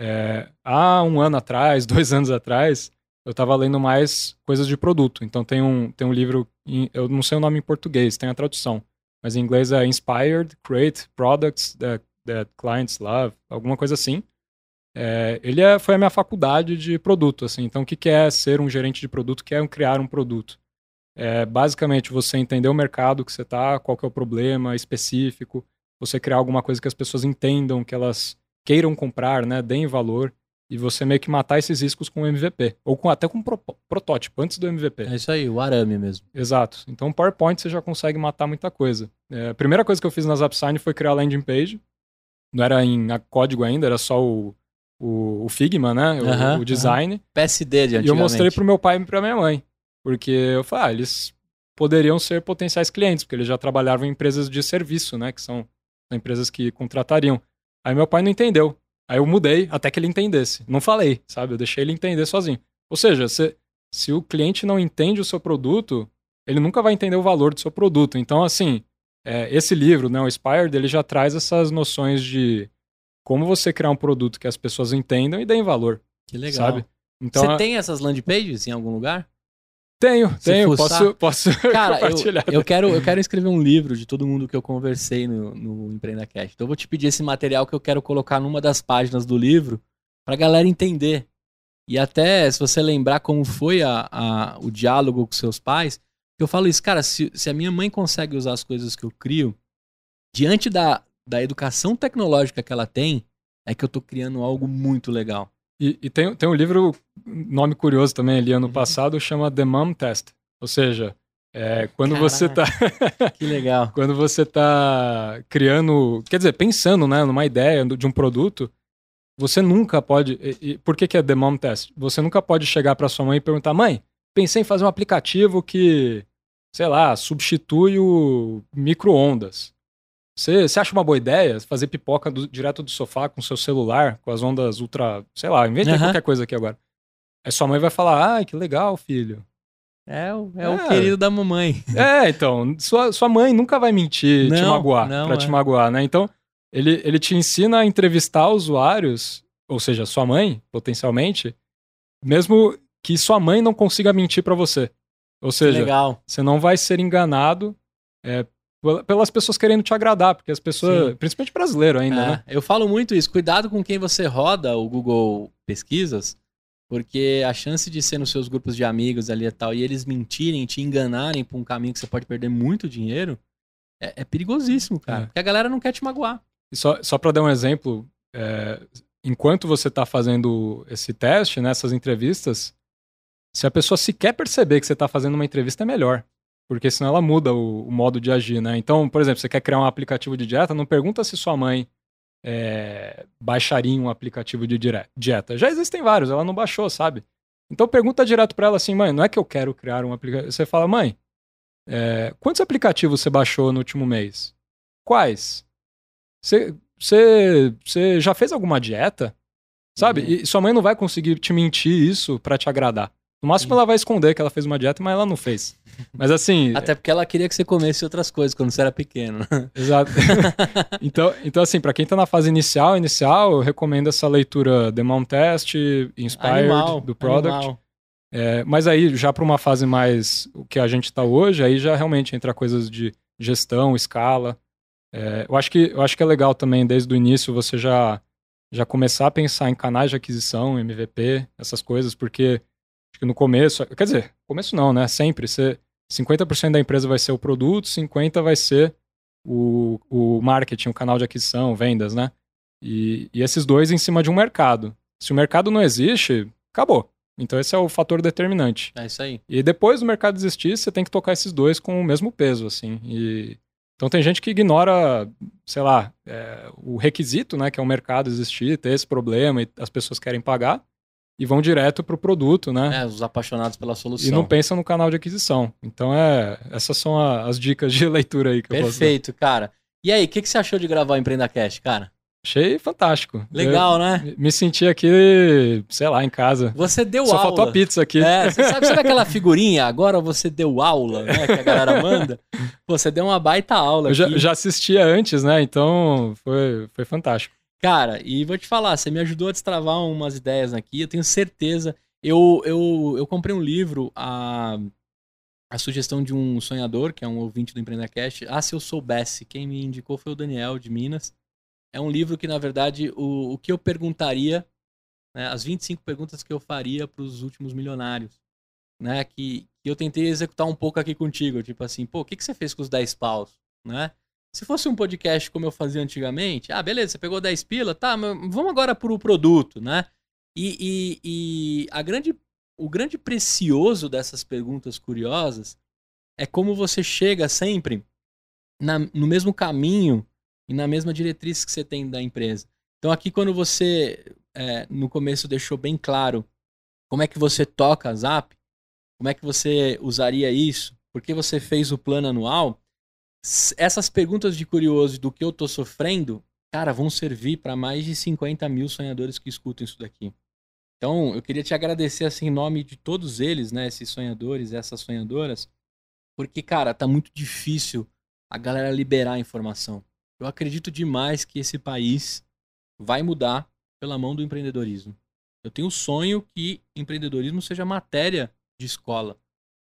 É, há um ano atrás, dois anos atrás, eu estava lendo mais coisas de produto. Então tem um, tem um livro, em, eu não sei o nome em português, tem a tradução, mas em inglês é Inspired, Create Products that, that Clients Love, alguma coisa assim. É, ele é, foi a minha faculdade de produto, assim. Então o que, que é ser um gerente de produto? Que é criar um produto. É, basicamente você entender o mercado que você está, qual que é o problema específico, você criar alguma coisa que as pessoas entendam, que elas queiram comprar, né, deem valor e você meio que matar esses riscos com o MVP. Ou com, até com um pro, protótipo, antes do MVP. É isso aí, o arame mesmo. Exato. Então, PowerPoint você já consegue matar muita coisa. É, a primeira coisa que eu fiz nas AppSign foi criar a landing page. Não era em código ainda, era só o, o, o Figma, né? O, uh -huh, o design. Uh -huh. PSD de E eu mostrei pro meu pai e pra minha mãe. Porque eu falei, ah, eles poderiam ser potenciais clientes, porque eles já trabalhavam em empresas de serviço, né? Que são empresas que contratariam. Aí meu pai não entendeu. Aí eu mudei até que ele entendesse. Não falei, sabe? Eu deixei ele entender sozinho. Ou seja, se, se o cliente não entende o seu produto, ele nunca vai entender o valor do seu produto. Então, assim, é, esse livro, né, o Inspired, ele já traz essas noções de como você criar um produto que as pessoas entendam e deem valor. Que legal. Sabe? Então, você tem essas landing pages em algum lugar? Tenho, Se tenho. Posso, posso Cara, compartilhar. Eu, eu, quero, eu quero escrever um livro de todo mundo que eu conversei no, no EmpreendaCast. Então eu vou te pedir esse material que eu quero colocar numa das páginas do livro pra galera entender. E até, se você lembrar como foi a, a, o diálogo com seus pais, eu falo isso, cara, se, se a minha mãe consegue usar as coisas que eu crio, diante da, da educação tecnológica que ela tem, é que eu tô criando algo muito legal. E, e, tem, tem um livro, nome curioso também ali, ano uhum. passado, chama The Mom Test. Ou seja, é, quando Caraca, você tá. que legal. Quando você tá criando. Quer dizer, pensando né, numa ideia de um produto, você nunca pode. E, e, por que, que é The Mom Test? Você nunca pode chegar para sua mãe e perguntar: mãe, pensei em fazer um aplicativo que, sei lá, substitui o micro-ondas. Você, você acha uma boa ideia fazer pipoca do, direto do sofá com seu celular, com as ondas ultra. Sei lá, inventei uhum. qualquer coisa aqui agora. Aí sua mãe vai falar: ai, que legal, filho. É, o, é, é, o querido da mamãe. É, então. Sua, sua mãe nunca vai mentir, não, te magoar, não, pra é. te magoar, né? Então, ele, ele te ensina a entrevistar usuários, ou seja, sua mãe, potencialmente, mesmo que sua mãe não consiga mentir para você. Ou seja, você não vai ser enganado é, pelas pessoas querendo te agradar, porque as pessoas, Sim. principalmente brasileiro ainda, é, né? Eu falo muito isso, cuidado com quem você roda o Google Pesquisas, porque a chance de ser nos seus grupos de amigos ali e tal, e eles mentirem, te enganarem por um caminho que você pode perder muito dinheiro, é, é perigosíssimo, cara. É. Porque a galera não quer te magoar. E só, só para dar um exemplo, é, enquanto você está fazendo esse teste, nessas entrevistas, se a pessoa sequer perceber que você está fazendo uma entrevista, é melhor porque senão ela muda o, o, modo de agir, né? Então, por exemplo, você quer criar um aplicativo de dieta, não pergunta se sua mãe é, baixaria um aplicativo de dieta. Já existem vários, ela não baixou, sabe? Então pergunta direto para ela assim, mãe, não é que eu quero criar um aplicativo. Você fala, mãe, é, quantos aplicativos você baixou no último mês? Quais? Você, você, você já fez alguma dieta? Sabe? Uhum. E sua mãe não vai conseguir te mentir isso para te agradar. No máximo, ela vai esconder que ela fez uma dieta, mas ela não fez. Mas assim. Até porque ela queria que você comesse outras coisas quando você era pequeno. Exato. então, então, assim, para quem tá na fase inicial, inicial, eu recomendo essa leitura Demon Test, Inspired, animal, do Product. É, mas aí, já para uma fase mais o que a gente está hoje, aí já realmente entra coisas de gestão, escala. É, eu, acho que, eu acho que é legal também, desde o início, você já, já começar a pensar em canais de aquisição, MVP, essas coisas, porque acho que no começo, quer dizer, começo não, né? Sempre, você, 50% da empresa vai ser o produto, 50% vai ser o, o marketing, o canal de aquisição, vendas, né? E, e esses dois em cima de um mercado. Se o mercado não existe, acabou. Então esse é o fator determinante. É isso aí. E depois do mercado existir, você tem que tocar esses dois com o mesmo peso, assim. E... Então tem gente que ignora, sei lá, é, o requisito, né, que é o mercado existir, ter esse problema e as pessoas querem pagar e vão direto para o produto, né? É, os apaixonados pela solução. E não pensam no canal de aquisição. Então é, essas são a, as dicas de leitura aí que Perfeito, eu posso Perfeito, cara. E aí, o que, que você achou de gravar o Empreenda Cast, cara? Achei fantástico. Legal, eu né? Me senti aqui, sei lá, em casa. Você deu Só aula. Só faltou a pizza aqui. É, você sabe, sabe aquela figurinha? Agora você deu aula, né? Que a galera manda. Você deu uma baita aula. Eu já, já, assistia antes, né? Então foi, foi fantástico. Cara, e vou te falar, você me ajudou a destravar umas ideias aqui. Eu tenho certeza. Eu, eu, eu comprei um livro, a, a sugestão de um sonhador, que é um ouvinte do Empreendacast. Ah, se eu soubesse. Quem me indicou foi o Daniel de Minas. É um livro que, na verdade, o, o que eu perguntaria, né, as 25 perguntas que eu faria para os últimos milionários, né, que, que eu tentei executar um pouco aqui contigo, tipo assim, pô, o que, que você fez com os 10 paus, né? Se fosse um podcast como eu fazia antigamente, ah, beleza, você pegou 10 pila, tá, mas vamos agora para o produto, né? E, e, e a grande, o grande precioso dessas perguntas curiosas é como você chega sempre na, no mesmo caminho e na mesma diretriz que você tem da empresa. Então aqui quando você é, no começo deixou bem claro como é que você toca a Zap, como é que você usaria isso, por que você fez o plano anual, essas perguntas de curioso do que eu tô sofrendo, cara, vão servir para mais de 50 mil sonhadores que escutam isso daqui. Então, eu queria te agradecer assim em nome de todos eles, né, esses sonhadores, essas sonhadoras, porque cara, tá muito difícil a galera liberar a informação. Eu acredito demais que esse país vai mudar pela mão do empreendedorismo. Eu tenho o sonho que empreendedorismo seja matéria de escola.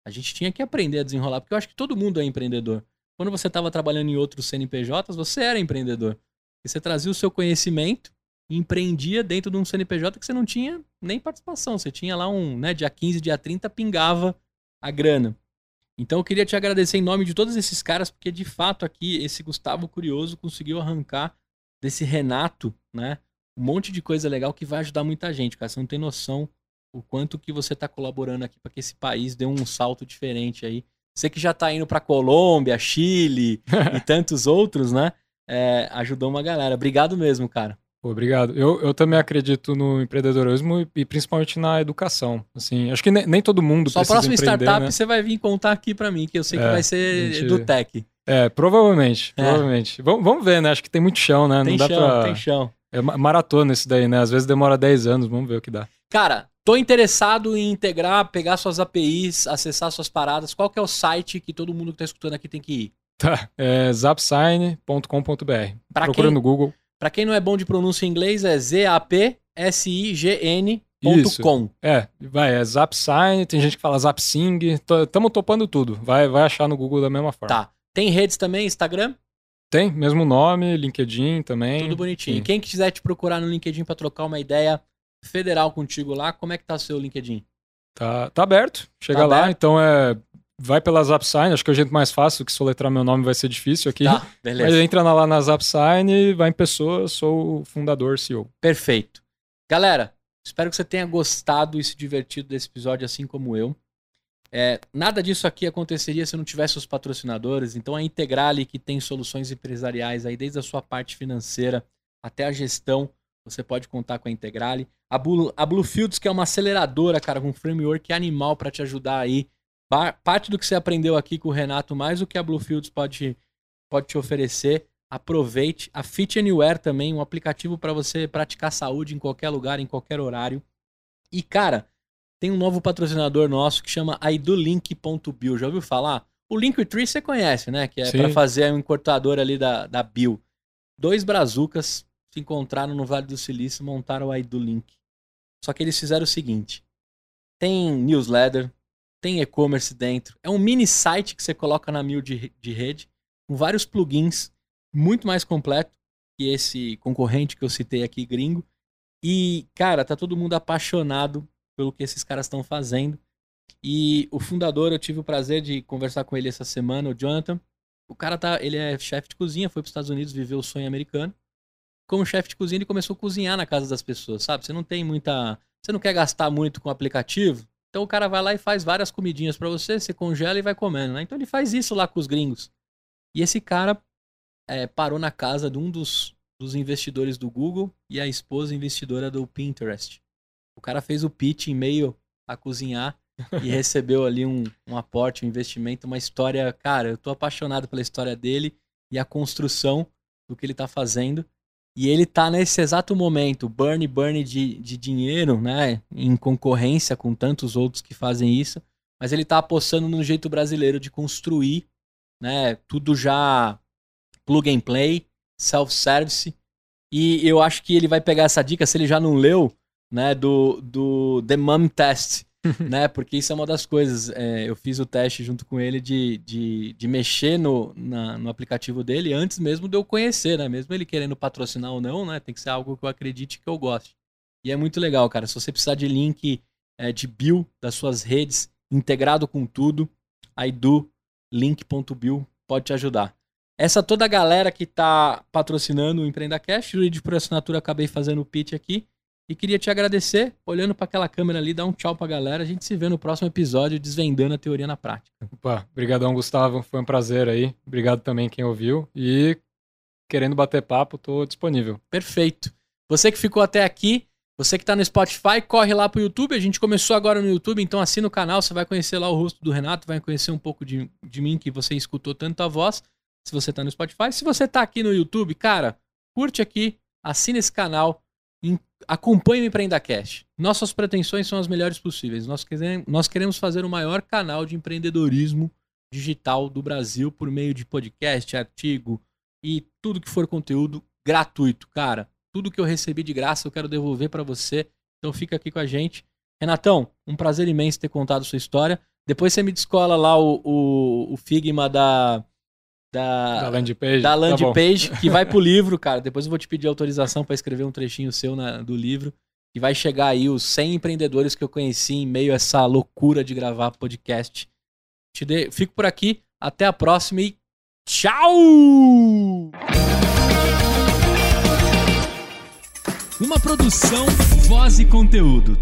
A gente tinha que aprender a desenrolar, porque eu acho que todo mundo é empreendedor. Quando você estava trabalhando em outros CNPJs, você era empreendedor. E você trazia o seu conhecimento e empreendia dentro de um CNPJ que você não tinha nem participação. Você tinha lá um, né, dia 15, dia 30, pingava a grana. Então eu queria te agradecer em nome de todos esses caras, porque de fato aqui esse Gustavo Curioso conseguiu arrancar desse Renato, né? Um monte de coisa legal que vai ajudar muita gente, cara. Você não tem noção o quanto que você está colaborando aqui para que esse país dê um salto diferente aí. Você que já está indo para Colômbia, Chile e tantos outros, né? É, ajudou uma galera. Obrigado mesmo, cara. Pô, obrigado. Eu, eu também acredito no empreendedorismo e, e principalmente na educação. Assim, acho que nem, nem todo mundo Só precisa próxima startup né? você vai vir contar aqui para mim, que eu sei é, que vai ser gente... do tech. É, provavelmente, é. provavelmente. Vamos, vamos ver, né? Acho que tem muito chão, né? Tem Não dá chão, pra... tem chão. É maratona isso daí, né? Às vezes demora 10 anos, vamos ver o que dá. Cara, tô interessado em integrar, pegar suas APIs, acessar suas paradas. Qual que é o site que todo mundo que tá escutando aqui tem que ir? Tá, é zapsign.com.br. Procura no Google. Para quem não é bom de pronúncia em inglês, é Z-A-P-S-I-G-N.com. É, vai, é Zapsign, tem gente que fala Zapsing, estamos topando tudo. Vai, vai achar no Google da mesma forma. Tá. Tem redes também, Instagram? Tem, mesmo nome, LinkedIn também. Tudo bonitinho. Sim. Quem quiser te procurar no LinkedIn para trocar uma ideia federal contigo lá, como é que tá o seu LinkedIn? Tá, tá aberto. Chega tá lá, aberto. então é vai pela Zapsign, acho que é o jeito mais fácil, que soletrar meu nome vai ser difícil aqui. Tá, beleza. Mas entra lá na Zapsign, vai em pessoa, sou o fundador, CEO. Perfeito. Galera, espero que você tenha gostado e se divertido desse episódio, assim como eu. É, nada disso aqui aconteceria se não tivesse os patrocinadores. Então a Integrale, que tem soluções empresariais aí, desde a sua parte financeira até a gestão, você pode contar com a Integrale. A, Blue, a Bluefields, que é uma aceleradora, cara, com um framework animal para te ajudar aí parte do que você aprendeu aqui com o Renato, mais o que a Bluefields pode, pode te oferecer, aproveite. A Fit Anywhere também, um aplicativo para você praticar saúde em qualquer lugar, em qualquer horário. E, cara, tem um novo patrocinador nosso que chama idolink.bill. Já ouviu falar? O Linktree você conhece, né? Que é para fazer um encurtador ali da, da Bill. Dois brazucas se encontraram no Vale do Silício e montaram o IdoLink. Só que eles fizeram o seguinte: tem newsletter, tem e-commerce dentro. É um mini site que você coloca na Mil de, de rede, com vários plugins, muito mais completo que esse concorrente que eu citei aqui, gringo. E, cara, tá todo mundo apaixonado pelo que esses caras estão fazendo. E o fundador, eu tive o prazer de conversar com ele essa semana, o Jonathan. O cara tá, ele é chefe de cozinha, foi para os Estados Unidos, viveu o sonho americano. Como chefe de cozinha, ele começou a cozinhar na casa das pessoas, sabe? Você não tem muita, você não quer gastar muito com o aplicativo, então o cara vai lá e faz várias comidinhas para você, você congela e vai comendo, né? Então ele faz isso lá com os gringos. E esse cara é, parou na casa de um dos, dos investidores do Google e a esposa investidora do Pinterest. O cara fez o pitch em meio a cozinhar e recebeu ali um, um aporte, um investimento, uma história. Cara, eu tô apaixonado pela história dele e a construção do que ele tá fazendo. E ele tá nesse exato momento, burn, burn de, de dinheiro, né? Em concorrência com tantos outros que fazem isso. Mas ele tá apostando no jeito brasileiro de construir, né? Tudo já plug and play, self-service. E eu acho que ele vai pegar essa dica, se ele já não leu, né? Do, do The Mum Test, né? Porque isso é uma das coisas. É, eu fiz o teste junto com ele de, de, de mexer no, na, no aplicativo dele antes mesmo de eu conhecer, né? Mesmo ele querendo patrocinar ou não, né? Tem que ser algo que eu acredite que eu goste. E é muito legal, cara. Se você precisar de link é, de bill das suas redes, integrado com tudo, aí do link.bill pode te ajudar. Essa toda a galera que tá patrocinando o Empreenda Cash, o por assinatura acabei fazendo o pitch aqui. E queria te agradecer, olhando para aquela câmera ali, dar um tchau pra galera. A gente se vê no próximo episódio desvendando a teoria na prática. Opa, brigadão, Gustavo. Foi um prazer aí. Obrigado também quem ouviu. E querendo bater papo, tô disponível. Perfeito. Você que ficou até aqui, você que tá no Spotify, corre lá pro YouTube. A gente começou agora no YouTube, então assina o canal, você vai conhecer lá o rosto do Renato, vai conhecer um pouco de, de mim, que você escutou tanto a voz, se você tá no Spotify. Se você tá aqui no YouTube, cara, curte aqui, assina esse canal acompanhe o Empreenda Cash. Nossas pretensões são as melhores possíveis. Nós queremos, nós queremos fazer o maior canal de empreendedorismo digital do Brasil por meio de podcast, artigo e tudo que for conteúdo gratuito. Cara, tudo que eu recebi de graça eu quero devolver para você. Então fica aqui com a gente. Renatão, um prazer imenso ter contado sua história. Depois você me descola lá o, o, o Figma da, da, da landing page, da landing tá page que vai pro livro, cara. Depois eu vou te pedir autorização para escrever um trechinho seu na, do livro. E vai chegar aí os 100 empreendedores que eu conheci em meio a essa loucura de gravar podcast. Te de... Fico por aqui. Até a próxima e tchau! Uma produção, voz e conteúdo.